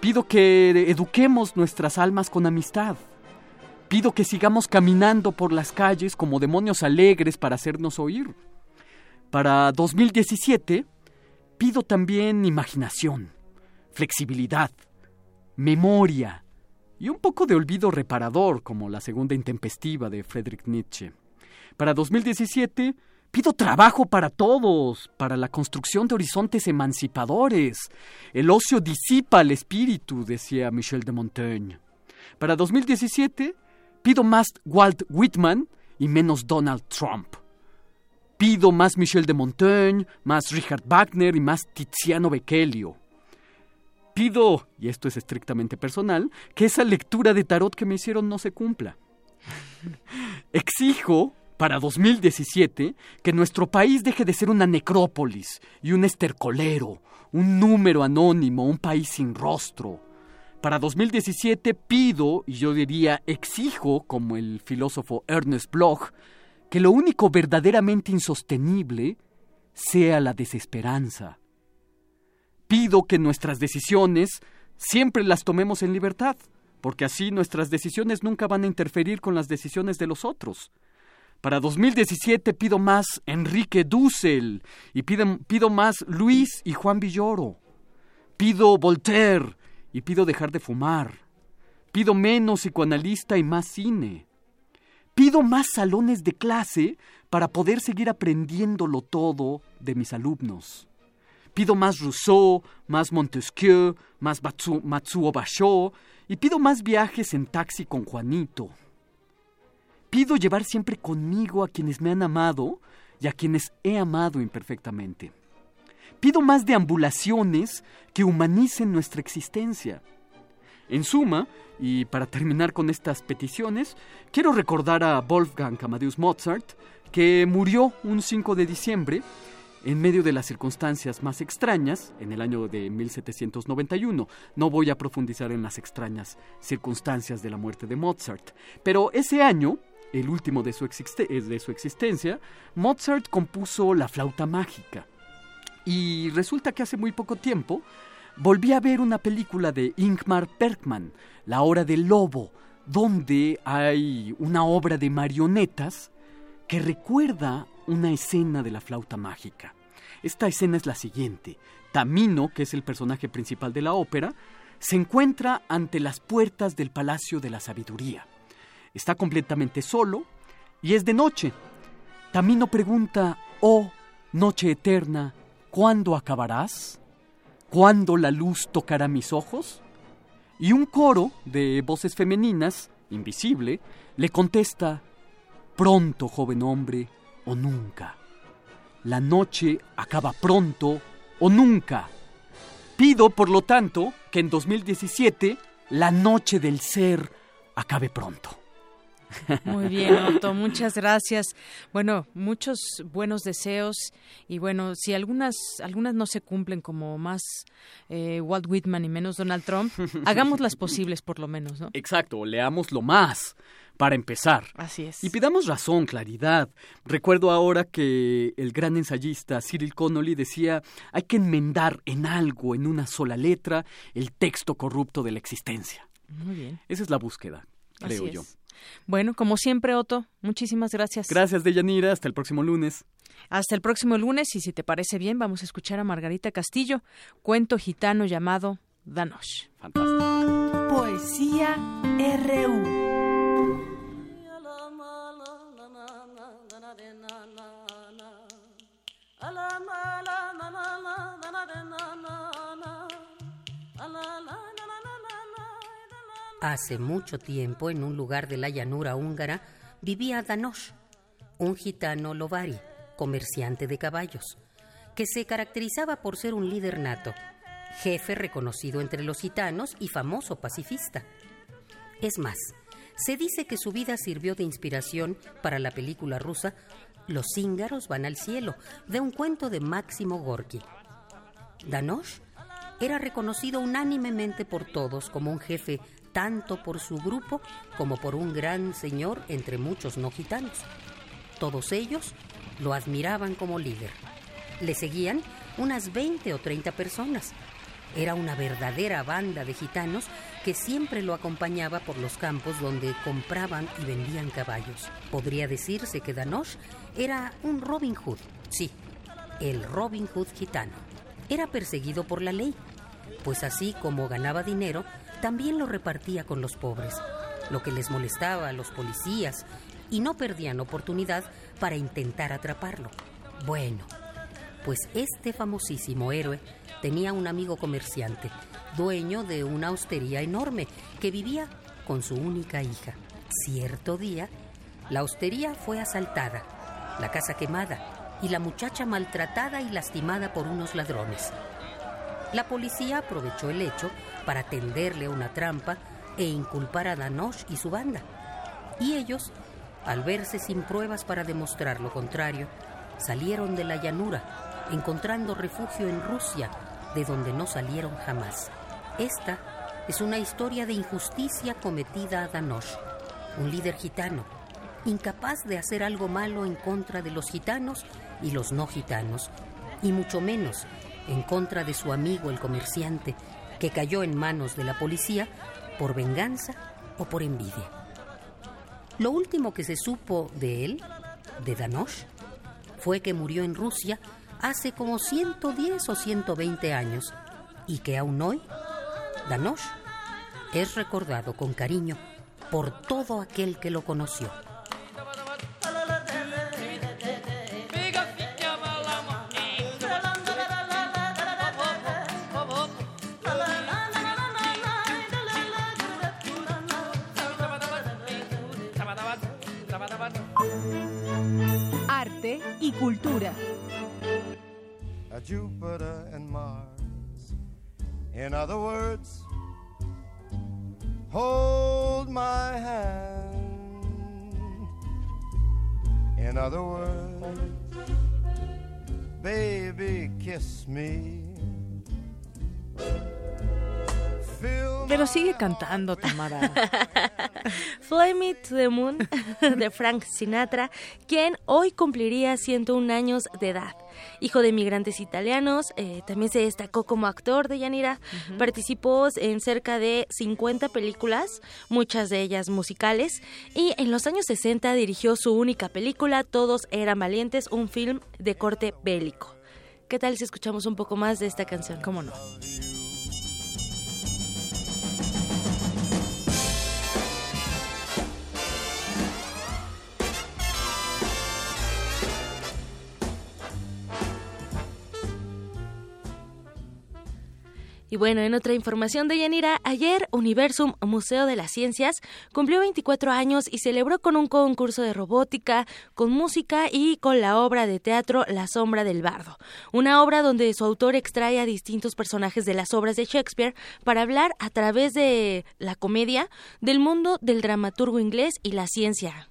Pido que eduquemos nuestras almas con amistad. Pido que sigamos caminando por las calles como demonios alegres para hacernos oír. Para 2017, pido también imaginación, flexibilidad, memoria y un poco de olvido reparador, como la segunda intempestiva de Friedrich Nietzsche. Para 2017, pido trabajo para todos, para la construcción de horizontes emancipadores. El ocio disipa el espíritu, decía Michel de Montaigne. Para 2017, Pido más Walt Whitman y menos Donald Trump. Pido más Michel de Montaigne, más Richard Wagner y más Tiziano Bechelio. Pido, y esto es estrictamente personal, que esa lectura de tarot que me hicieron no se cumpla. Exijo para 2017 que nuestro país deje de ser una necrópolis y un estercolero, un número anónimo, un país sin rostro. Para 2017 pido, y yo diría exijo, como el filósofo Ernest Bloch, que lo único verdaderamente insostenible sea la desesperanza. Pido que nuestras decisiones siempre las tomemos en libertad, porque así nuestras decisiones nunca van a interferir con las decisiones de los otros. Para 2017 pido más Enrique Dussel y pido, pido más Luis y Juan Villoro. Pido Voltaire y pido dejar de fumar. Pido menos psicoanalista y más cine. Pido más salones de clase para poder seguir aprendiéndolo todo de mis alumnos. Pido más Rousseau, más Montesquieu, más Matsuo Basho y pido más viajes en taxi con Juanito. Pido llevar siempre conmigo a quienes me han amado y a quienes he amado imperfectamente. Pido más deambulaciones que humanicen nuestra existencia. En suma, y para terminar con estas peticiones, quiero recordar a Wolfgang Amadeus Mozart, que murió un 5 de diciembre en medio de las circunstancias más extrañas en el año de 1791. No voy a profundizar en las extrañas circunstancias de la muerte de Mozart, pero ese año, el último de su, de su existencia, Mozart compuso la flauta mágica. Y resulta que hace muy poco tiempo volví a ver una película de Ingmar Bergman, La Hora del Lobo, donde hay una obra de marionetas que recuerda una escena de la flauta mágica. Esta escena es la siguiente. Tamino, que es el personaje principal de la ópera, se encuentra ante las puertas del Palacio de la Sabiduría. Está completamente solo y es de noche. Tamino pregunta, oh, noche eterna, ¿Cuándo acabarás? ¿Cuándo la luz tocará mis ojos? Y un coro de voces femeninas, invisible, le contesta, Pronto, joven hombre, o nunca. La noche acaba pronto o nunca. Pido, por lo tanto, que en 2017 la noche del ser acabe pronto.
Muy bien, Otto, muchas gracias. Bueno, muchos buenos deseos y bueno, si algunas algunas no se cumplen como más eh, Walt Whitman y menos Donald Trump, hagamos las posibles por lo menos, ¿no?
Exacto, leámoslo más para empezar.
Así es.
Y pidamos razón, claridad. Recuerdo ahora que el gran ensayista Cyril Connolly decía, hay que enmendar en algo, en una sola letra, el texto corrupto de la existencia.
Muy bien.
Esa es la búsqueda, creo yo.
Bueno, como siempre, Otto, muchísimas gracias.
Gracias, Deyanira. Hasta el próximo lunes.
Hasta el próximo lunes, y si te parece bien, vamos a escuchar a Margarita Castillo, cuento gitano llamado Danosh.
Fantástico.
Poesía RU.
Hace mucho tiempo, en un lugar de la llanura húngara, vivía Danosh, un gitano lovari, comerciante de caballos, que se caracterizaba por ser un líder nato, jefe reconocido entre los gitanos y famoso pacifista. Es más, se dice que su vida sirvió de inspiración para la película rusa Los cíngaros van al cielo, de un cuento de Máximo Gorki. Danosh era reconocido unánimemente por todos como un jefe tanto por su grupo como por un gran señor entre muchos no gitanos. Todos ellos lo admiraban como líder. Le seguían unas 20 o 30 personas. Era una verdadera banda de gitanos que siempre lo acompañaba por los campos donde compraban y vendían caballos. Podría decirse que Danosh era un Robin Hood, sí, el Robin Hood gitano. Era perseguido por la ley, pues así como ganaba dinero, también lo repartía con los pobres, lo que les molestaba a los policías y no perdían oportunidad para intentar atraparlo. Bueno, pues este famosísimo héroe tenía un amigo comerciante, dueño de una hostería enorme, que vivía con su única hija. Cierto día, la hostería fue asaltada, la casa quemada y la muchacha maltratada y lastimada por unos ladrones. La policía aprovechó el hecho para tenderle una trampa e inculpar a Danosh y su banda. Y ellos, al verse sin pruebas para demostrar lo contrario, salieron de la llanura, encontrando refugio en Rusia, de donde no salieron jamás. Esta es una historia de injusticia cometida a Danosh, un líder gitano, incapaz de hacer algo malo en contra de los gitanos y los no gitanos, y mucho menos en contra de su amigo el comerciante, que cayó en manos de la policía por venganza o por envidia. Lo último que se supo de él, de Danosh, fue que murió en Rusia hace como 110 o 120 años y que aún hoy, Danosh es recordado con cariño por todo aquel que lo conoció.
In other words, hold my hand. In other words, baby, kiss me.
Pero sigue cantando, Tamara.
Fly Me to the Moon de Frank Sinatra, quien hoy cumpliría 101 años de edad. Hijo de migrantes italianos, eh, también se destacó como actor de Yanira. Participó en cerca de 50 películas, muchas de ellas musicales. Y en los años 60 dirigió su única película, Todos eran valientes, un film de corte bélico. ¿Qué tal si escuchamos un poco más de esta canción?
¿Cómo no?
Y bueno, en otra información de Yanira, ayer Universum Museo de las Ciencias cumplió 24 años y celebró con un concurso de robótica, con música y con la obra de teatro La sombra del bardo, una obra donde su autor extrae a distintos personajes de las obras de Shakespeare para hablar a través de la comedia del mundo del dramaturgo inglés y la ciencia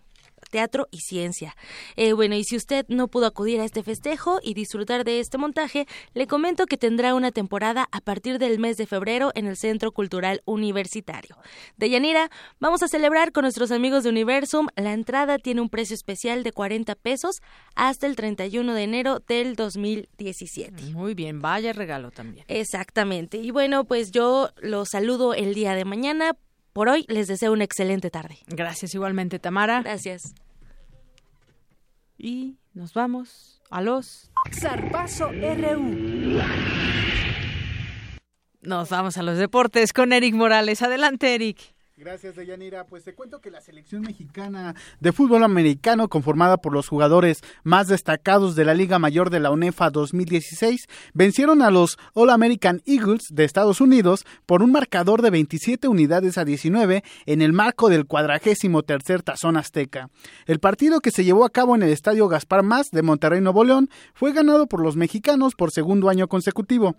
teatro y ciencia. Eh, bueno, y si usted no pudo acudir a este festejo y disfrutar de este montaje, le comento que tendrá una temporada a partir del mes de febrero en el Centro Cultural Universitario. De Yanira, vamos a celebrar con nuestros amigos de Universum. La entrada tiene un precio especial de 40 pesos hasta el 31 de enero del 2017.
Muy bien, vaya regalo también.
Exactamente. Y bueno, pues yo los saludo el día de mañana por hoy les deseo una excelente tarde.
Gracias igualmente, Tamara.
Gracias.
Y nos vamos a los...
Zarpazo RU.
Nos vamos a los deportes con Eric Morales. Adelante, Eric.
Gracias, Deyanira. Pues te cuento que la selección mexicana de fútbol americano, conformada por los jugadores más destacados de la Liga Mayor de la UNEFA 2016, vencieron a los All American Eagles de Estados Unidos por un marcador de 27 unidades a 19 en el marco del cuadragésimo tercer tazón azteca. El partido que se llevó a cabo en el Estadio Gaspar Más de Monterrey, Nuevo León, fue ganado por los mexicanos por segundo año consecutivo.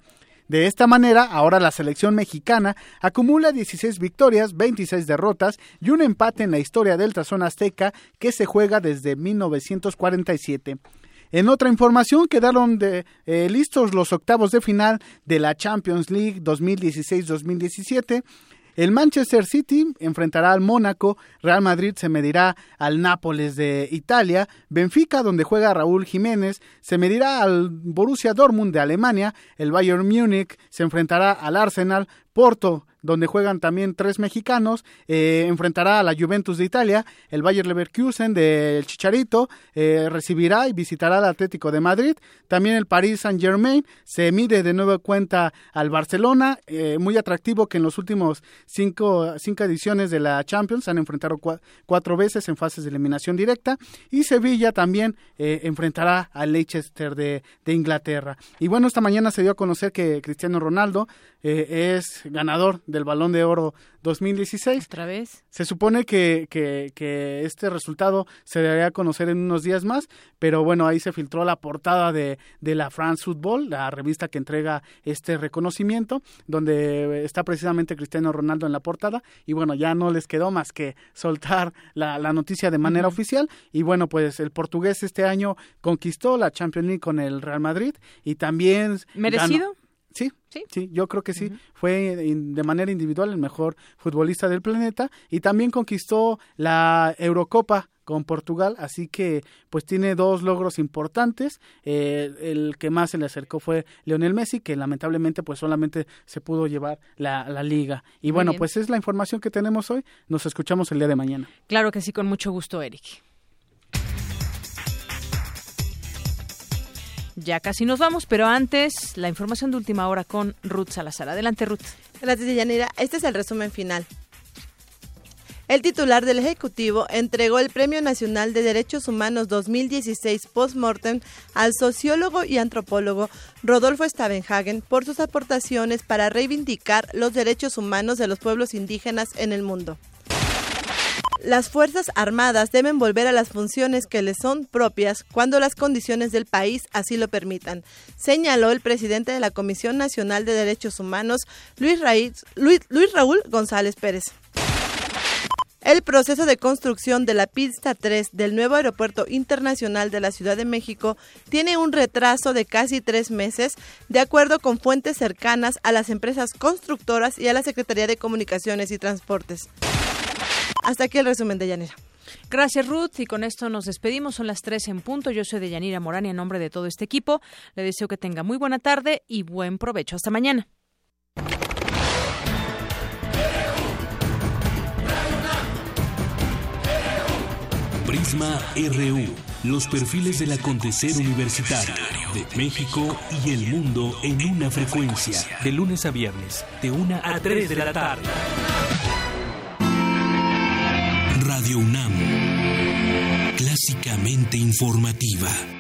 De esta manera, ahora la selección mexicana acumula 16 victorias, 26 derrotas y un empate en la historia del Tazón Azteca que se juega desde 1947. En otra información, quedaron de, eh, listos los octavos de final de la Champions League 2016-2017. El Manchester City enfrentará al Mónaco, Real Madrid se medirá al Nápoles de Italia, Benfica, donde juega Raúl Jiménez, se medirá al Borussia Dortmund de Alemania, el Bayern Múnich se enfrentará al Arsenal, Porto donde juegan también tres mexicanos, eh, enfrentará a la Juventus de Italia, el Bayer Leverkusen del Chicharito, eh, recibirá y visitará al Atlético de Madrid, también el Paris Saint Germain se mide de nueva cuenta al Barcelona, eh, muy atractivo que en los últimos cinco, cinco ediciones de la Champions han enfrentado cuatro veces en fases de eliminación directa, y Sevilla también enfrentará al Leicester de, de, Inglaterra. Y bueno, esta mañana se dio a conocer que Cristiano Ronaldo es ganador del Balón de Oro 2016.
¿Otra vez?
Se supone que, que, este resultado se debería conocer en unos días más, pero bueno, ahí se filtró la portada de, de la France Football, la revista que entrega este reconocimiento, donde está precisamente Cristiano Ronaldo en la portada, y bueno, ya no les quedó más que soltar la, la noticia de manera oficial, y bueno, pues el portugués este año conquistó la Champions League con el Real Madrid, y también...
¿Merecido?
Sí, sí, yo creo que sí. Fue de manera individual el mejor futbolista del planeta y también conquistó la Eurocopa con Portugal, así que pues tiene dos logros importantes. Eh, el que más se le acercó fue Leonel Messi, que lamentablemente pues solamente se pudo llevar la, la liga. Y bueno, pues es la información que tenemos hoy. Nos escuchamos el día de mañana.
Claro que sí, con mucho gusto, Eric. Ya casi nos vamos, pero antes la información de última hora con Ruth Salazar. Adelante, Ruth.
Gracias, Yanira. Este es el resumen final. El titular del Ejecutivo entregó el Premio Nacional de Derechos Humanos 2016 Postmortem al sociólogo y antropólogo Rodolfo Stavenhagen por sus aportaciones para reivindicar los derechos humanos de los pueblos indígenas en el mundo. Las Fuerzas Armadas deben volver a las funciones que les son propias cuando las condiciones del país así lo permitan, señaló el presidente de la Comisión Nacional de Derechos Humanos, Luis, Raúl González Pérez. El proceso de construcción de la pista 3 del nuevo aeropuerto internacional de la Ciudad de México tiene un retraso de casi tres meses, de acuerdo con fuentes cercanas a las empresas constructoras y a la Secretaría de Comunicaciones y Transportes. Hasta aquí el resumen de Yanira.
Gracias, Ruth. Y con esto nos despedimos. Son las tres en punto. Yo soy de Yanira Morán y en nombre de todo este equipo le deseo que tenga muy buena tarde y buen provecho. Hasta mañana.
Prisma RU. Los perfiles del acontecer universitario de México y el mundo en una frecuencia. De lunes a viernes, de una a 3 de la tarde. Radio UNAM, clásicamente informativa.